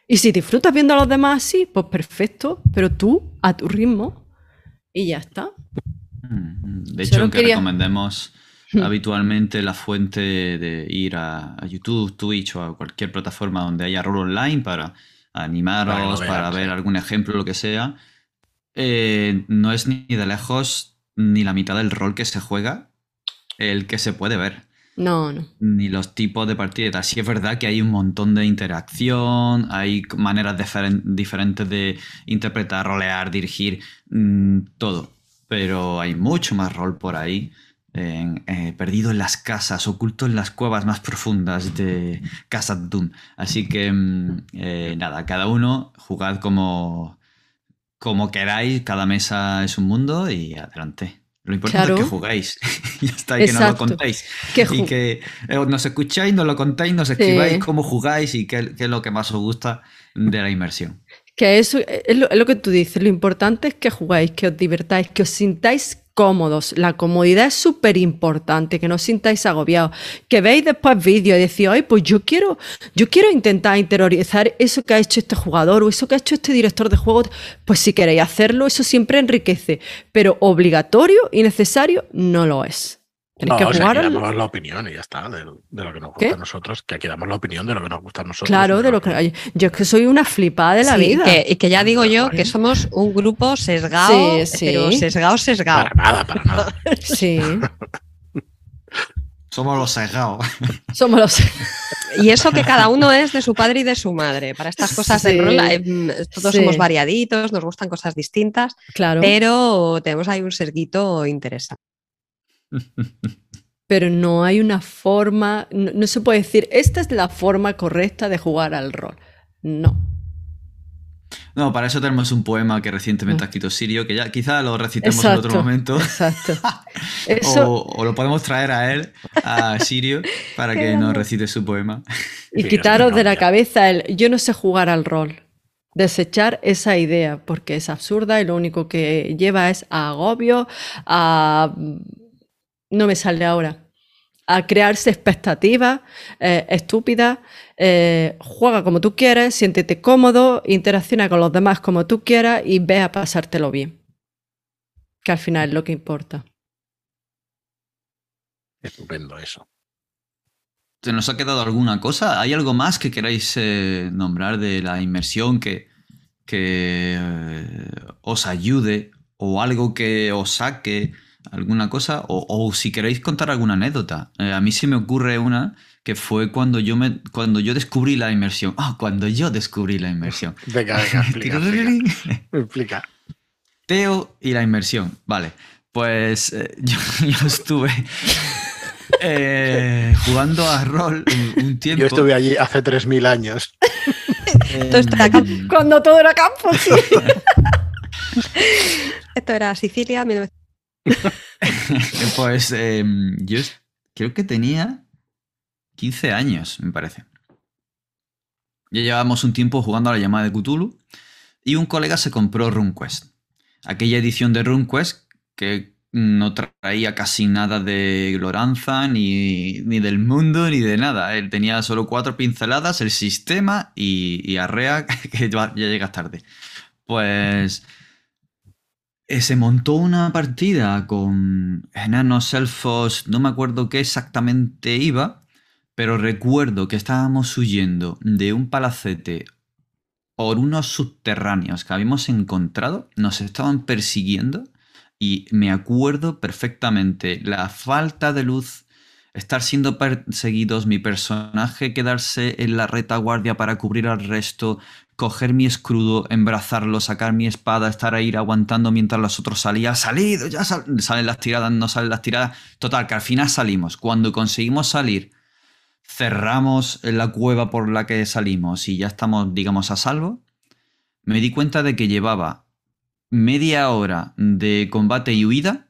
Y si disfrutas viendo a los demás así, pues perfecto, pero tú a tu ritmo y ya está. Mm, de hecho, aunque recomendemos hmm. habitualmente la fuente de ir a, YouTube, Twitch o a cualquier plataforma donde haya rol online para animaros, Para ver sí. algún ejemplo, lo que sea, eh, no es ni de lejos ni la mitad del rol que se juega el que se puede ver No, no. ni los tipos de partida y tal. Sí es verdad que hay un montón de interacción, hay maneras diferen- diferentes de interpretar, rolear, dirigir, mm, todo. Pero hay mucho más rol por ahí, eh, perdido en las casas, oculto en las cuevas más profundas de Casa Doom. Así que, mm, eh, nada, cada uno jugad como, como queráis, cada mesa es un mundo y adelante. Lo importante Claro. es que jugáis. [laughs] ya está, y que nos lo. Que Y que eh, nos escucháis, nos lo contáis, nos escribáis cómo jugáis y qué, qué es lo que más os gusta de la inmersión. Que eso es lo, es lo que tú dices. Lo importante es que jugáis, que os divertáis, que os sintáis cómodos. La comodidad es súper importante, que no os sintáis agobiados. Que veis después vídeos y decís, ay, pues yo quiero, yo quiero intentar interiorizar eso que ha hecho este jugador o eso que ha hecho este director de juego. Pues si queréis hacerlo, eso siempre enriquece. Pero obligatorio y necesario no lo es. Tenéis No, que o sea, jugar aquí damos la opinión y ya está, de, de lo que nos gusta ¿Qué? a nosotros, que aquí damos la opinión de lo que nos gusta a nosotros. Claro, de lo que. Yo es que soy una flipada de la Sí, vida. que- y que ya digo yo que somos un grupo sesgado, Sí, sí. pero sesgado, sesgado. Para nada, para nada. [laughs] Sí, [laughs] Somos los sesgados. somos los. Y eso que cada uno es de su padre y de su madre. Para estas cosas Sí. de rol, eh, mm, todos Sí. somos variaditos, nos gustan cosas distintas, Claro. pero tenemos ahí un sesguito interesante. Pero no hay una forma, no, no se puede decir, esta es la forma correcta de jugar al rol. No. No, para eso tenemos un poema que recientemente ha escrito Sirio, que ya quizá lo recitemos en otro momento. Exacto. [laughs] Eso, O, o lo podemos traer a él, a Sirio, para que nos recite su poema. y Sí, quitaros de la ya. cabeza el yo no sé jugar al rol. Desechar esa idea, porque es absurda y lo único que lleva es a agobio, a... No me sale ahora. A crearse expectativas eh, estúpidas. eh, juega como tú quieras, siéntete cómodo, interacciona con los demás como tú quieras y ve a pasártelo bien. Que al final es lo que importa. Estupendo eso. ¿Se nos ha quedado alguna cosa? ¿Hay algo más que queráis eh, nombrar de la inmersión que, que eh, os ayude o algo que os saque alguna cosa? O, o si queréis contar alguna anécdota. Eh, a mí se me ocurre una que fue cuando yo, me, cuando yo descubrí la inmersión. Ah, cuando yo descubrí la inmersión. Venga, venga, [laughs] explica, explica. [laughs] Explica. Teo y la inmersión. Vale. Pues eh, [laughs] yo, yo estuve eh, jugando a rol un, un tiempo. Yo estuve allí hace 3.000 años. En- Cuando todo era campo, sí. Esto era Sicilia, 1900. [laughs] pues eh, yo creo que tenía 15 años, me parece. Ya llevábamos un tiempo jugando a la llamada de Cthulhu y un colega se compró RuneQuest. Aquella edición de RuneQuest que no traía casi nada de Gloranza, ni, ni del mundo, ni de nada. Él tenía solo cuatro pinceladas, el sistema y, y Arrea, [laughs] que ya, ya llegas tarde. Pues eh, se montó una partida con enanos, elfos, no me acuerdo qué exactamente iba, pero recuerdo que estábamos huyendo de un palacete por unos subterráneos que habíamos encontrado, nos estaban persiguiendo y me acuerdo perfectamente la falta de luz, estar siendo perseguidos, mi personaje quedarse en la retaguardia para cubrir al resto, coger mi escudo, embrazarlo, sacar mi espada, estar ahí aguantando mientras los otros salían, salido, ya sal-". salen las tiradas, no salen las tiradas, total, que al final salimos. Cuando conseguimos salir, cerramos la cueva por la que salimos y ya estamos, digamos, a salvo, me di cuenta de que llevaba media hora de combate y huida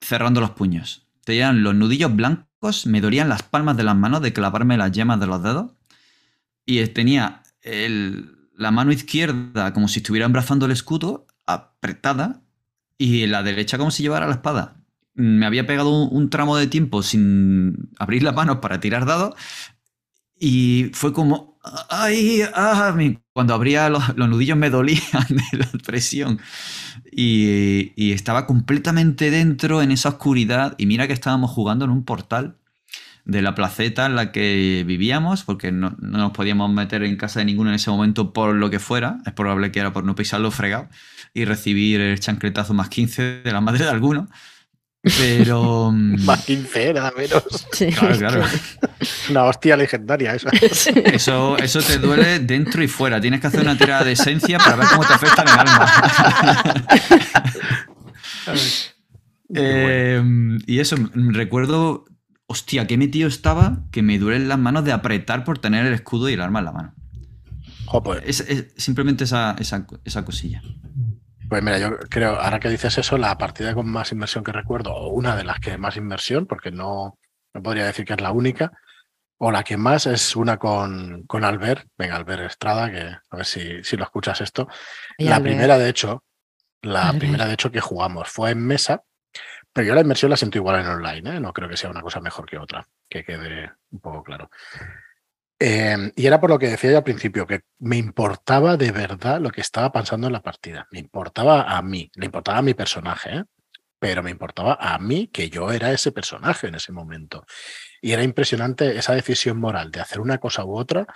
cerrando los puños. Tenían los nudillos blancos, me dolían las palmas de las manos de clavarme las yemas de los dedos y tenía el- la mano izquierda como si estuviera embrazando el escudo apretada y la derecha como si llevara la espada. Me había pegado un, un tramo de tiempo sin abrir las manos para tirar dados y fue como, ay, mi- cuando abría los, los nudillos me dolían [laughs] de la presión. Y, y estaba completamente dentro en esa oscuridad. Y mira que estábamos jugando en un portal de la placeta en la que vivíamos, porque no, no, nos podíamos meter en casa de ninguno en ese momento por lo que fuera, es probable que era por no pisarlo fregado y recibir el chancletazo más 15 de la madre de alguno. Pero. mm, [laughs] Más 15, nada menos. Sí. Claro, claro. [laughs] Una hostia legendaria esa. Eso, eso te duele dentro y fuera. Tienes que hacer una tirada de esencia para ver cómo te afecta en el alma. [laughs] Eh, y eso, recuerdo, hostia, qué metido estaba que me duelen las manos de apretar por tener el escudo y el arma en la mano. Pues, Es, es simplemente esa, esa, esa cosilla. pues mira, yo creo, ahora que dices eso, la partida con más inversión que recuerdo, o una de las que más inversión, porque no, no podría decir que es la única, o la que más es una con, con Albert, venga, Albert Estrada, que a ver si, si lo escuchas esto. Y la Albert. primera, de hecho, la Albert. primera, de hecho, que jugamos fue en mesa, pero yo la inversión la siento igual en online, ¿eh? no creo que sea una cosa mejor que otra, que quede un poco claro. Eh, y era por lo que decía yo al principio, que me importaba de verdad lo que estaba pasando en la partida. Me importaba a mí, le importaba a mi personaje, ¿eh? pero me importaba a mí que yo era ese personaje en ese momento. Y era impresionante esa decisión moral de hacer una cosa u otra.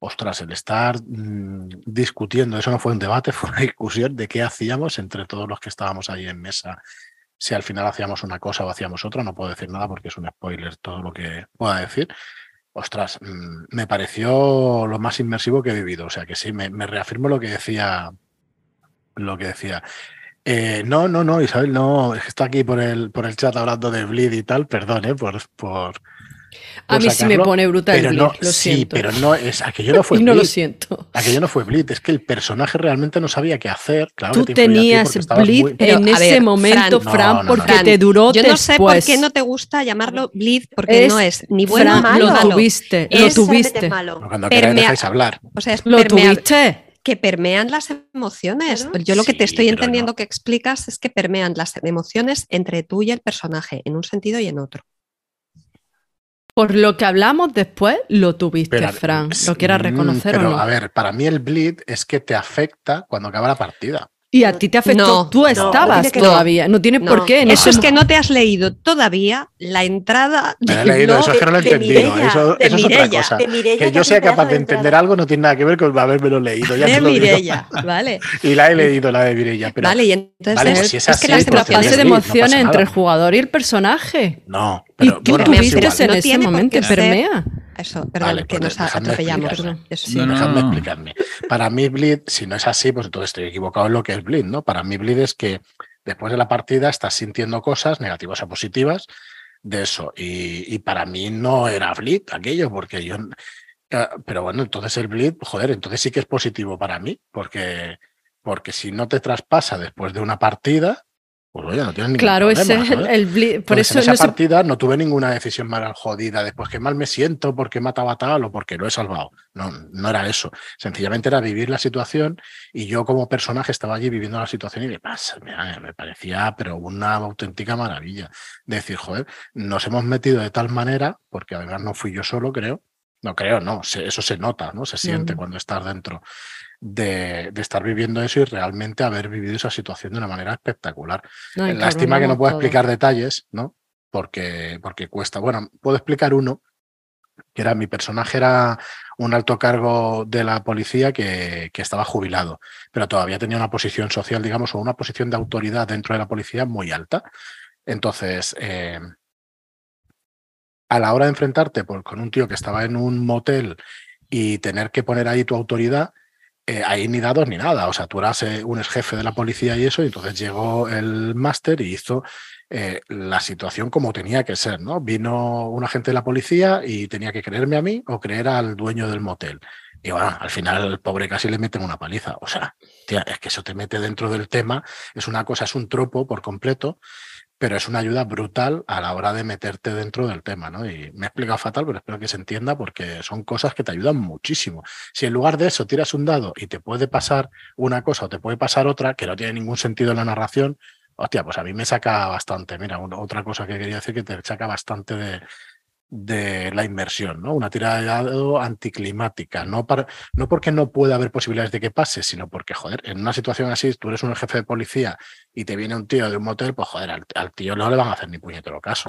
Ostras, el estar mm, discutiendo, eso no fue un debate, [laughs] fue una discusión de qué hacíamos entre todos los que estábamos ahí en mesa. Si al final hacíamos una cosa o hacíamos otra, no puedo decir nada porque es un spoiler todo lo que pueda decir. Ostras, mm, me pareció lo más inmersivo que he vivido. O sea que sí, me, reafirmo lo que decía. Lo que decía. Eh, no, no, no, Isabel, no, está aquí por el, por el chat hablando de Bleed y tal, perdón, eh, por, por, A mí sí me pone brutal el pero Bleed, no, lo sí, siento. pero no es, aquello no fue y [laughs] no lo siento. aquello no fue Bleed, es que el personaje realmente no sabía qué hacer. Claro Tú te tenías muy- Pero, en ese ver, momento, Fran, Fran, No, no, porque Fran, te duró Yo no sé por qué no te gusta llamarlo bleed, porque Es- no es ni bueno Fran, ni lo malo. tuviste, Es lo tuviste. malo. Cuando queráis dejáis hablar. O sea, es Lo tuviste. que permean las emociones. Claro. Yo lo que te estoy entendiendo no. que explicas es que permean las emociones entre tú y el personaje, en un sentido y en otro. Por lo que hablamos después, lo tuviste, Pero, Fran. mm, Lo quieras reconocer pero, o no. A ver, para mí el bleed es que te afecta cuando acaba la partida. Y a ti te afectó. No, Tú no, estabas tiene que- todavía. No tiene No, por qué. en Eso es que no te has leído todavía la entrada lo he leído, eso es que no lo he de entendido. Mireia, eso de eso es otra cosa. de Mireia, que que yo sea capaz de de entender entrada. algo no tiene nada que ver con habérmelo leído. Ya de digo. Mireia, ¿vale? [laughs] Y la he leído, la de Mireia. Pero vale, y entonces Vale, es, pues si es es que así, las pues la tienes fase de no emociones entre el jugador y el personaje. no, Y pero tú bueno, tuviste en No ese momento. Permea. Eso, perdón, Vale, que nos atropellamos. sí. No, no, Dejadme no. explicarme. Para mí, Bleed, si no es así, pues entonces estoy equivocado en lo que es Bleed, ¿no? Para mí, Bleed es que después de la partida estás sintiendo cosas negativas o positivas de eso. Y, y para mí no era Bleed aquello, porque yo. eh, Pero bueno, entonces el Bleed, joder, entonces sí que es positivo para mí, porque, porque si no te traspasa después de una partida, pues oye, no tienes ningún Claro, problema. ese es el, el. Por eso en esa no se- partida no tuve ninguna decisión mal jodida, después que mal me siento porque he matado a tal o porque lo he salvado. No, no era eso. Sencillamente era vivir la situación y yo como personaje estaba allí viviendo la situación y me, pasa, me, me parecía pero una auténtica maravilla. De decir, joder, nos hemos metido de tal manera, porque además no fui yo solo, creo. No creo, no, se- eso se nota, ¿no? Se siente no. cuando estás dentro de, de estar viviendo eso y realmente haber vivido esa situación de una manera espectacular. Lástima que no puedo explicar detalles, ¿no? Porque, porque cuesta. Bueno, puedo explicar uno, que era mi personaje era un alto cargo de la policía que, que estaba jubilado, pero todavía tenía una posición social, digamos, o una posición de autoridad dentro de la policía muy alta. Entonces, eh, a la hora de enfrentarte por- con un tío que estaba en un motel y tener que poner ahí tu autoridad, eh, ahí ni dados ni nada. O sea, tú eras eh, un ex jefe de la policía y eso, y entonces llegó el máster y hizo eh, la situación como tenía que ser, ¿no? Vino un agente de la policía y tenía que creerme a mí o creer al dueño del motel. Y bueno, al final el pobre casi le meten una paliza. O sea, tía, es que eso te mete dentro del tema, es una cosa, es un tropo por completo, pero es una ayuda brutal a la hora de meterte dentro del tema, ¿no? Y me he explicado fatal, pero espero que se entienda porque son cosas que te ayudan muchísimo. Si en lugar de eso tiras un dado y te puede pasar una cosa o te puede pasar otra que no tiene ningún sentido en la narración, hostia, pues a mí me saca bastante. Mira, otra cosa que quería decir que te saca bastante de, de la inmersión, ¿no? Una tirada anticlimática, no, para, no porque no pueda haber posibilidades de que pase, sino porque, joder, en una situación así, tú eres un jefe de policía y te viene un tío de un motel, pues joder, al, tío no le van a hacer ni puñetero caso.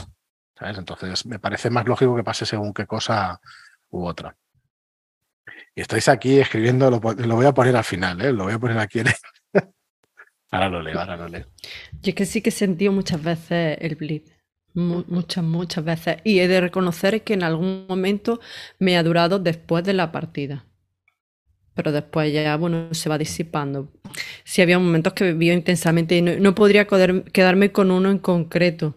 ¿sabes? Entonces me parece más lógico que pase según qué cosa u otra. Y estáis aquí escribiendo, lo, lo voy a poner al final, ¿eh? lo voy a poner aquí en... [laughs] ahora lo leo, ahora lo leo. Yo es que sí que he sentido muchas veces el blip. Muchas, muchas veces. Y he de reconocer que en algún momento me ha durado después de la partida. Pero después ya, bueno, se va disipando. Sí había momentos que vivía intensamente y no, podría quedarme con uno en concreto.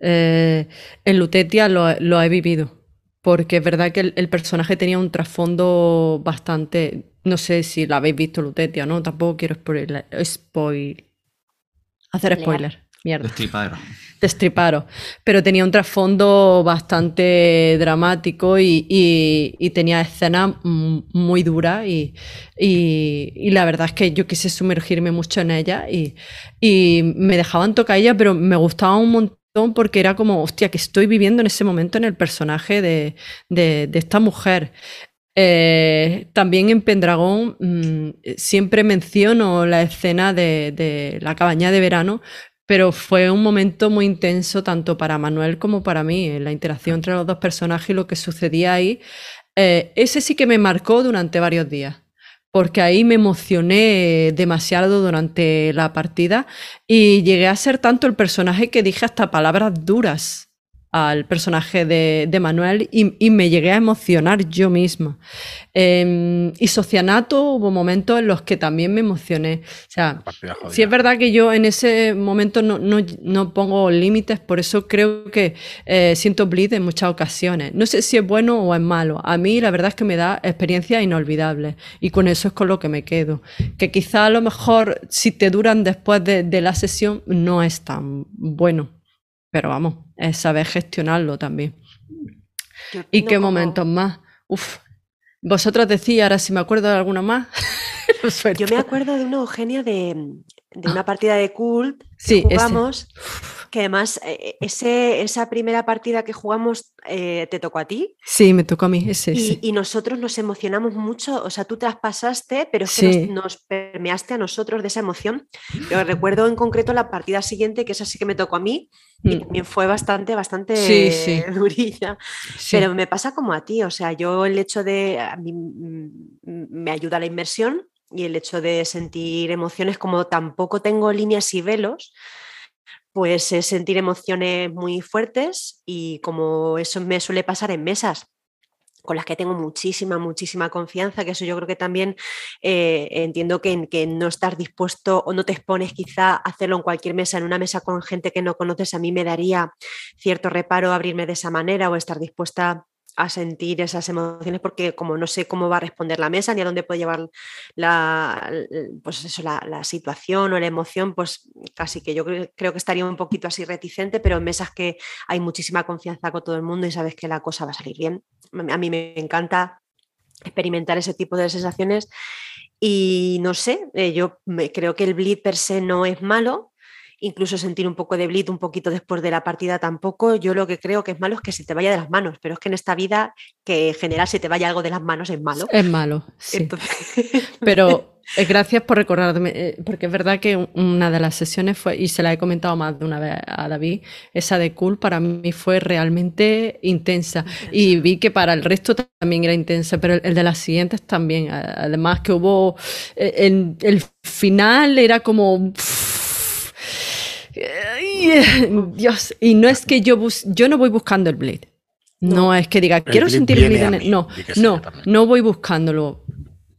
Eh, en Lutetia lo, lo he vivido porque es verdad que el, personaje tenía un trasfondo bastante. No sé si la habéis visto, Lutetia, ¿no? Tampoco quiero spoiler, spoil, hacer spoiler. Mierda. Destriparos. Destriparos. Pero tenía un trasfondo bastante dramático y, tenía escenas muy duras y, y, la verdad es que yo quise sumergirme mucho en ella y, me dejaban tocar ella, pero me gustaba un montón porque era como, hostia, que estoy viviendo en ese momento en el personaje de, esta mujer. Eh, también en Pendragón mm, siempre menciono la escena de, la cabaña de verano, pero fue un momento muy intenso tanto para Manuel como para mí, la interacción entre los dos personajes y lo que sucedía ahí. Eh, ese sí que me marcó durante varios días porque ahí me emocioné demasiado durante la partida y llegué a ser tanto el personaje que dije hasta palabras duras al personaje de, Manuel y, me llegué a emocionar yo misma. Em, y Socianato hubo momentos en los que también me emocioné. O sea, si es verdad que yo en ese momento no, pongo límites, por eso creo que eh, siento bleed en muchas ocasiones. No sé si es bueno o es malo. A mí la verdad es que me da experiencias inolvidables y con eso es con lo que me quedo. Que quizá a lo mejor si te duran después de la sesión no es tan bueno. Pero vamos, es saber gestionarlo también. ¿Y qué momentos más? Uf. Vosotros decís, ahora si me acuerdo de alguna más. [laughs] Yo me acuerdo de una Eugenia de, de una partida de cult que jugamos, que además eh, ese, esa primera partida que jugamos eh, te tocó a ti. Sí, me tocó a mí, ese, y, nosotros nos emocionamos mucho, o sea, tú traspasaste, pero es que nos, permeaste a nosotros de esa emoción. Yo recuerdo en concreto la partida siguiente, que esa sí que me tocó a mí, y mm. también fue bastante, bastante [laughs] durilla. Pero me pasa como a ti, o sea, yo el hecho de, a mí me ayuda la inmersión, y el hecho de sentir emociones como tampoco tengo líneas y velos, pues es sentir emociones muy fuertes y como eso me suele pasar en mesas con las que tengo muchísima, muchísima confianza, que eso yo creo que también eh, entiendo que, que, no estás dispuesto o no te expones quizá a hacerlo en cualquier mesa, en una mesa con gente que no conoces, a mí me daría cierto reparo abrirme de esa manera o estar dispuesta a sentir esas emociones porque como no sé cómo va a responder la mesa ni a dónde puede llevar la, pues eso, la, situación o la emoción, pues casi que yo creo, que estaría un poquito así reticente, pero en mesas que hay muchísima confianza con todo el mundo y sabes que la cosa va a salir bien. A mí me encanta experimentar ese tipo de sensaciones y no sé, eh, yo creo que el bleed per se no es malo, incluso sentir un poco de bleed un poquito después de la partida tampoco. Yo lo que creo que es malo es que se te vaya de las manos, pero es que en esta vida que en general se te vaya algo de las manos es malo. Es malo, sí. [laughs] Pero eh, gracias por recordarme, eh, porque es verdad que una de las sesiones fue, y se la he comentado más de una vez a David, esa de Cool para mí fue realmente intensa. Y vi que para el resto también era intensa, pero el, de las siguientes también. Además que hubo, eh, el, final era como... Dios, y no es que yo yo no voy buscando el Blade. No, es que diga, quiero sentir el Blade. No, no, no voy buscándolo.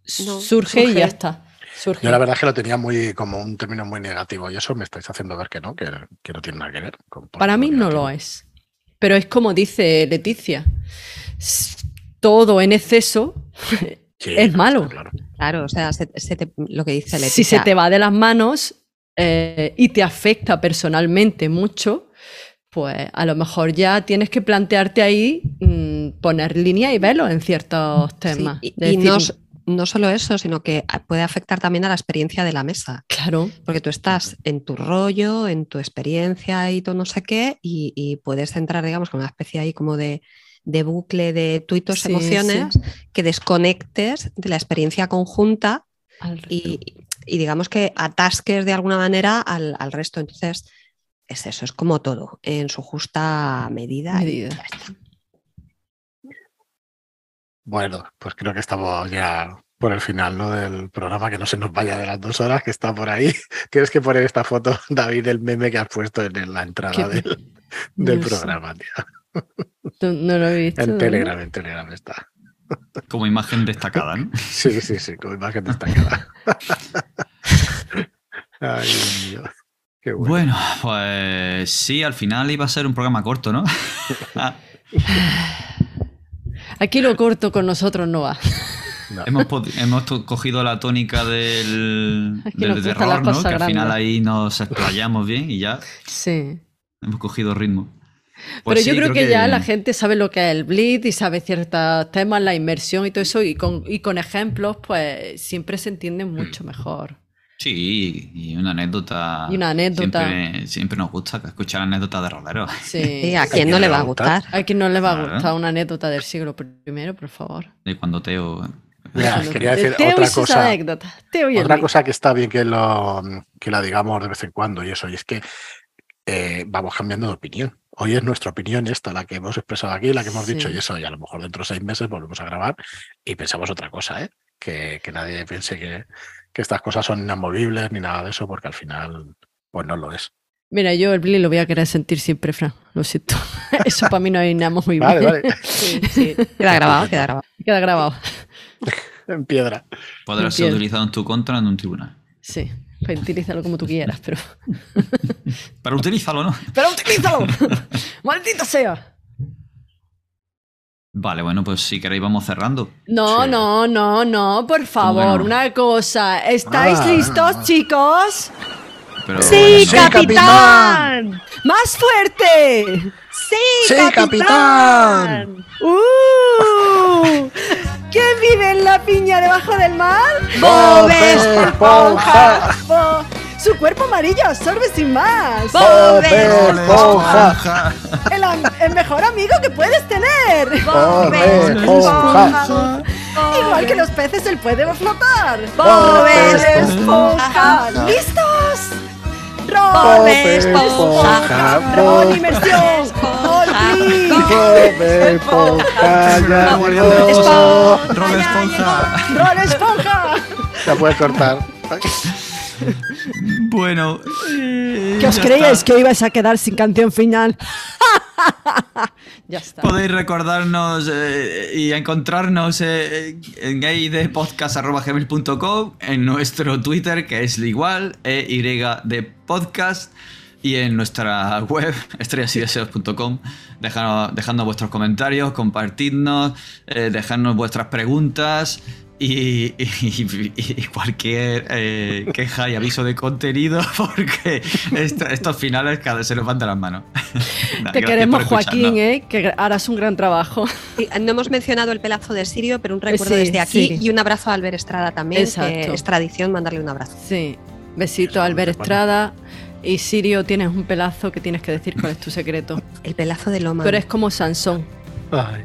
surge, y ya está. Yo la verdad es que lo tenía muy como un término muy negativo y eso me estáis haciendo ver que no, que, no tiene nada que ver. Con, Para mí no lo es. Pero es como dice Leticia, todo en exceso [laughs] es malo. Claro. o sea, lo que dice Leticia. Si se te va de las manos, eh, y te afecta personalmente mucho, pues a lo mejor ya tienes que plantearte ahí mm, poner línea y velo en ciertos temas. y, no, solo eso, sino que puede afectar también a la experiencia de la mesa. Claro. Porque tú estás en tu rollo, en tu experiencia y todo no sé qué, y, puedes entrar, digamos, con una especie ahí como de, bucle de tú y tus emociones que desconectes de la experiencia conjunta y, y digamos que atasques de alguna manera al, resto. Entonces, es eso, es como todo, en su justa medida. Bueno, pues creo que estamos ya por el final ¿no? del programa, que no se nos vaya de las dos horas que está por ahí. [laughs] Tienes que poner esta foto, [laughs] David, del meme que has puesto en la entrada del, del No programa, tío. No, no lo he [laughs] visto. En ¿no? Telegram, en Telegram está. Como imagen destacada, ¿no? [laughs] Sí, sí, sí, con imagen destacada. [laughs] Ay, Dios mío. Qué bueno. Bueno, pues sí, al final iba a ser un programa corto, ¿no? [laughs] Aquí lo corto con nosotros no va. No. hemos, hemos cogido la tónica del, del terror, ¿no? Que al final ahí nos explayamos bien y ya Sí. hemos cogido ritmo. Pero Pues yo sí, creo, que, ya la gente sabe lo que es el bleed y sabe ciertos temas, la inmersión y todo eso, y con, y con ejemplos, pues siempre se entiende mucho mejor. Sí, y una anécdota. Y una anécdota. Siempre, siempre nos gusta escuchar anécdotas de roleros. Sí. [laughs] Sí, ¿A quién no le va a gustar? A quien no le va a gustar una anécdota del siglo primero, por favor. De cuando Teo. Mira, quería decir Teo otra cosa. Teo y Otra cosa que está bien que, lo, que la digamos de vez en cuando y eso, y es que eh, vamos cambiando de opinión. Hoy es nuestra opinión esta, la que hemos expresado aquí, la que hemos Sí. dicho, y eso, y a lo mejor dentro de seis meses volvemos a grabar y pensamos otra cosa, ¿eh? Que, que nadie piense que, que estas cosas son inamovibles ni nada de eso, porque al final, pues no lo es. Mira, yo el bleed lo voy a querer sentir siempre, Fran. Lo siento. [laughs] Eso para mí no nada muy Vale, vale, [laughs] Sí, sí. Queda grabado, queda grabado. Queda [laughs] grabado. en piedra. Podrá ser Entiendo. utilizado en tu contra en un tribunal. Sí. Pues utilízalo como tú quieras, pero. [laughs] Pero utilízalo, ¿no? ¡Pero utilízalo! [laughs] ¡Maldita sea! Vale, bueno, pues si queréis vamos cerrando. No, Sí. no, no, no, por favor, no? una cosa. ¿Estáis Ah, listos, ah. chicos? Pero ¡Sí, Sí, capitán! ¡Más fuerte! ¡Sí, ¡Sí, capitán! ¡Uh! [laughs] ¿Quién vive en la piña debajo del mar? ¡Bob Esponja! Bo- Su cuerpo amarillo absorbe sin más. ¡Bob Esponja! El, am- el mejor amigo que puedes tener. ¡Bob Esponja! Igual que los peces, él puede flotar. Bob Esponja. ¿Listos? Bob Esponja. Ron, inmersión. Bob Esponja ya llegó. Esponja. Rob Esponja. Ya puedes cortar. Bueno. eh, ¿Qué os creíais está. que ibais a quedar sin canción final? [laughs] ya está. Podéis recordarnos eh, y encontrarnos eh, en gaydepodcast.gmail.com, en nuestro Twitter, que es igual, EY de podcast, y en nuestra [laughs] web, estrellasydeseos.com, dejando, dejando vuestros comentarios, compartidnos, eh, dejadnos vuestras preguntas. Y, y- y cualquier eh, queja y aviso de contenido, [laughs] porque esto- estos finales cada vez se nos van de las manos. [laughs] Nada, Te queremos. Joaquín, ¿eh? que harás un gran trabajo. Sí, No hemos mencionado el pelazo de Sirio, pero un recuerdo Sí, desde aquí sí. y un abrazo a Albert Estrada también, Exacto. que es tradición mandarle un abrazo. Sí. Besito a Albert. Estrada. Y Sirio, tienes un pelazo que tienes que decir cuál es tu secreto. [laughs] El pelazo de Loma. Tú eres como Sansón. Ay.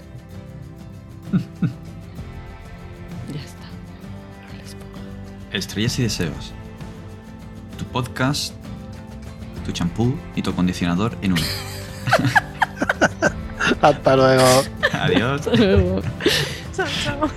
[laughs] Ya está. Estrellas y deseos. Tu podcast, tu champú y tu acondicionador en uno. [laughs] Hasta luego. Adiós. Hasta luego. Chao, chao.